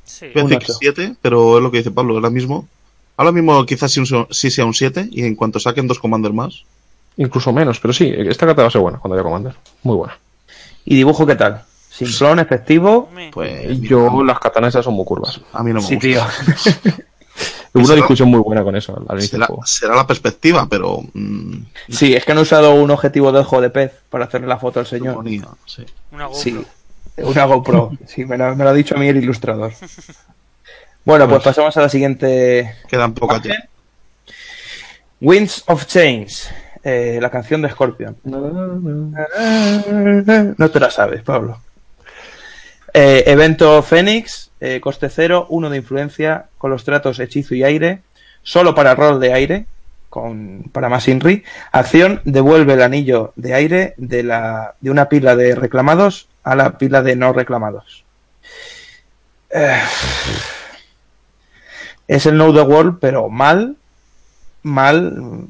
[SPEAKER 5] Sí.
[SPEAKER 4] Voy a
[SPEAKER 1] Un
[SPEAKER 4] decir
[SPEAKER 1] ocho.
[SPEAKER 4] 7, pero es lo que dice Pablo, ahora mismo. Ahora mismo quizás sí, sí sea un 7 y en cuanto saquen dos commander más.
[SPEAKER 3] Incluso menos, pero sí, esta carta va a ser buena cuando haya Commander. Muy buena.
[SPEAKER 1] ¿y dibujo qué tal? Simplón, efectivo.
[SPEAKER 5] Hombre,
[SPEAKER 4] Pues
[SPEAKER 3] Yo, las katanas esas son muy curvas.
[SPEAKER 4] a mí no me
[SPEAKER 1] Sí,
[SPEAKER 4] gusta.
[SPEAKER 1] tío.
[SPEAKER 3] Hubo una discusión muy buena con eso al inicio
[SPEAKER 4] Será,
[SPEAKER 3] del juego.
[SPEAKER 4] será la perspectiva, pero mm,
[SPEAKER 1] Sí, es que han usado un objetivo de ojo de pez para hacerle la foto al señor.
[SPEAKER 4] sí.
[SPEAKER 5] una GoPro.
[SPEAKER 1] Sí, una GoPro. Sí, me lo, me lo ha dicho a mí el ilustrador. Bueno, pues pasamos a la siguiente.
[SPEAKER 4] Quedan pocas ya.
[SPEAKER 1] Winds of Change, eh, la canción de Scorpion. No te la sabes, Pablo. Eh, evento Fénix, eh, coste cero, uno de influencia, con los tratos hechizo y aire, solo para rol de aire, con, para más Inri. Acción, devuelve el anillo de aire de, la, de una pila de reclamados a la pila de no reclamados. Eh, es el No the World, pero mal, mal,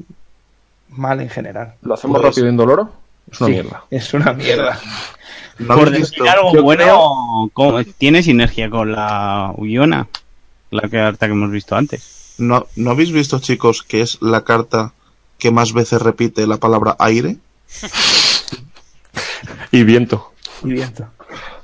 [SPEAKER 1] mal en general.
[SPEAKER 3] ¿Lo hacemos
[SPEAKER 4] Pues-
[SPEAKER 3] rápido y indoloro? Es una
[SPEAKER 1] Sí,
[SPEAKER 3] mierda.
[SPEAKER 1] Es una mierda.
[SPEAKER 4] ¿No
[SPEAKER 2] Por decir algo
[SPEAKER 1] yo
[SPEAKER 2] bueno, ¿cómo- tiene sinergia con la Uyona, la carta que hemos visto antes.
[SPEAKER 4] ¿No, ¿No habéis visto, chicos, que es la carta que más veces repite la palabra aire?
[SPEAKER 3] Y viento.
[SPEAKER 1] Y viento.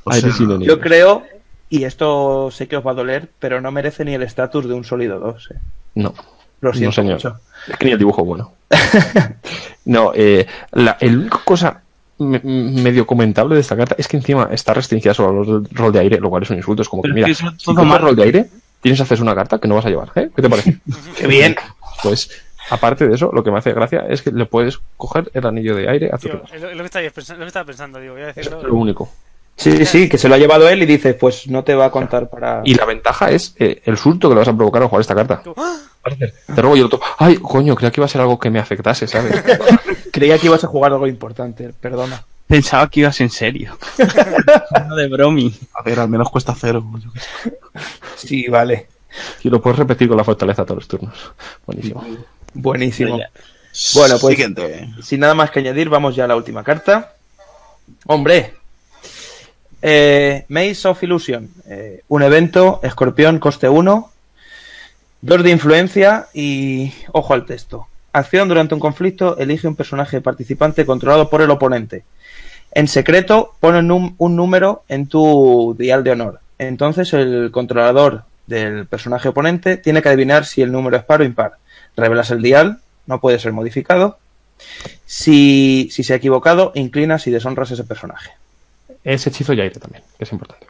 [SPEAKER 4] O
[SPEAKER 3] Aire
[SPEAKER 4] sea,
[SPEAKER 3] sinónimo.
[SPEAKER 1] Yo creo, y esto sé que os va a doler, pero no merece ni el estatus de un sólido 2. eh.
[SPEAKER 3] No.
[SPEAKER 1] Lo siento
[SPEAKER 3] no, señor.
[SPEAKER 1] mucho.
[SPEAKER 3] Es que ni el dibujo bueno. no, eh, la, el única cosa me- medio comentable de esta carta es que encima está restringida solo al rol de aire, lo cual es un insulto. Es como que, mira,
[SPEAKER 2] es que
[SPEAKER 3] si
[SPEAKER 2] mal.
[SPEAKER 3] rol de aire, tienes acceso a una carta que no vas a llevar. ¿eh? ¿Qué te parece?
[SPEAKER 1] ¡Qué bien!
[SPEAKER 3] Pues, aparte de eso, lo que me hace gracia es que le puedes coger el anillo de aire a tu
[SPEAKER 5] es lo, que estaba pensando, lo que estaba pensando, digo, voy a decirlo.
[SPEAKER 3] es lo único.
[SPEAKER 1] Sí, sí, que se lo ha llevado él y dices, pues no te va a contar para...
[SPEAKER 3] Y la ventaja es eh, el surto que le vas a provocar al jugar esta carta.
[SPEAKER 5] ¡ah!
[SPEAKER 3] Te robo y el otro. Ay, coño, creía que iba a ser algo que me afectase, ¿sabes?
[SPEAKER 1] Creía que ibas a jugar algo importante, perdona.
[SPEAKER 2] Pensaba que ibas en serio. no de bromi.
[SPEAKER 4] A ver, al menos cuesta cero. yo qué sé.
[SPEAKER 1] Sí, vale.
[SPEAKER 3] Y lo puedes repetir con la fortaleza todos los turnos. Buenísimo.
[SPEAKER 1] Buenísimo. Bueno, pues-
[SPEAKER 4] Siguiente.
[SPEAKER 1] Sin nada más que añadir, vamos ya a la última carta. Hombre. Eh, Maze of Illusion. Eh, un evento, escorpión, coste 1. Dos de influencia y ojo al texto. Acción durante un conflicto, elige un personaje participante controlado por el oponente. En secreto, pone un número en tu dial de honor. Entonces el controlador del personaje oponente tiene que adivinar si el número es par o impar. Revelas el dial, no puede ser modificado. Si, si se ha equivocado, inclinas y deshonras ese personaje.
[SPEAKER 3] Es hechizo y aire también, que es importante.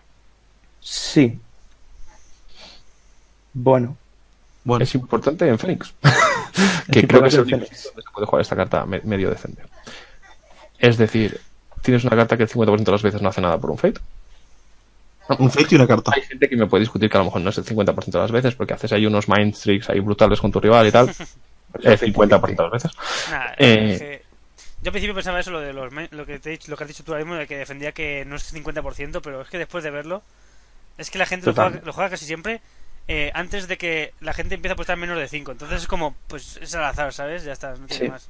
[SPEAKER 1] Sí. Bueno.
[SPEAKER 4] Bueno,
[SPEAKER 3] Es importante en Fénix. que
[SPEAKER 1] Es
[SPEAKER 3] creo que es el único donde se puede jugar esta carta me- medio decente. Es decir, tienes una carta que el 50% de las veces no hace nada por un Fate.
[SPEAKER 4] un fate y una carta.
[SPEAKER 3] Hay gente que me puede discutir que a lo mejor no es el 50% de las veces porque haces ahí unos mind tricks ahí brutales con tu rival y tal. El 50% de las veces.
[SPEAKER 5] Nah,
[SPEAKER 3] Eh,
[SPEAKER 5] Yo al principio pensaba eso, lo de los, lo que, te he dicho- lo que has dicho tú ahora mismo, de que defendía que no es 50%, pero es que después de verlo, es que la gente lo juega, lo juega casi siempre eh, antes de que la gente empiece a apostar menos de 5. Entonces es como, pues es al azar, ¿sabes? Ya está, no tiene
[SPEAKER 1] Sí.
[SPEAKER 5] más.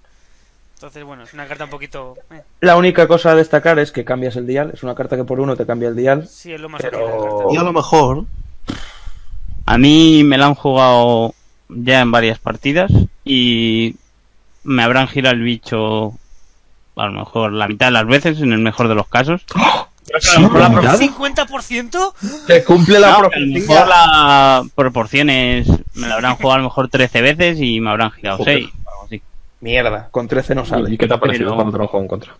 [SPEAKER 5] Entonces, bueno, es una carta un poquito... eh,
[SPEAKER 1] La única cosa a destacar es que cambias el dial. Es una carta que por uno te cambia el dial.
[SPEAKER 5] sí, es lo más
[SPEAKER 1] Pero-.
[SPEAKER 4] Y a lo mejor,
[SPEAKER 2] A mí me la han jugado ya en varias partidas y me habrán girado el bicho a lo mejor la mitad de las veces, en el mejor de los casos.
[SPEAKER 5] ¿50%?
[SPEAKER 1] Te cumple la
[SPEAKER 2] No, que a lo mejor la proporción es, me la habrán jugado a lo mejor 13 veces y me habrán girado
[SPEAKER 3] Joder.
[SPEAKER 2] 6. Algo así.
[SPEAKER 1] Mierda, con 13 no sale.
[SPEAKER 3] ¿Y qué te ha parecido
[SPEAKER 2] Pero-
[SPEAKER 3] cuando te lo jugado en contra?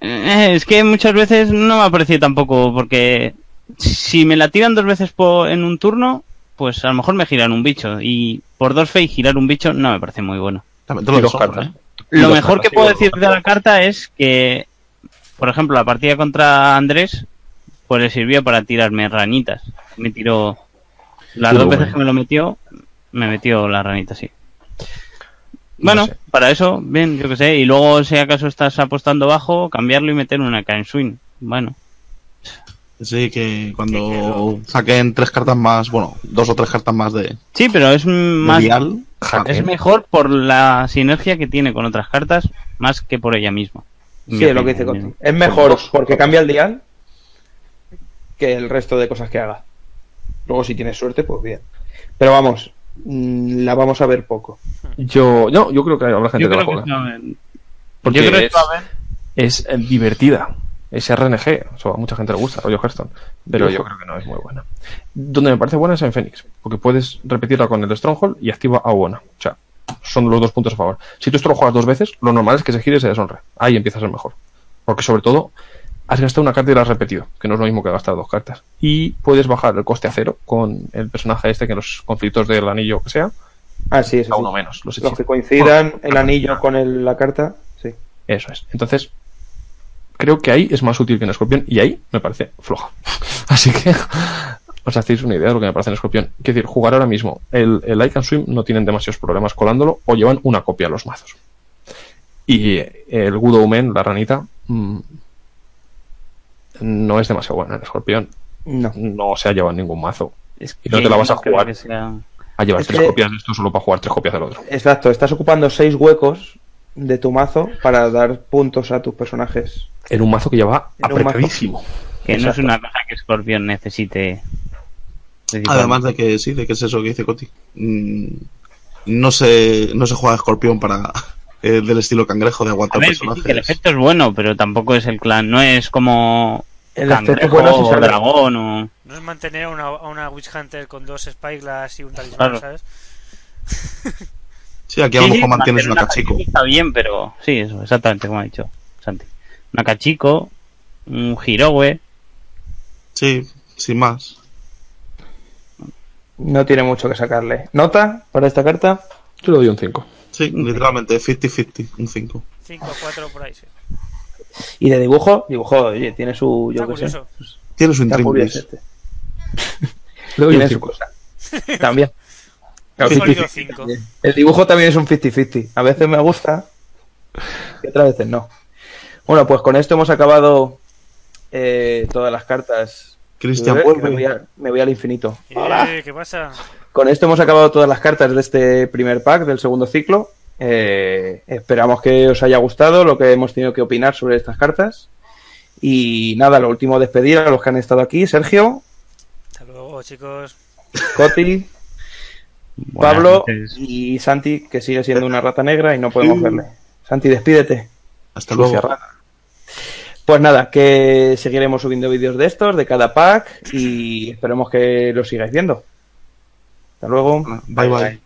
[SPEAKER 2] Eh, es que muchas veces no me ha parecido tampoco, porque si me la tiran dos veces en un turno, pues a lo mejor me giran un bicho. Y por dos fe girar un bicho no me parece muy bueno.
[SPEAKER 4] también te lo
[SPEAKER 3] Y dos cartas.
[SPEAKER 4] ¿eh?
[SPEAKER 2] Lo mejor que puedo decir de la carta es que, por ejemplo, la partida contra Andrés, pues le sirvió para tirarme ranitas. Me tiró las dos veces que me lo metió, me metió la ranita, sí. Bueno,
[SPEAKER 3] sé.
[SPEAKER 2] para eso, bien, yo que sé. Y luego, si acaso estás apostando bajo, cambiarlo y meter una Caen Swing. Bueno,
[SPEAKER 4] Sí, que cuando saquen tres cartas más, bueno, dos o tres cartas más de,
[SPEAKER 2] sí, pero es más.
[SPEAKER 4] dial,
[SPEAKER 2] Es mejor por la sinergia que tiene con otras cartas, más que por ella misma.
[SPEAKER 1] Sí,
[SPEAKER 2] mi
[SPEAKER 1] es lo que dice. Conti. Es mejor porque cambia el dial que el resto de cosas que haga. Luego, si tienes suerte, pues bien. Pero vamos, mm, la vamos a ver poco.
[SPEAKER 3] Yo, no, yo creo que habrá gente
[SPEAKER 2] Yo
[SPEAKER 3] que la juega. Porque
[SPEAKER 2] Yo creo que
[SPEAKER 3] es,
[SPEAKER 2] se va a ver.
[SPEAKER 3] es, divertida. Es RNG. O sea, a mucha gente le gusta, rollo Hearthstone. Pero yo creo que no es muy buena. Donde me parece buena es en Phoenix. Porque puedes repetirla con el Stronghold y activa a buena. O sea, son los dos puntos a favor. Si tú esto lo juegas dos veces, lo normal es que se gire y se deshonre. Ahí empieza a ser mejor. Porque sobre todo, has gastado una carta y la has repetido, que no es lo mismo que gastar dos cartas. Y puedes bajar el coste a cero con el personaje este que en los conflictos del anillo que sea,
[SPEAKER 1] Ah, sí, eso
[SPEAKER 3] a
[SPEAKER 1] sí.
[SPEAKER 3] uno menos. Los
[SPEAKER 1] Los que coincidan el anillo con el- la carta, sí.
[SPEAKER 3] Eso es. Entonces, creo que ahí es más útil que en Escorpión y ahí me parece floja. Así que os hacéis una idea de lo que me parece en Escorpión. Quiero decir, jugar ahora mismo el, el Can Swim no tienen demasiados problemas colándolo o llevan una copia a los mazos. Y el Good Omen, la ranita, mm, no es demasiado buena en Escorpión.
[SPEAKER 1] No.
[SPEAKER 3] No se ha llevado ningún mazo.
[SPEAKER 2] Es
[SPEAKER 3] Y no te la vas a
[SPEAKER 2] no
[SPEAKER 3] jugar.
[SPEAKER 2] sea-
[SPEAKER 3] A llevar
[SPEAKER 1] Es
[SPEAKER 3] tres
[SPEAKER 1] que-
[SPEAKER 3] copias de esto solo para jugar tres copias del otro.
[SPEAKER 1] Exacto, estás ocupando seis huecos de tu mazo para dar puntos a tus personajes.
[SPEAKER 3] En un mazo que ya va apretadísimo.
[SPEAKER 2] Que no es una cosa que Scorpion necesite.
[SPEAKER 4] Además de que sí, de que es eso que dice Coti. Mm, no se, no se juega escorpión para eh, del estilo cangrejo de
[SPEAKER 2] A
[SPEAKER 4] aguantar
[SPEAKER 2] ver, sí,
[SPEAKER 4] personajes.
[SPEAKER 2] que el efecto es bueno, pero tampoco es el clan. No es como
[SPEAKER 1] El efecto
[SPEAKER 2] cangrejo
[SPEAKER 1] bueno si
[SPEAKER 2] o dragón o.
[SPEAKER 5] No es mantener a una, a una Witch Hunter con dos Spyglass y un talismán,
[SPEAKER 2] Claro.
[SPEAKER 5] ¿sabes?
[SPEAKER 4] Sí, aquí a lo mejor mantienes
[SPEAKER 2] mantener
[SPEAKER 4] una cachico.
[SPEAKER 2] Está bien, pero sí, eso, exactamente como ha dicho Santi. Una cachico, un Hirowe.
[SPEAKER 4] Sí, sin más.
[SPEAKER 1] No tiene mucho que sacarle. ¿Nota para esta carta?
[SPEAKER 3] Yo le doy un 5.
[SPEAKER 4] Sí, literalmente 50-50, un 5.
[SPEAKER 5] 5 o 4 por ahí, sí.
[SPEAKER 1] Y de dibujo, dibujo, oye, tiene su, yo
[SPEAKER 5] Está
[SPEAKER 1] qué sé.
[SPEAKER 4] Tiene su intríngulis.
[SPEAKER 1] este.
[SPEAKER 3] Le doy un
[SPEAKER 1] Tiene su
[SPEAKER 3] 5.
[SPEAKER 1] cosa. También. Claro,
[SPEAKER 5] Un sólido
[SPEAKER 1] 50-50.
[SPEAKER 5] 5.
[SPEAKER 1] El dibujo también es un 50-50. A veces me gusta y otras veces no. Bueno, pues con esto hemos acabado eh, todas las cartas.
[SPEAKER 4] Cristian
[SPEAKER 1] Me voy, me voy
[SPEAKER 4] vuelve.
[SPEAKER 1] a- me voy al infinito.
[SPEAKER 5] Eh, ¿Qué pasa?
[SPEAKER 1] Con esto hemos acabado todas las cartas de este primer pack del segundo ciclo. Eh, esperamos que os haya gustado lo que hemos tenido que opinar sobre estas cartas. Y nada, lo último despedir a los que han estado aquí. Sergio,
[SPEAKER 5] Hasta luego, chicos.
[SPEAKER 1] Coti,
[SPEAKER 2] Buenas
[SPEAKER 1] Pablo
[SPEAKER 2] noches.
[SPEAKER 1] y Santi, que sigue siendo una rata negra y no podemos verle. Santi, despídete.
[SPEAKER 4] Hasta luego.
[SPEAKER 1] Pues nada, que seguiremos subiendo vídeos de estos, de cada pack, y esperemos que lo sigáis viendo. Hasta luego.
[SPEAKER 4] Bye bye.